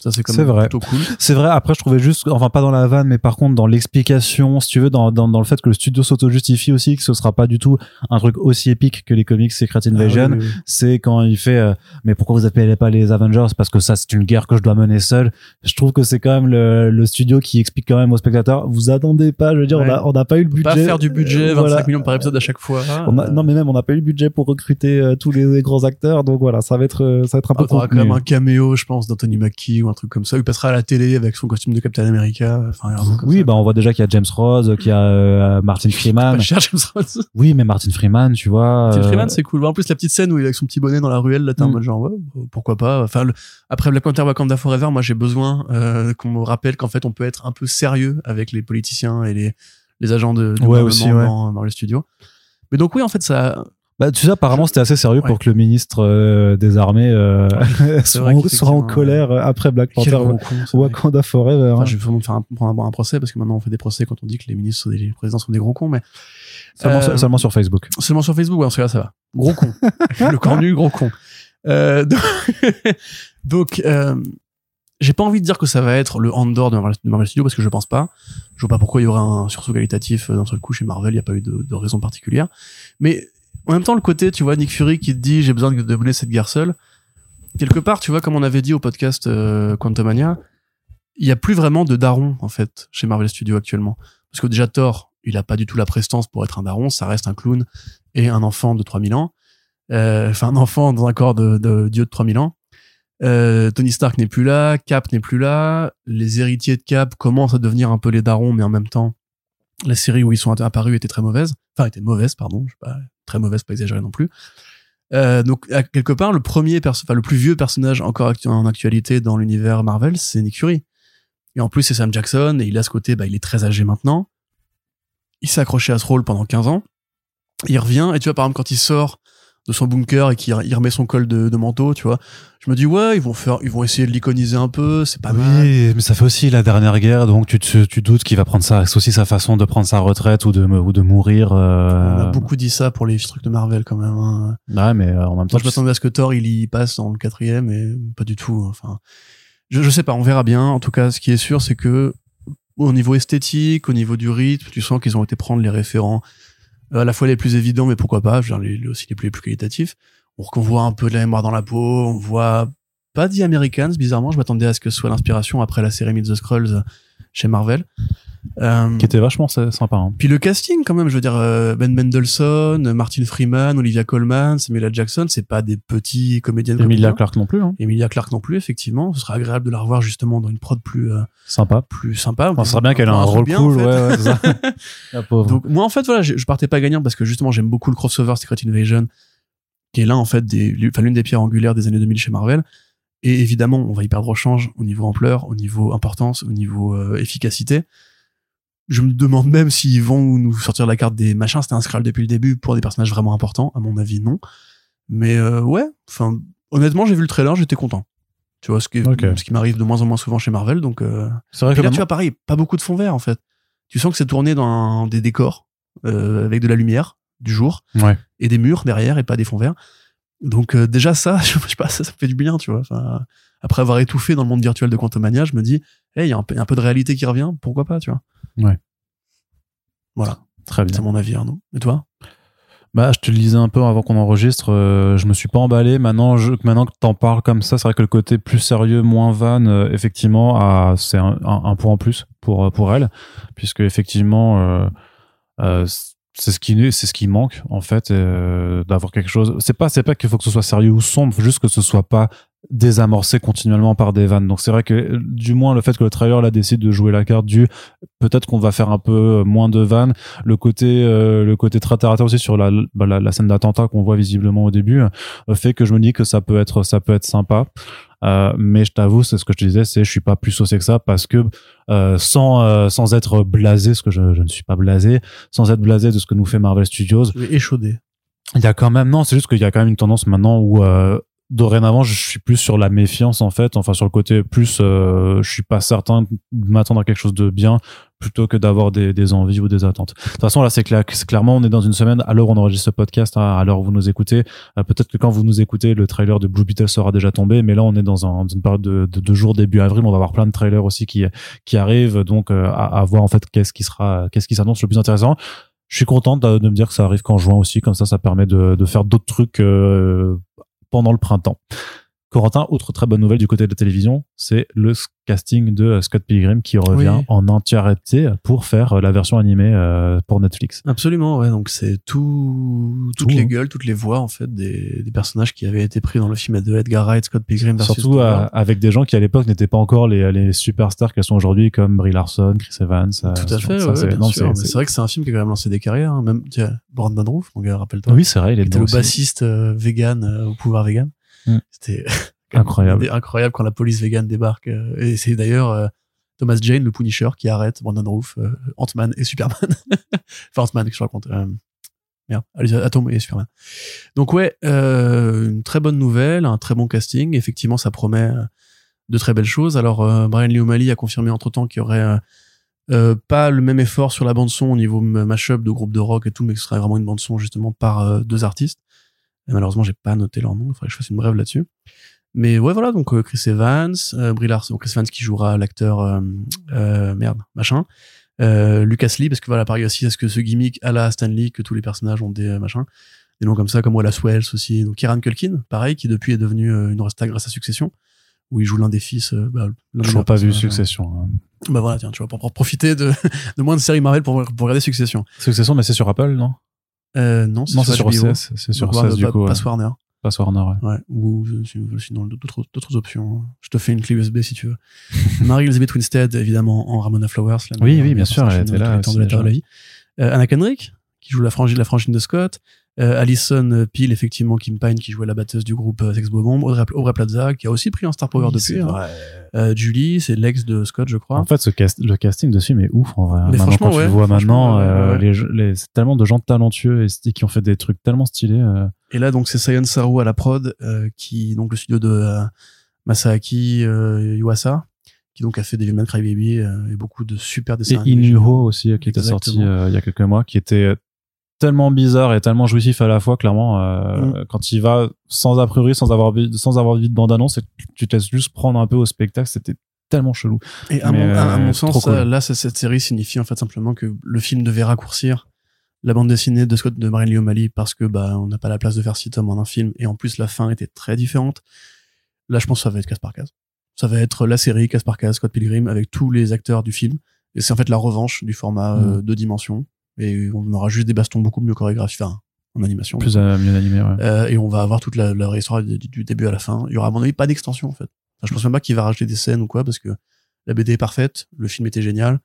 ça c'est quand même
vrai.
plutôt cool
C'est vrai. Après, je trouvais juste, enfin pas dans la vanne, mais par contre dans l'explication, si tu veux, dans, dans, dans le fait que le studio s'auto-justifie aussi, que ce sera pas du tout un truc aussi épique que les comics Secret Invasion.
Ah oui, oui, oui.
C'est quand il fait, euh, mais pourquoi vous appelez pas les Avengers? Parce que ça, c'est une guerre que je dois mener seul. Je trouve que c'est quand même le, le studio qui explique quand même aux spectateurs, vous attendez pas. Je veux dire,
Ouais.
on a, on n'a pas eu le
On
budget.
pas faire du budget
Euh,
25
voilà.
millions par épisode à chaque fois
On a-
Euh,
non mais même on n'a pas eu le budget pour recruter euh, tous les grands acteurs donc voilà ça va être euh, ça va être un
Ah,
peu
t'auras quand même un caméo, je pense, d'Anthony Mackie ou un truc comme ça. Il passera à la télé avec son costume de Captain America. Enfin,
oui bah on voit déjà qu'il y a James Rhodes qu'il y a euh, Martin Freeman
Pas cher, James Rhodes.
oui mais Martin Freeman tu vois
Tim
euh,
Freeman, c'est cool. En plus, la petite scène où il est avec son petit bonnet dans la ruelle, là, t'es
Mm.
genre, ouais, pourquoi pas. Enfin, le- après Black Panther Wakanda Forever, moi, j'ai besoin euh, qu'on me rappelle qu'en fait, on peut être un peu sérieux avec les politiciens et les, les agents de, du
Ouais, aussi, ouais.
dans, dans les studios. Mais donc, oui, en fait, ça.
Bah tu sais apparemment c'était assez sérieux
Ouais.
pour que le ministre euh, des armées euh, soit, en-
qu'effectivement,
soit en colère euh, après Black Panther
vrai.
Wakanda Forever
Enfin,
hein.
je vais vraiment me faire un, prendre un, un procès parce que maintenant on fait des procès quand on dit que les ministres, sont des- les présidents sont des gros cons, mais
seulement,
Euh,
seulement sur Facebook
Seulement sur Facebook, ouais, en ce cas ça va. Gros con. le cornu, gros con. Euh, donc, euh, j'ai pas envie de dire que ça va être le Andor de Marvel, de Marvel Studios parce que je pense pas. Je vois pas pourquoi il y aurait un sursaut qualitatif d'un seul coup chez Marvel. Il y a pas eu de, de raison particulière. Mais en même temps, le côté, tu vois, Nick Fury qui te dit j'ai besoin de, mener cette guerre seule. Quelque part, tu vois, comme on avait dit au podcast euh, Quantumania, il y a plus vraiment de daron en fait chez Marvel Studios actuellement. Parce que déjà Thor, il a pas du tout la prestance pour être un daron. Ça reste un clown et un enfant de 3000 ans. Euh, Enfin, un enfant dans un corps de, dieu de 3000 ans. Euh, Tony Stark n'est plus là, Cap n'est plus là, les héritiers de Cap commencent à devenir un peu les darons, mais en même temps, la série où ils sont apparus était très mauvaise. Enfin, était mauvaise, pardon, très mauvaise, pas exagéré non plus. Euh, donc, à quelque part, le premier, enfin, le plus vieux personnage encore actu- en actualité dans l'univers Marvel, c'est Nick Fury. Et en plus, c'est Sam Jackson, et il a ce côté, bah, il est très âgé maintenant. Il s'est accroché à ce rôle pendant 15 ans. Il revient, et tu vois, par exemple, quand il sort de son bunker et qu'il il remet son col de, de manteau, tu vois, je me dis, ouais, ils vont faire, ils vont essayer de l'iconiser un peu, c'est pas mal.
mais ça fait aussi la dernière guerre, donc tu te, tu doutes qu'il va prendre ça. C'est aussi sa façon de prendre sa retraite ou de, ou de mourir. euh,
On a beaucoup dit ça pour les trucs de Marvel quand même. hein.
Ouais, mais euh, en même temps,
je m'attendais à ce que Thor, il y passe dans le quatrième, et pas du tout. Enfin, je, je sais pas, on verra bien. En tout cas, ce qui est sûr, c'est que au niveau esthétique, au niveau du rythme, tu sens qu'ils ont été prendre les référents à la fois les plus évidents, mais pourquoi pas, je veux les, aussi les plus, les plus qualitatifs. On, on voit un peu de la mémoire dans la peau, on voit pas The Americans, bizarrement, je m'attendais à ce que ce soit l'inspiration après la série Meet the Scrolls chez Marvel. Euh,
qui était vachement sy- sympa. Hein.
puis le casting quand même, je veux dire euh, Ben Mendelsohn, Martin Freeman, Olivia Colman, Samuel. Jackson, c'est pas des petits comédiens.
Emilia Clarke non plus, hein.
Emilia Clarke non plus, effectivement. Ce serait agréable de la revoir justement dans une prod plus euh,
sympa.
plus sympa.
Ce serait bien qu'elle ait un rôle cool,
en fait.
ouais, ouais, c'est ça. La pauvre.
Donc moi en fait voilà, je, je partais pas gagnant parce que justement j'aime beaucoup le crossover Secret Invasion, qui est l'un en fait des, enfin l'une des pierres angulaires des années 2000 chez Marvel. Et évidemment, on va y perdre au change au niveau ampleur, au niveau importance, au niveau euh, efficacité. Je me demande même s'ils vont nous sortir la carte des machins. C'était un Skrull depuis le début pour des personnages vraiment importants. À mon avis, non. Mais euh, ouais, enfin, honnêtement, j'ai vu le trailer, j'étais content. Tu vois, ce ce qui m'arrive de moins en moins souvent chez Marvel. Donc, euh,
c'est vrai
et
que
là, tu vois, pareil, pas beaucoup de fond vert, en fait. Tu sens que c'est tourné dans des décors, euh, avec de la lumière, du jour,
Ouais.
et des murs derrière, et pas des fonds verts. Donc, euh, déjà, ça, je sais pas, ça, ça me fait du bien, tu vois. Enfin, après avoir étouffé dans le monde virtuel de Quantumania, je me dis, hey, il y a un peu, de réalité qui revient, pourquoi pas, tu vois.
Ouais.
Voilà,
Très
c'est
bien.
mon avis, Arnaud. Et toi?
Bah, je te le disais un peu avant qu'on enregistre, euh, je me suis pas emballé. Maintenant, je, maintenant que t'en parles comme ça, c'est vrai que le côté plus sérieux, moins van, euh, effectivement, c'est un, un- un point en plus pour euh, pour elle, puisque effectivement, euh, c'est ce qui c'est ce qui manque en fait, d'avoir quelque chose. C'est pas c'est pas qu'il faut que ce soit sérieux ou sombre, faut juste que ce soit pas désamorcé continuellement par des vannes. Donc c'est vrai que du moins le fait que le trailer là décide de jouer la carte du peut-être qu'on va faire un peu euh, moins de vannes le côté euh, le côté terre aussi sur la bah, la, la scène d'attentat qu'on voit visiblement au début euh, fait que je me dis que ça peut être ça peut être sympa euh, mais je t'avoue c'est ce que je te disais c'est je suis pas plus saucé que ça parce que euh, sans euh, sans être blasé ce que je, je ne suis pas blasé sans être blasé de ce que nous fait Marvel Studios
Je vais échauder.
il y a quand même non c'est juste qu'il y a quand même une tendance maintenant où euh, dorénavant, je suis plus sur la méfiance en fait, enfin sur le côté plus, euh, je suis pas certain de m'attendre à quelque chose de bien plutôt que d'avoir des, des envies ou des attentes. De toute façon, là, c'est clair, clairement, on est dans une semaine à l'heure où on enregistre ce podcast, hein, à l'heure où vous nous écoutez. Euh, Peut-être que quand vous nous écoutez, le trailer de Blue Beetle sera déjà tombé, mais là, on est dans, un, dans une période de, de deux jours début avril. On va avoir plein de trailers aussi qui qui arrivent, donc euh, à, à voir en fait qu'est-ce qui sera, qu'est-ce qui s'annonce le plus intéressant. Je suis content de, de me dire que ça arrive qu'en juin aussi, comme ça, ça permet de, de faire d'autres trucs euh, pendant le printemps. Corentin, autre très bonne nouvelle du côté de la télévision, c'est le casting de euh, Scott Pilgrim qui revient
Oui.
en entièreté pour faire euh, la version animée euh, pour Netflix.
Absolument, ouais. Donc c'est tout, toutes
Tout,
les
hein.
gueules, toutes les voix en fait des, des personnages qui avaient été pris dans le film de Edgar Wright, Scott Pilgrim versus
Surtout avec des gens qui à l'époque n'étaient pas encore les, les superstars qu'elles sont aujourd'hui, comme Brie Larson, Chris Evans.
Tout à fait, ouais,
c'est-
vrai que c'est un film qui a quand même lancé des carrières. hein. Même Brandon Roof, mon gars, rappelle-toi.
Oui, c'est vrai, il
était le bassiste euh, vegan euh, au pouvoir vegan.
Mm.
C'était
Incroyable.
Incroyable quand la police vegan débarque. euh, et c'est d'ailleurs euh, Thomas Jane, le Punisher, qui arrête Brandon Roof, euh, Ant-Man et Superman. enfin, Ant-Man, que je raconte. Merde, allez, Atom et Superman. Donc ouais, euh, une très bonne nouvelle, un très bon casting. Effectivement, ça promet de très belles choses. Alors, euh, Brian Lee O'Malley a confirmé entre-temps qu'il y aurait euh, pas le même effort sur la bande son au niveau mashup de groupe de rock et tout, mais que ce serait vraiment une bande son justement par deux artistes. Et malheureusement, j'ai pas noté leur nom. Il faudrait que je fasse une brève là-dessus. Mais ouais, voilà, donc euh, Chris Evans, euh, Brie Larson, donc Chris Evans qui jouera l'acteur, euh, merde, machin. Lucas Lee, parce que voilà, pareil aussi, est-ce que ce gimmick à la Stanley, que tous les personnages ont des machins, des noms comme ça, comme Wallace Wells aussi. Donc Kieran Culkin, pareil, qui depuis est devenu une resta grâce à Succession, où il joue l'un des fils. Bah,
Toujours pas vu Succession. hein.
Bah voilà, tiens, tu vois, pour, pour profiter de, de moins de séries Marvel pour, pour regarder Succession.
Succession, mais c'est sur Apple, non?
Euh, non,
c'est sur
HBO.
OCS. C'est sur OCS
Warner-
du
pas-
coup.
Passe Warner.
Passe Warner, ouais.
Ouais, ou euh, si- sinon d'autres d'autres options. Je te fais une clé USB si tu veux. Marie-Elizabeth Winstead, évidemment, en Ramona Flowers. la
Oui, oui, bien sûr, elle était là
de la Terre de la vie. Euh, Anna Kendrick, qui joue la frangine, la frangine de Scott. Euh, Alison Peel, effectivement, Kim Pine, qui jouait la batteuse du groupe euh, Sex Bomb. Audrey, Plaza, qui a aussi pris un star power
Oui,
depuis. hein. Euh, Julie, c'est l'ex de Scott, je crois.
En fait, ce cast, le casting de ce film est ouf en vrai.
Mais
maintenant,
franchement,
quand tu le vois maintenant, euh,
ouais,
les les- c'est tellement de gens talentueux et, qui ont fait des trucs tellement stylés. euh.
Et là, donc, c'est Sayon Saru à la prod, euh, qui, donc, le studio de euh, Masaaki euh, Yuasa, qui donc a fait Devilman Crybaby euh, et beaucoup de super
Et
dessins. animés
Inuho aussi, euh, qui était sorti
Exactement.
euh, il y a quelques mois, qui était tellement bizarre et tellement jouissif à la fois, clairement. euh, Quand il va sans a priori, sans avoir vu, sans avoir vu de bande-annonce, et que tu te laisses juste prendre un peu au spectacle, c'était tellement chelou.
Et à, mon, à- à mon
euh,
sens,
cool.
là, cette série signifie en fait simplement que le film devait raccourcir la bande dessinée de Scott de Marine Lee O'Malley parce que bah on n'a pas la place de faire six tomes en un film et en plus la fin était très différente. Là, je pense que ça va être case par case. Ça va être la série case par case Scott Pilgrim avec tous les acteurs du film et c'est en fait la revanche du format
Mm.
euh, deux dimensions et on aura juste des bastons beaucoup mieux chorégraphiés enfin, en animation.
Plus euh, mieux animé, ouais.
Euh, et on va avoir toute la, la histoire du, du début à la fin. Il y aura à mon avis pas d'extension en fait. Enfin, je pense même pas qu'il va rajouter des scènes ou quoi parce que la BD est parfaite, le film était génial.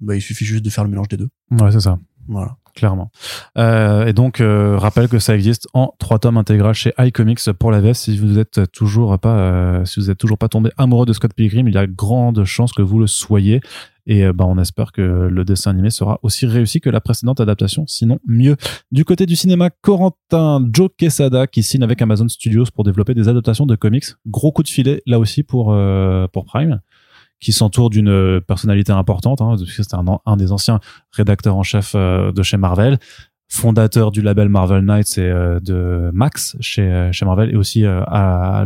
Bah, il suffit juste de faire le mélange des deux.
Ouais, c'est ça.
Voilà.
Clairement. Euh, et donc, euh, rappelle que ça existe en trois tomes intégral chez iComics pour la VS. Si vous êtes toujours pas, euh, si vous êtes toujours pas tombé amoureux de Scott Pilgrim, il y a grande chance que vous le soyez. Et euh, bah, on espère que le dessin animé sera aussi réussi que la précédente adaptation, sinon mieux. Du côté du cinéma, Corentin Joe Quesada qui signe avec Amazon Studios pour développer des adaptations de comics. Gros coup de filet là aussi pour pour Prime qui s'entoure d'une personnalité importante, hein, c'est un, un des anciens rédacteurs en chef euh, de chez Marvel, fondateur du label Marvel Knights et euh, de Max chez, euh, Marvel, et aussi euh, euh,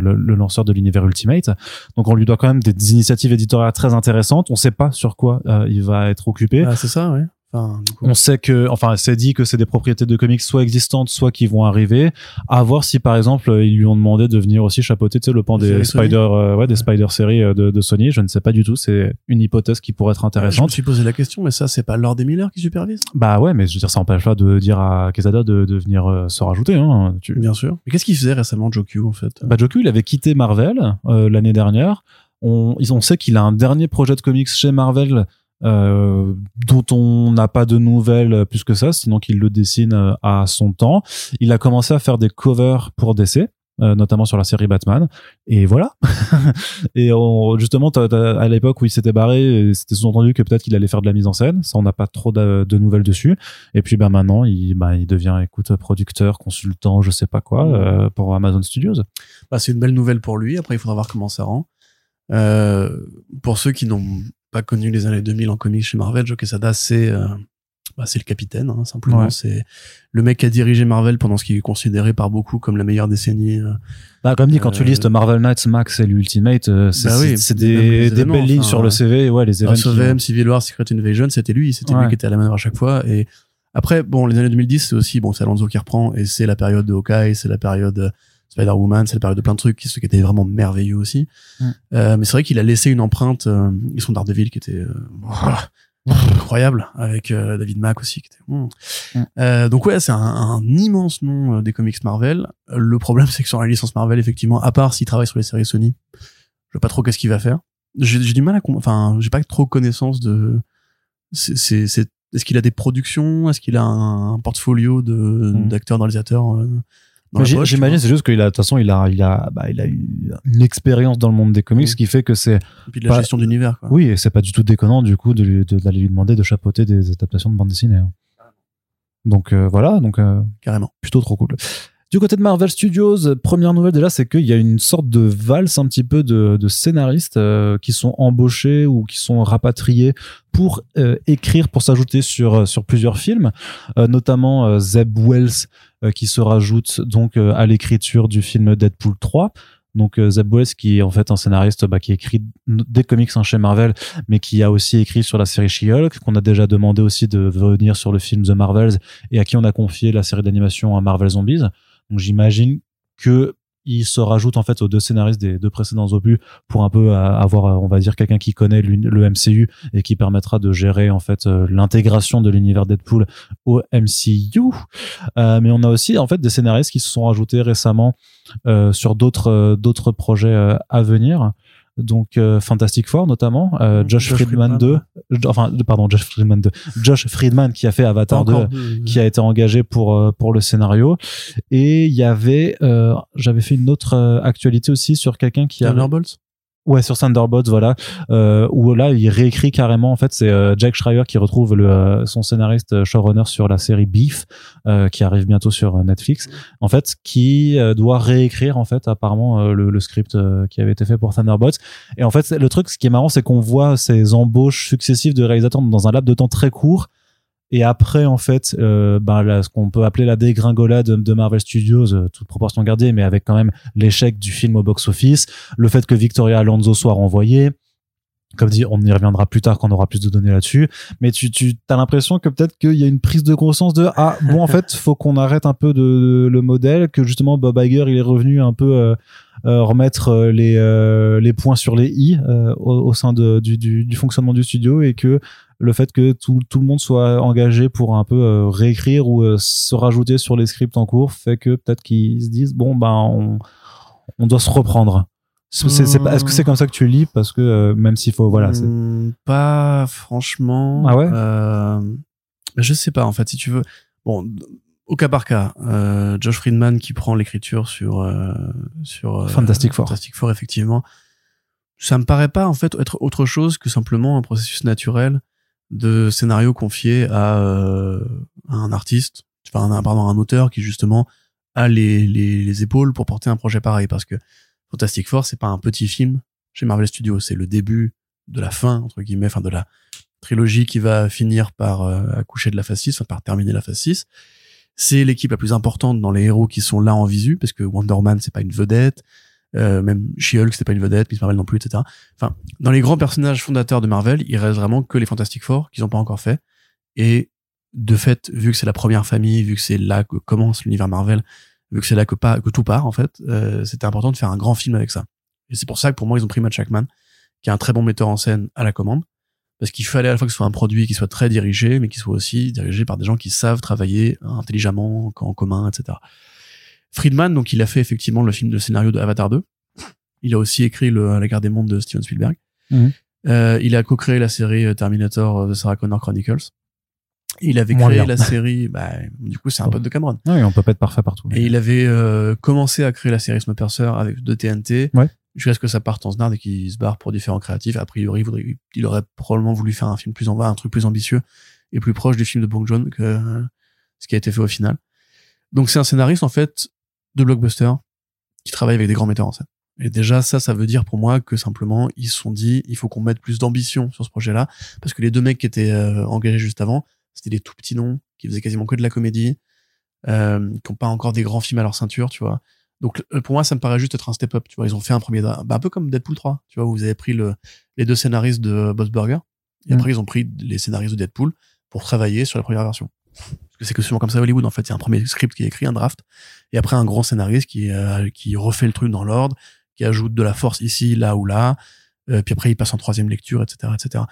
le, le lanceur de l'univers Ultimate. Donc on lui doit quand même des initiatives éditoriales très intéressantes. On sait pas sur quoi euh, il va être occupé.
Ah, c'est ça, ouais. Enfin, du coup.
On sait que, enfin, c'est dit que c'est des propriétés de comics soit existantes, soit qui vont arriver. À voir si, par exemple, ils lui ont demandé de venir aussi chapeauter, tu sais, le pan des. Spider, euh, ouais, des. Spider séries euh, de, de Sony. Je ne sais pas du tout. C'est une hypothèse qui pourrait être
je me
intéressante.
suis posé la question, mais ça, c'est pas Lord et Miller qui supervise
Bah ouais, mais je veux dire, ça empêche pas de dire à Quesada de, de venir euh, se rajouter. Hein. Tu...
Bien sûr. Mais qu'est-ce qu'il faisait récemment, Joe Q, en fait?
Bah, Joku, il avait quitté Marvel euh, l'année dernière. On, on sait qu'il a un dernier projet de comics chez Marvel euh, dont on n'a pas de nouvelles plus que ça, sinon qu'il le dessine euh, à son temps. Il a commencé à faire des covers pour DC. euh, notamment sur la série Batman. Et voilà. et on, justement, à l'époque où il s'était barré, c'était sous-entendu que peut-être qu'il allait faire de la mise en scène. Ça, on n'a pas trop de, de nouvelles dessus. Et puis, ben maintenant, il, bah, il devient, écoute, producteur, consultant, je sais pas quoi, euh, pour Amazon Studios.
Bah, c'est une belle nouvelle pour lui. Après, il faudra voir comment ça rend. Euh, pour ceux qui n'ont pas connu les années 2000 en comics chez Marvel, Joe Quesada, c'est euh, bah, c'est le capitaine, hein, simplement.
Ouais.
C'est le mec qui a dirigé Marvel pendant ce qui est considéré par beaucoup comme la meilleure décennie. euh.
Bah, comme dit, quand tu
Euh,
listes Marvel Knights, Max et l'Ultimate, euh, c'est
Bah oui,
des, belles lignes
enfin,
sur le CV. Ouais, les événements.
House of
qui-
M, Civil War, Secret Invasion, c'était lui. C'était
Ouais.
lui qui était à la manœuvre à chaque fois. Et après, bon, les années 2010, c'est aussi, bon, c'est Alonso qui reprend et c'est la période de Hawkeye, c'est la période Spider-Woman, c'est la période de plein de trucs qui, qui étaient vraiment merveilleux aussi.
Mm.
Euh, mais c'est vrai qu'il a laissé une empreinte, euh, et son Daredevil qui était, euh, voilà, incroyable, avec euh, David Mack aussi qui était, mm. Euh, donc ouais, c'est un, un immense nom euh, des comics Marvel. Le problème, c'est que sur la licence Marvel, effectivement, à part s'il travaille sur les séries Sony, je sais pas trop qu'est-ce qu'il va faire. J'ai du mal à, enfin, j'ai pas trop connaissance de, c'est, c'est, c'est- est-ce qu'il a des productions, est-ce qu'il a un, portfolio de,
Mm.
d'acteurs, de réalisateurs euh,
J'imagine, c'est juste qu'il a, de toute façon, il a, il a, bah, il a eu une expérience dans le monde des comics, ce qui fait que c'est,
puis de la
pas-
gestion d'univers, quoi.
oui, et c'est pas du tout déconnant, du coup, de lui- de- d'aller lui demander de chapeauter des adaptations de bande dessinée. hein. Donc, euh, voilà, donc, euh,
Carrément.
plutôt trop cool. Du côté de Marvel Studios, euh, première nouvelle déjà, c'est qu'il y a une sorte de valse un petit peu de, scénaristes euh, qui sont embauchés ou qui sont rapatriés pour euh, écrire, pour s'ajouter sur sur plusieurs films, notamment Zeb Wells qui se rajoute donc à l'écriture du film Deadpool 3. Donc Zeb Wells qui est en fait un scénariste bah, qui écrit des comics hein, chez Marvel, mais qui a aussi écrit sur la série She-Hulk, qu'on a déjà demandé aussi de venir sur le film The Marvels et à qui on a confié la série d'animation à Marvel Zombies. J'imagine que il se rajoute en fait aux deux scénaristes des deux précédents opus pour un peu euh, avoir, euh, on va dire, quelqu'un qui connaît le MCU et qui permettra de gérer en fait euh, l'intégration de l'univers Deadpool au MCU. Mais on a aussi en fait des scénaristes qui se sont rajoutés récemment sur d'autres d'autres projets à venir. Donc euh, Fantastic Four notamment, euh, Josh,
Josh
Friedman,
Friedman.
2, enfin pardon Josh Friedman 2, Josh Friedman qui a fait Avatar 2
Encore de-
qui a été engagé pour euh, pour le scénario. Et il y avait euh, j'avais fait une autre euh, actualité aussi sur quelqu'un qui a
Thunderbolts
ouais sur Thunderbolts voilà. Euh, où là il réécrit carrément en fait c'est euh, Jack Schreier qui retrouve le euh, son scénariste euh, showrunner sur la série Beef euh, qui arrive bientôt sur euh, Netflix. En fait qui euh, doit réécrire en fait apparemment euh, le, le script euh, qui avait été fait pour Thunderbolts. Et en fait le truc ce qui est marrant c'est qu'on voit ces embauches successives de réalisateurs dans un laps de temps très court et après, en fait, euh, ben, là, ce qu'on peut appeler la dégringolade de Marvel Studios, euh, toute proportion gardée, mais avec quand même l'échec du film au box-office, le fait que Victoria Alonso soit renvoyée. Comme dit, on y reviendra plus tard quand on aura plus de données là-dessus. Mais tu, tu as l'impression que peut-être qu'il y a une prise de conscience de ah bon en fait faut qu'on arrête un peu de, le modèle, que justement Bob Iger il est revenu un peu euh, euh, remettre euh, les euh, les points sur les i euh, au, au sein de, du, du, du fonctionnement du studio et que le fait que tout, tout le monde soit engagé pour un peu euh, réécrire ou euh, se rajouter sur les scripts en cours fait que peut-être qu'ils se disent bon ben on, on doit se reprendre. Est-ce que c'est comme ça que tu lis? Parce que euh, même s'il faut voilà
Hmm, pas franchement.
Ah ouais?
Je sais pas en fait si tu veux. Bon, au cas par cas, Josh Friedman qui prend l'écriture sur sur
Fantastic Four.
Fantastic Four effectivement. Ça me paraît pas en fait être autre chose que simplement un processus naturel de scénario confié à, euh, un artiste, enfin un, pardon, un auteur qui justement a les, les, les épaules pour porter un projet pareil. Parce que Fantastic Four c'est pas un petit film chez Marvel Studios, c'est le début de la fin entre guillemets, enfin de la trilogie qui va finir par euh, accoucher de la phase 6, enfin par terminer la phase 6. C'est l'équipe la plus importante dans les héros qui sont là en visu parce que Wonder Man c'est pas une vedette, euh, même She-Hulk c'était pas une vedette, Miss Marvel non plus, etc. Enfin, dans les grands personnages fondateurs de Marvel, il reste vraiment que les Fantastic Four qu'ils ont pas encore fait. Et de fait, vu que c'est la première famille, vu que c'est là que commence l'univers Marvel, vu que c'est là que, pas, que tout part en fait, euh, c'était important de faire un grand film avec ça. Et c'est pour ça que pour moi ils ont pris Matt Shackman, qui est un très bon metteur en scène à la commande, parce qu'il fallait à la fois que ce soit un produit qui soit très dirigé, mais qui soit aussi dirigé par des gens qui savent travailler intelligemment, en commun, etc. Friedman, donc il a fait effectivement le film de scénario de Avatar 2. Il a aussi écrit le, La guerre des mondes de Steven Spielberg.
Mhm.
Euh, il a co-créé la série Terminator euh, The Sarah Connor Chronicles. Il avait
Moins
créé
bien.
la série, bah, du coup, c'est un pote de Cameron.
Oui, on peut pas être parfait partout.
Et il avait euh, commencé à créer la série Snowpiercer avec de TNT.
Ouais.
Jusqu'à ce que ça parte en snard et qu'il se barre pour différents créatifs. A priori, il, voudrait- il aurait probablement voulu faire un film plus en bas, un truc plus ambitieux et plus proche des films de Bong Joon que euh, ce qui a été fait au final. Donc c'est un scénariste en fait de blockbuster qui travaille avec des grands metteurs en scène. Et déjà ça, ça veut dire pour moi que simplement ils se sont dit il faut qu'on mette plus d'ambition sur ce projet-là parce que les deux mecs qui étaient euh, engagés juste avant, c'était des tout petits noms qui faisaient quasiment que de la comédie, euh, qui n'ont pas encore des grands films à leur ceinture, tu vois. Donc euh, pour moi, ça me paraît juste être un step-up, tu vois. Ils ont fait un premier, bah, un peu comme Deadpool 3, tu vois, où vous avez pris le, les deux scénaristes de Boss Burger, et
Mm.
après ils ont pris les scénaristes de Deadpool pour travailler sur la première version. Parce que c'est que souvent comme ça Hollywood, en fait, a un premier script qui est écrit, un draft, et après un grand scénariste qui, euh, qui refait le truc dans l'ordre, qui ajoute de la force ici, là ou là, euh, puis après il passe en troisième lecture, etc., etc.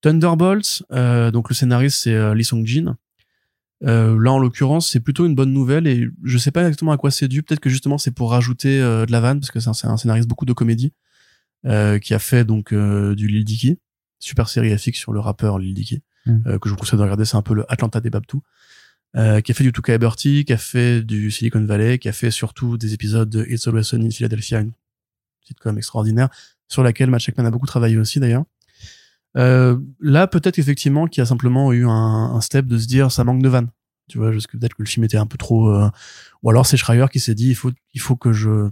Thunderbolts, euh, donc le scénariste c'est euh, Lee Song Jin. Euh, là en l'occurrence c'est plutôt une bonne nouvelle et je sais pas exactement à quoi c'est dû. Peut-être que justement c'est pour rajouter euh, de la vanne parce que c'est un, c'est un scénariste beaucoup de comédie euh, qui a fait donc euh, du Lil Dicky, super série FX sur le rappeur Lil Dicky
Mm.
euh, que je vous conseille de regarder. C'est un peu le Atlanta des Babtou. Euh, qui a fait du Tuca Bertie, qui a fait du Silicon Valley, qui a fait surtout des épisodes de It's Always Sunny in Philadelphia, une sitcom extraordinaire sur laquelle Matt Shakman a beaucoup travaillé aussi d'ailleurs. Euh, là, peut-être effectivement qu'il y a simplement eu un, un step de se dire ça manque de vannes. Tu vois, parce que peut-être que le film était un peu trop. euh, Ou alors c'est Schreier qui s'est dit il faut, il faut que je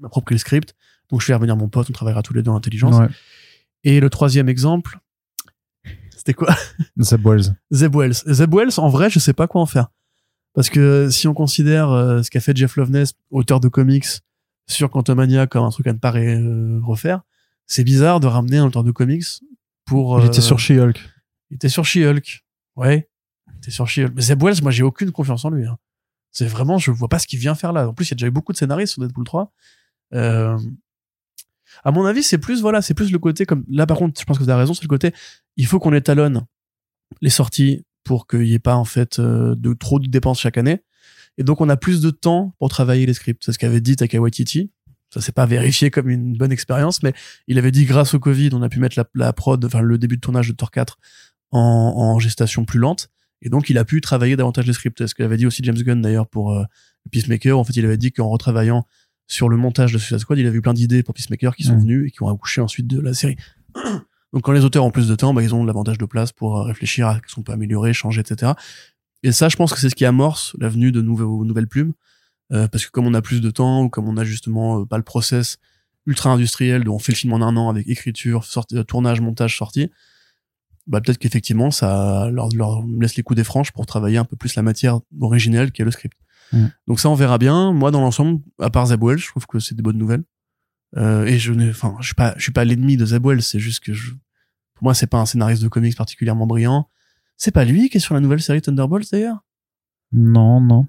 m'approprie le script. Donc je vais revenir mon pote, on travaillera tous les deux en intelligence.
Ouais.
Et le troisième exemple, c'était quoi
Zeb Wells.
Zeb Wells. Zeb Wells, en vrai, je sais pas quoi en faire. Parce que si on considère euh, ce qu'a fait Jeff Loveness, auteur de comics, sur Quantumania comme un truc à ne pas ré- euh, refaire, c'est bizarre de ramener un auteur de comics pour...
Il était
euh,
sur She-Hulk.
il était sur She-Hulk. Ouais. Il était sur She-Hulk. Mais Zeb Wells, moi, j'ai aucune confiance en lui. hein. C'est vraiment, je vois pas ce qu'il vient faire là. En plus, il y a déjà eu beaucoup de scénaristes sur Deadpool 3. Euh, à mon avis, c'est plus, voilà, c'est plus le côté comme, là, par contre, je pense que vous avez raison, c'est le côté, il faut qu'on étalonne les sorties pour qu'il n'y ait pas, en fait, euh, de trop de dépenses chaque année. Et donc, on a plus de temps pour travailler les scripts. C'est ce qu'avait dit Taika Waititi. Ça s'est pas vérifié comme une bonne expérience, mais il avait dit grâce au Covid, on a pu mettre la, la prod, enfin, le début de tournage de Thor 4 en, en gestation plus lente. Et donc, il a pu travailler davantage les scripts. C'est ce qu'avait dit aussi James Gunn d'ailleurs pour euh, Peacemaker. En fait, il avait dit qu'en retravaillant sur le montage de Suicide Squad, il avait eu plein d'idées pour Peacemaker qui sont
Mm.
venues et qui ont accouché ensuite de la série. Donc, quand les auteurs ont plus de temps, bah, ils ont l'avantage de place pour euh, réfléchir à ce qu'on peut améliorer, changer, etc. Et ça, je pense que c'est ce qui amorce la venue de nouvelles plumes. Euh, parce que comme on a plus de temps, ou comme on a justement euh, pas le process ultra industriel de on fait le film en un an avec écriture, euh, tournage, montage, sortie, bah peut-être qu'effectivement ça leur, leur laisse les coups des franches pour travailler un peu plus la matière originelle qui est le script.
Mm.
Donc ça on verra bien. Moi dans l'ensemble, à part Wells, je trouve que c'est des bonnes nouvelles. Euh, et je n'ai, enfin, je suis pas, je suis pas l'ennemi de Wells. C'est juste que je, pour moi c'est pas un scénariste de comics particulièrement brillant. C'est pas lui qui est sur la nouvelle série Thunderbolts d'ailleurs?
Non, non.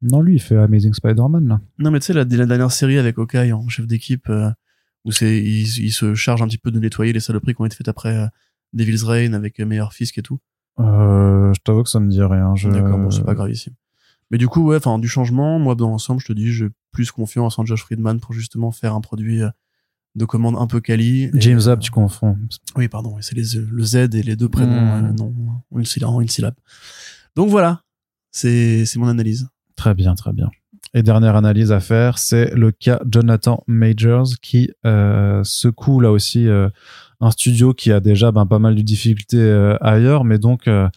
Non, lui, il fait Amazing Spider-Man, là.
Non, mais tu sais, la, la dernière série avec Hawkeye en chef d'équipe, euh, où c'est, il, il se charge un petit peu de nettoyer les saloperies qui ont été faites après euh, Devil's Reign avec euh, Meilleur Fisk et tout.
Euh, je t'avoue que ça me dit rien. Je...
D'accord, bon, c'est pas gravissime. Mais du coup, ouais, enfin, du changement, moi, dans l'ensemble, je te dis, j'ai plus confiance en Josh Friedman pour justement faire un produit de commande un peu quali.
James
euh,
Up, tu confonds.
Oui, pardon, c'est les, le Z et les deux prénoms,
Hmm.
euh, non, une syllabe, une syllabe. Donc voilà, c'est, mon analyse.
Très bien, très bien. Et dernière analyse à faire, c'est le cas Jonathan Majors qui euh, secoue là aussi euh, un studio qui a déjà ben, pas mal de difficultés euh, ailleurs, mais donc euh,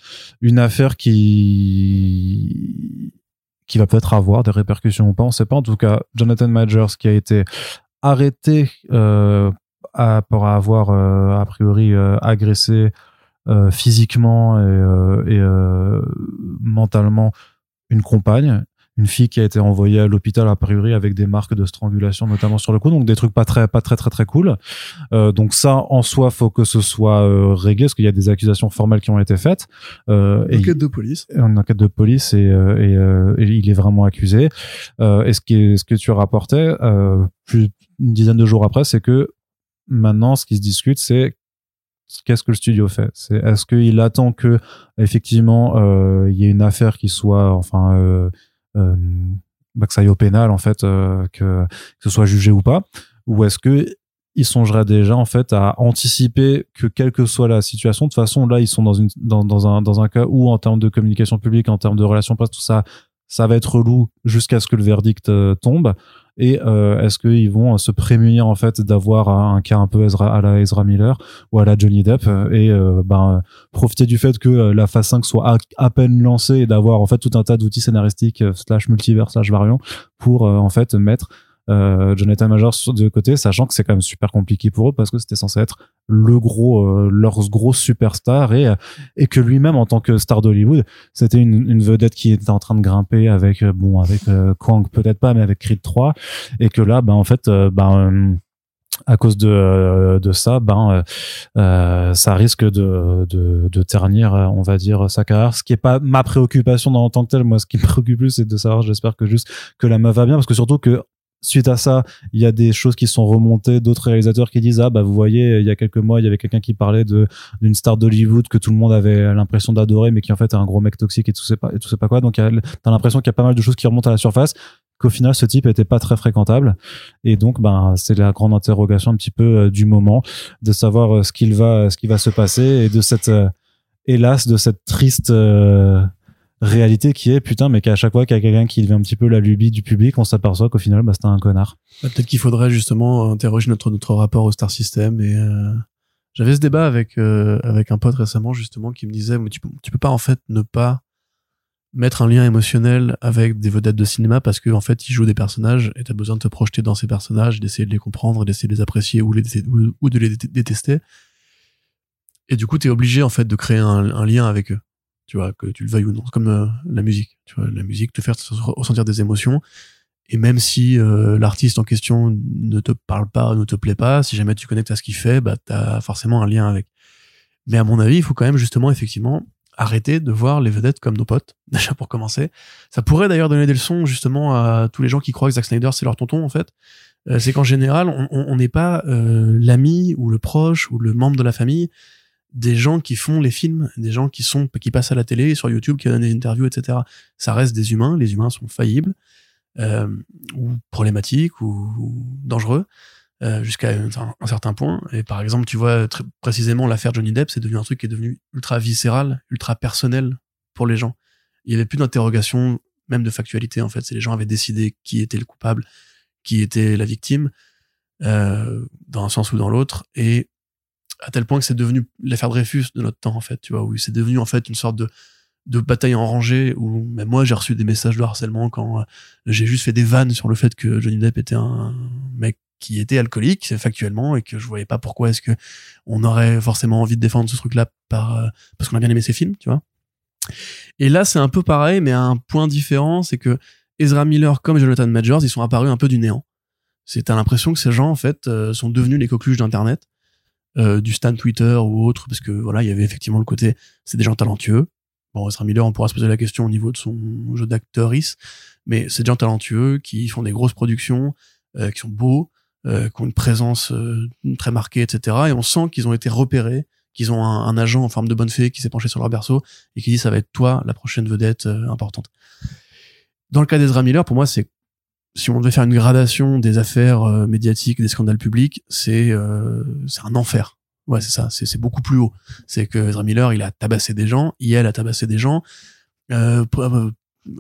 une affaire qui qui va peut-être avoir des répercussions ou pas, on sait pas. En tout cas, Jonathan Majors qui a été arrêté euh, à- pour avoir euh, a priori euh, agressé euh, physiquement et, et mentalement une compagne, une fille qui a été envoyée à l'hôpital a priori avec des marques de strangulation notamment sur le cou, donc des trucs pas très pas très très très cool. Donc ça en soi faut que ce soit réglé parce qu'il y a des accusations formelles qui ont été faites. Euh,
Enquête de police.
une enquête de police et, et, et il est vraiment accusé. Euh, et ce, qui est, ce que tu rapportais euh, plus une dizaine de jours après, c'est que maintenant, ce qui se discute, c'est qu'est-ce que le studio fait. C'est est-ce qu'il attend que effectivement euh, il y ait une affaire qui soit enfin euh, euh, bah, que ça aille au pénal en fait, que, ce soit jugé ou pas, ou est-ce que il songerait déjà en fait à anticiper que quelle que soit la situation? De toute façon là ils sont dans une dans, un dans un cas où en termes de communication publique en termes de relations presse tout ça ça va être relou jusqu'à ce que le verdict tombe et euh, est-ce qu'ils vont se prémunir en fait d'avoir un cas un peu Ezra, à la Ezra Miller ou à la Johnny Depp euh, et euh, ben profiter du fait que la phase 5 soit à, peine lancée et d'avoir en fait tout un tas d'outils scénaristiques slash multivers slash variants pour en fait mettre euh, Jonathan Major de côté, sachant que c'est quand même super compliqué pour eux parce que c'était censé être le gros, euh, leur gros superstar et, euh, et que lui-même en tant que star d'Hollywood, c'était une, une, vedette qui était en train de grimper avec, euh, bon, avec Kwang peut-être pas, mais avec Creed 3 et que là, ben en fait, ben à cause de, de ça, ben euh, ça risque de, de, de, ternir, on va dire, sa carrière. Ce qui est pas ma préoccupation en tant que tel. Moi, ce qui me préoccupe plus, c'est de savoir, j'espère que juste que la meuf va bien, parce que surtout que suite à ça, il y a des choses qui sont remontées, d'autres réalisateurs qui disent ah bah vous voyez, il y a quelques mois, il y avait quelqu'un qui parlait de d'une star d'Hollywood que tout le monde avait l'impression d'adorer, mais qui en fait est un gros mec toxique et tout sais pas et tout sais pas quoi. Donc t'as l'impression qu'il y a pas mal de choses qui remontent à la surface qu'au final ce type était pas très fréquentable et donc ben c'est la grande interrogation un petit peu euh, du moment de savoir euh, ce qu'il va ce qui va se passer et de cette euh, hélas de cette triste réalité qui est putain mais qu'à chaque fois qu'il y a quelqu'un qui devient un petit peu la lubie du public on s'aperçoit qu'au final bah c'était un connard.
Bah, peut-être qu'il faudrait justement interroger notre notre rapport au star system et euh, j'avais ce débat avec euh, avec un pote récemment justement qui me disait mais tu peux peux pas en fait ne pas mettre un lien émotionnel avec des vedettes de cinéma parce que en fait ils jouent des personnages et t'as besoin de te projeter dans ces personnages d'essayer de les comprendre d'essayer de les apprécier ou, les, ou, de les détester. Et du coup t'es obligé en fait de créer un lien avec eux tu vois, que tu le veuilles ou non. comme euh, la musique, tu vois, la musique te fait ressentir des émotions. Et même si euh, l'artiste en question ne te parle pas, ne te plaît pas, si jamais tu connectes à ce qu'il fait, bah t'as forcément un lien avec. Mais à mon avis, il faut quand même justement effectivement arrêter de voir les vedettes comme nos potes, déjà pour commencer. Ça pourrait d'ailleurs donner des leçons justement à tous les gens qui croient que Zack Snyder c'est leur tonton en fait. Euh, c'est qu'en général, on n'est pas l'ami ou le proche ou le membre de la famille des gens qui font les films, des gens qui sont qui passent à la télé, sur YouTube, qui donnent des interviews, etc. Ça reste des humains. Les humains sont faillibles euh, ou problématiques ou, dangereux euh, jusqu'à un, certain point. Et par exemple, tu vois très précisément l'affaire Johnny Depp, c'est devenu un truc qui est devenu ultra viscéral, ultra personnel pour les gens. Il y avait plus d'interrogation, même de factualité en fait. C'est les gens avaient décidé qui était le coupable, qui était la victime, euh, dans un sens ou dans l'autre, et à tel point que c'est devenu l'affaire Dreyfus de notre temps en fait tu vois où c'est devenu en fait une sorte de de bataille en rangée où même moi j'ai reçu des messages de harcèlement quand euh, j'ai juste fait des vannes sur le fait que Johnny Depp était un mec qui était alcoolique factuellement et que je voyais pas pourquoi est-ce que on aurait forcément envie de défendre ce truc là par euh, parce qu'on a bien aimé ses films tu vois. Et là c'est un peu pareil mais à un point différent c'est que Ezra Miller comme Jonathan Majors ils sont apparus un peu du néant. C'est à l'impression que ces gens en fait euh, sont devenus les coqueluches d'internet euh, du stand Twitter ou autre, parce que voilà, il y avait effectivement le côté, c'est des gens talentueux. Bon, Ezra Miller, on pourra se poser la question au niveau de son jeu d'acteuris, mais c'est des gens talentueux qui font des grosses productions, euh, qui sont beaux, euh, qui ont une présence très marquée, etc. Et on sent qu'ils ont été repérés, qu'ils ont un, agent en forme de bonne fée qui s'est penché sur leur berceau et qui dit ça va être toi la prochaine vedette importante. Dans le cas d'Ezra Miller, pour moi, c'est si on devait faire une gradation des affaires euh, médiatiques, des scandales publics, c'est euh, c'est un enfer. Ouais, c'est ça. C'est beaucoup plus haut. C'est que Ezra Miller, il a tabassé des gens, elle a tabassé des gens, euh, euh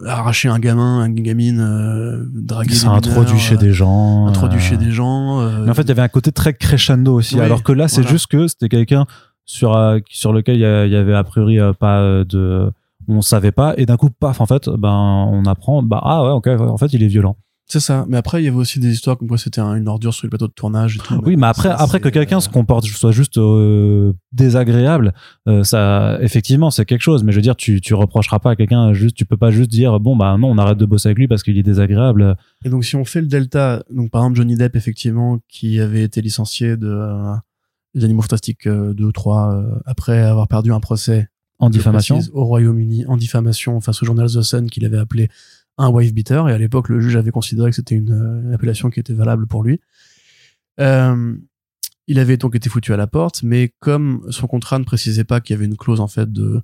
arraché un gamin, une gamine, euh, dragué.
C'est introduit chez des gens.
Introduit chez des gens.
Mais en fait, il y avait un côté très crescendo aussi. alors que là, c'est juste que c'était quelqu'un sur sur lequel il y, avait a priori pas de on savait pas et d'un coup paf en fait ben on apprend bah ah ouais ok en fait il est violent
c'est ça. Mais après, il y avait aussi des histoires comme quoi c'était une ordure sur le plateau de tournage et tout.
Oui, mais après, après que quelqu'un se comporte, soit juste euh, désagréable, euh, ça, effectivement, c'est quelque chose. Mais je veux dire, tu, tu reprocheras pas à quelqu'un juste, tu peux pas juste dire, bon, bah, non, on arrête de bosser avec lui parce qu'il est désagréable.
Et donc, si on fait le delta, donc, par exemple, Johnny Depp, effectivement, qui avait été licencié de, euh, des Animaux Fantastiques 2 ou 3, après avoir perdu un procès.
En diffamation.
Au Royaume-Uni, en diffamation face au journal The Sun qu'il avait appelé un wife beater et à l'époque le juge avait considéré que c'était une, euh, appellation qui était valable pour lui. Euh, il avait donc été foutu à la porte, mais comme son contrat ne précisait pas qu'il y avait une clause en fait de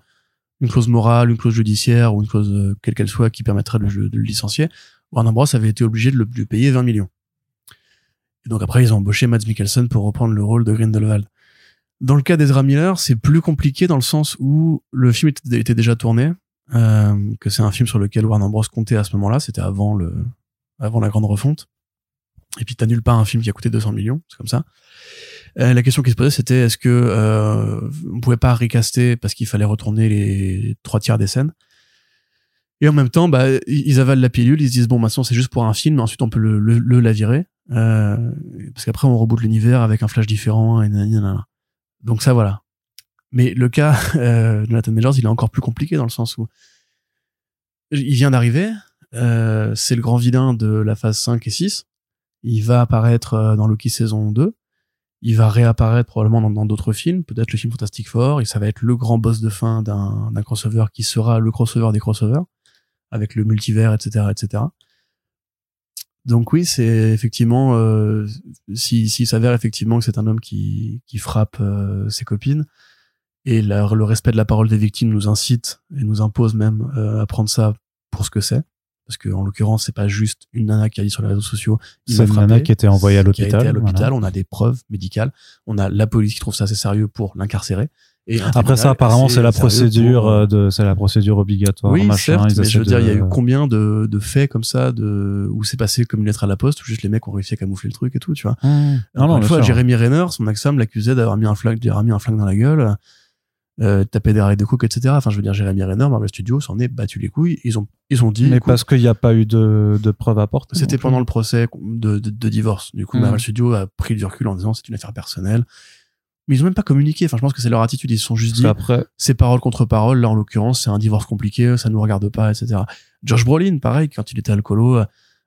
une clause morale, une clause judiciaire ou une clause euh, quelle qu'elle soit qui permettrait de, le licencier, Warner Bros avait été obligé de le, de payer 20 millions. Et donc après, ils ont embauché Mads Mikkelsen pour reprendre le rôle de Grindelwald. Dans le cas d'Ezra Miller, c'est plus compliqué dans le sens où le film était déjà tourné, euh, que c'est un film sur lequel Warner Bros comptait à ce moment-là, c'était avant le, avant la grande refonte. Et puis t'annules pas un film qui a coûté 200 millions, c'est comme ça. Euh, la question qui se posait, c'était est-ce que euh, on pouvait pas recaster parce qu'il fallait retourner les trois tiers des scènes? Et en même temps, bah, ils avalent la pilule, ils se disent bon, maintenant c'est juste pour un film, ensuite on peut le, le, le la virer, euh, parce qu'après on reboot l'univers avec un flash différent et nanana. Donc ça voilà. Mais le cas euh, de Jonathan Majors, il est encore plus compliqué dans le sens où il vient d'arriver, euh, c'est le grand vilain de la phase 5 et 6. Il va apparaître euh, dans Loki saison 2. Il va réapparaître probablement dans d'autres films, peut-être le film Fantastic Four, et ça va être le grand boss de fin d'un crossover qui sera le crossover des crossovers, avec le multivers, etc., etc. Donc oui, c'est effectivement, euh, si s'il s'avère effectivement que c'est un homme qui, qui frappe euh, ses copines, et la, le respect de la parole des victimes nous incite et nous impose même euh, à prendre ça pour ce que c'est, parce que en l'occurrence c'est pas juste une nana qui a dit sur les réseaux sociaux
c'est une nana qui était envoyée à
a été
l'hôpital
à l'hôpital
voilà.
on a des preuves médicales on a la police qui trouve ça assez sérieux pour l'incarcérer et
après ça apparemment c'est la procédure
pour, euh,
euh, de c'est la procédure obligatoire
oui
machin
certes mais je veux dire il y a eu combien de, de faits comme ça de où c'est passé comme une lettre à la poste où juste les mecs ont réussi à camoufler le truc et tout tu vois
Mmh. non non
une fois. Jérémy Renner, son ex-femme l'accusait d'avoir mis un flingue, d'avoir mis un flingue dans la gueule, euh, taper des rails de coke, etc. Enfin, je veux dire, Jérémy Renner, Marvel Studios s'en est battu les couilles. Ils ont, ils ont dit,
mais parce qu'il n'y a pas eu de, de preuves à porter
c'était pendant le procès de, de, de divorce. Du coup,
Mhm.
Marvel Studios a pris du recul en disant c'est une affaire personnelle. Mais ils ont même pas communiqué. Enfin, je pense que c'est leur attitude. Ils se sont juste dit,
qu'après
c'est parole contre parole. Là, en l'occurrence, c'est un divorce compliqué, ça nous regarde pas, etc. Josh Brolin, pareil, quand il était alcoolo,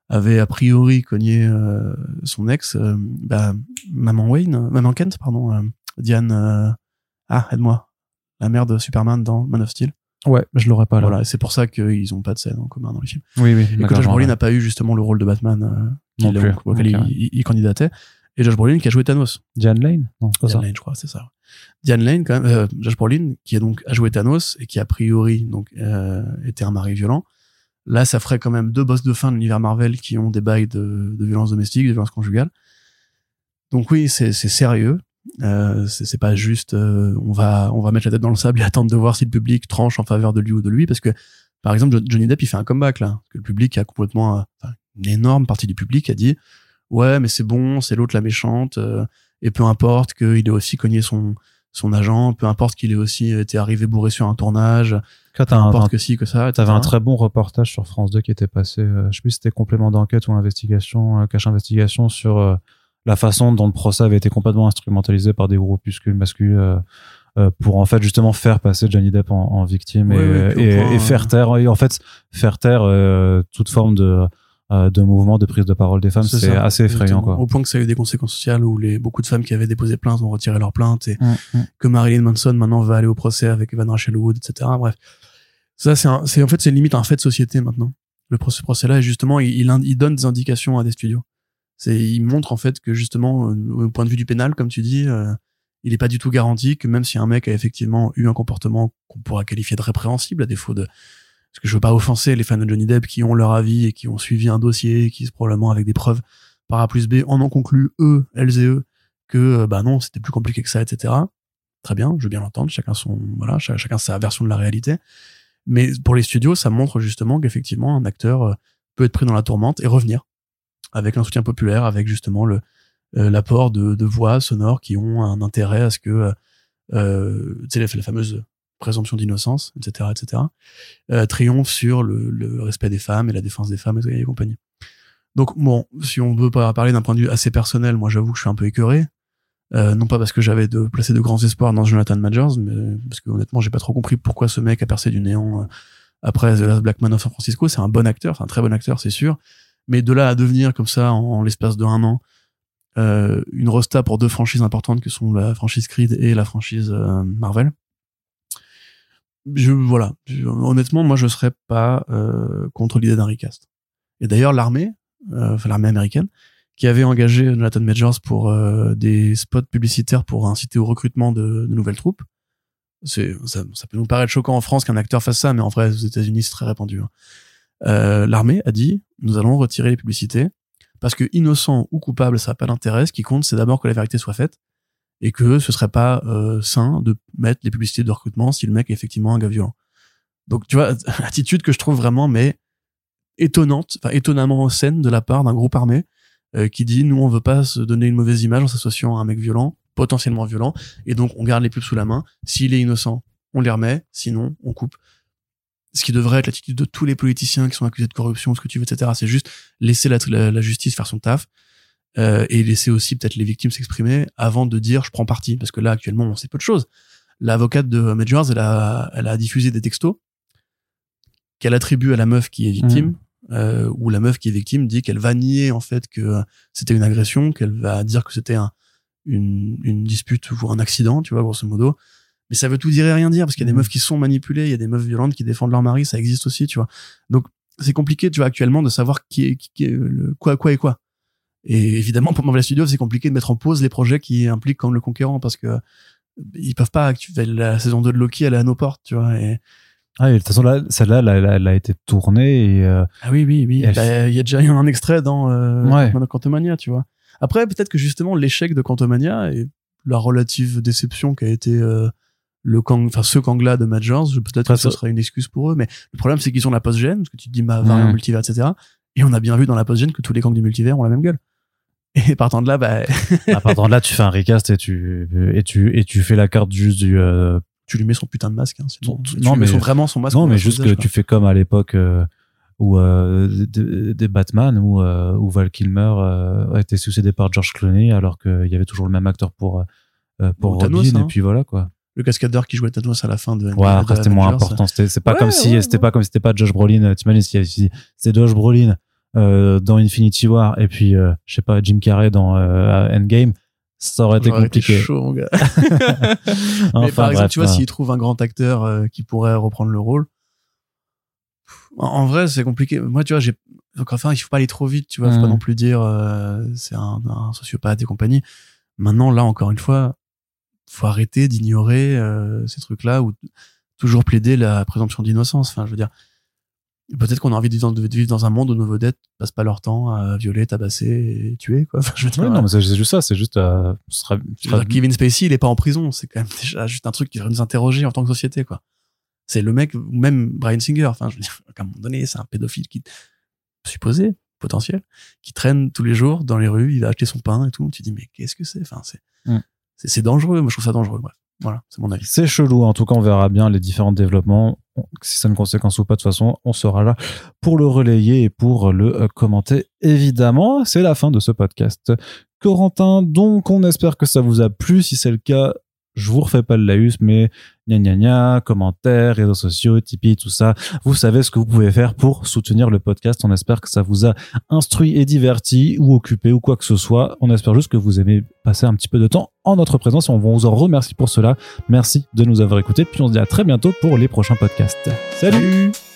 avait a priori cogné euh, son ex, euh, bah, maman Wayne, maman Kent, pardon, Diane, ah, aide-moi, la mère de Superman dans Man of Steel.
ouais je l'aurais pas là
Voilà, c'est pour ça qu'ils ont pas de scène en commun dans les films.
oui oui
Et que Josh Brolin
ouais.
n'a pas eu justement le rôle de Batman euh,
Non
auquel il, candidatait. Et Josh Brolin qui a joué Thanos.
Diane Lane? Non ça
Diane Lane, je crois, c'est ça. Diane Lane, quand même, euh, Josh Brolin, qui a donc a joué Thanos et qui a priori donc euh, était un mari violent. Là, ça ferait quand même deux boss de fin de l'univers Marvel qui ont des bails de, de violence domestique, de violence conjugale. Donc oui, c'est c'est sérieux. Euh, c'est pas juste euh, on va on va mettre la tête dans le sable et attendre de voir si le public tranche en faveur de lui ou de lui parce que par exemple Jo- Johnny Depp il fait un comeback là. Que le public a complètement euh, enfin, une énorme partie du public a dit ouais mais c'est bon c'est l'autre la méchante euh, et peu importe qu'il ait aussi cogné son son agent peu importe qu'il ait aussi été arrivé bourré sur un tournage
Quand
peu
t'as un,
importe
un-
que si que ça
T'avais un très bon reportage sur France 2 qui était passé, euh, je sais plus si c'était complément d'enquête ou investigation, euh, cache investigation sur euh, la façon dont le procès avait été complètement instrumentalisé par des groupuscules masculins euh, euh, pour en fait justement faire passer Johnny Depp en, en victime et, et,
point,
et faire taire et en fait faire taire euh, toute forme de euh, de mouvement de prise de parole des femmes c'est assez effrayant quoi
au point que ça a eu des conséquences sociales où les beaucoup de femmes qui avaient déposé plainte ont retiré leur plainte et
Mm, mm.
que Marilyn Manson maintenant va aller au procès avec Evan Rachel Wood, etc. Bref, ça c'est en fait c'est limite un fait de société maintenant. Le procès procès là, et justement, il, il donne des indications à des studios. C'est il montre en fait que justement euh, au point de vue du pénal, comme tu dis, euh, il est pas du tout garanti que même si un mec a effectivement eu un comportement qu'on pourra qualifier de répréhensible à défaut de parce que je veux pas offenser les fans de Johnny Depp qui ont leur avis et qui ont suivi un dossier qui probablement avec des preuves par A plus B en ont conclu eux, elles et eux que euh, bah non c'était plus compliqué que ça etc très bien je veux bien l'entendre chacun son voilà cha- chacun sa version de la réalité. Mais pour les studios ça montre justement qu'effectivement un acteur peut être pris dans la tourmente et revenir avec un soutien populaire avec justement le euh, l'apport de, de voix sonores qui ont un intérêt à ce que euh, tu sais la, fameuse présomption d'innocence etc etc euh, triomphe sur le, le respect des femmes et la défense des femmes et, et compagnie donc bon si on veut parler d'un point de vue assez personnel moi j'avoue que je suis un peu écœuré euh, non pas parce que j'avais de placé de grands espoirs dans Jonathan Majors, mais parce que honnêtement j'ai pas trop compris pourquoi ce mec a percé du néant euh, après The Last Black Man of San Francisco. C'est un bon acteur, c'est un très bon acteur, c'est sûr. Mais de là à devenir comme ça en, l'espace de un an euh, une rosta pour deux franchises importantes que sont la franchise Creed et la franchise euh, Marvel. Je voilà, honnêtement moi je serais pas euh, contre l'idée d'un recast. Et d'ailleurs l'armée, euh, enfin l'armée américaine, qui avait engagé Jonathan Majors pour euh, des spots publicitaires pour inciter au recrutement de, de nouvelles troupes. C'est, ça, ça peut nous paraître choquant en France qu'un acteur fasse ça, mais en vrai, aux États-Unis, c'est très répandu. hein. L'armée a dit, nous allons retirer les publicités Parce que innocent ou coupable, ça n'a pas d'intérêt. Ce qui compte, c'est d'abord que la vérité soit faite et que ce serait pas euh, sain de mettre les publicités de recrutement si le mec est effectivement un gars violent. Donc tu vois, attitude que je trouve vraiment étonnante, enfin étonnamment saine de la part d'un groupe armé euh, qui dit nous on veut pas se donner une mauvaise image en s'associant à un mec violent, potentiellement violent, et donc on garde les pubs sous la main. S'il est innocent, on les remet, sinon on coupe. Ce qui devrait être l'attitude de tous les politiciens qui sont accusés de corruption, ce que tu veux, etc. C'est juste laisser la, la, justice faire son taf euh, et laisser aussi peut-être les victimes s'exprimer avant de dire je prends parti, parce que là actuellement on sait peu de choses. L'avocate de Majors, elle a, elle a diffusé des textos qu'elle attribue à la meuf qui est victime, mmh. euh, où la meuf qui est victime dit qu'elle va nier en fait que c'était une agression, qu'elle va dire que c'était un, une, une dispute ou un accident, tu vois, grosso modo. Mais ça veut tout dire et rien dire, parce qu'il y a des mmh. meufs qui sont manipulées, il y a des meufs violentes qui défendent leur mari, ça existe aussi, tu vois. Donc, c'est compliqué, tu vois, actuellement, de savoir qui est, qui est le, quoi, quoi et quoi. Et évidemment, pour Marvel Studios, c'est compliqué de mettre en pause les projets qui impliquent comme le conquérant, parce que ils peuvent pas, la saison 2 de Loki, elle est à nos portes, tu vois, et,
ah, de toute façon, là, celle-là, elle, a été tournée et. Euh,
ah oui, oui, oui. Bah, il y a déjà eu un extrait dans euh, Quantumania, tu vois. Après, peut-être que justement, l'échec de Quantumania et la relative déception qui a été euh, le Kang, enfin ce Kang-là de Majors, peut-être que ce sera une excuse pour eux. Mais le problème, c'est qu'ils ont la post-gène, parce que tu te dis ma variant multivers, etc. Et on a bien vu dans la post-gène que tous les Kangs du multivers ont la même gueule. Et partant de là, bah.
partant de là, tu fais un recast et tu et tu et tu fais la carte juste du euh,
tu lui mets son putain de masque. Hein, non, mais vraiment son masque.
Non, mais juste que tu fais comme à l'époque euh, où euh, des, Batman où, euh, où Val Kilmer euh, a été succédé par George Clooney alors qu'il y avait toujours le même acteur pour euh, pour Robin et hein. puis voilà quoi.
Le cascadeur qui jouait Thanos à la fin de.
Ouais, après c'était moins important. C'était pas comme si c'était pas comme si c'était pas Josh Brolin. Tu imagines si c'était Josh Brolin dans Infinity War et puis je sais pas Jim Carrey dans Endgame ça aurait été compliqué.
chaud, mon gars. Mais par exemple, tu vois, s'il trouve un grand acteur euh, qui pourrait reprendre le rôle, en, vrai, c'est compliqué. Moi, tu vois, j'ai donc enfin, il faut pas aller trop vite, tu vois, faut pas mm. non plus dire euh, c'est un, un, sociopathe et compagnie. Maintenant, là, encore une fois, faut arrêter d'ignorer euh, ces trucs-là ou toujours plaider la présomption d'innocence. Enfin, je veux dire, Peut-être qu'on a envie de vivre, dans, un monde où nos vedettes passent pas leur temps à violer, tabasser et tuer, quoi.
Enfin, je veux dire, non, mais c'est juste ça, c'est juste, euh,
sera, Kevin Spacey, il est pas en prison. C'est quand même déjà juste un truc qui va nous interroger en tant que société, quoi. C'est le mec, ou même Brian Singer, enfin, je veux dire, à un moment donné, c'est un pédophile qui, supposé, potentiel, qui traîne tous les jours dans les rues, il va acheter son pain et tout. Tu dis, mais qu'est-ce que c'est? Enfin, c'est, mm. C'est dangereux. Moi, je trouve ça dangereux, bref. Voilà, c'est mon avis.
C'est chelou. En tout cas, on verra bien les différents développements. Si ça a une conséquence ou pas, de toute façon, on sera là pour le relayer et pour le euh, commenter. Évidemment, c'est la fin de ce podcast. Corentin, donc on espère que ça vous a plu. Si c'est le cas, je vous refais pas le laïus, mais gna gna gna, commentaires, réseaux sociaux, Tipeee, tout ça. Vous savez ce que vous pouvez faire pour soutenir le podcast. On espère que ça vous a instruit et diverti ou occupé ou quoi que ce soit. On espère juste que vous aimez passer un petit peu de temps en notre présence et on vous en remercie pour cela. Merci de nous avoir écoutés. Puis on se dit à très bientôt pour les prochains podcasts. Salut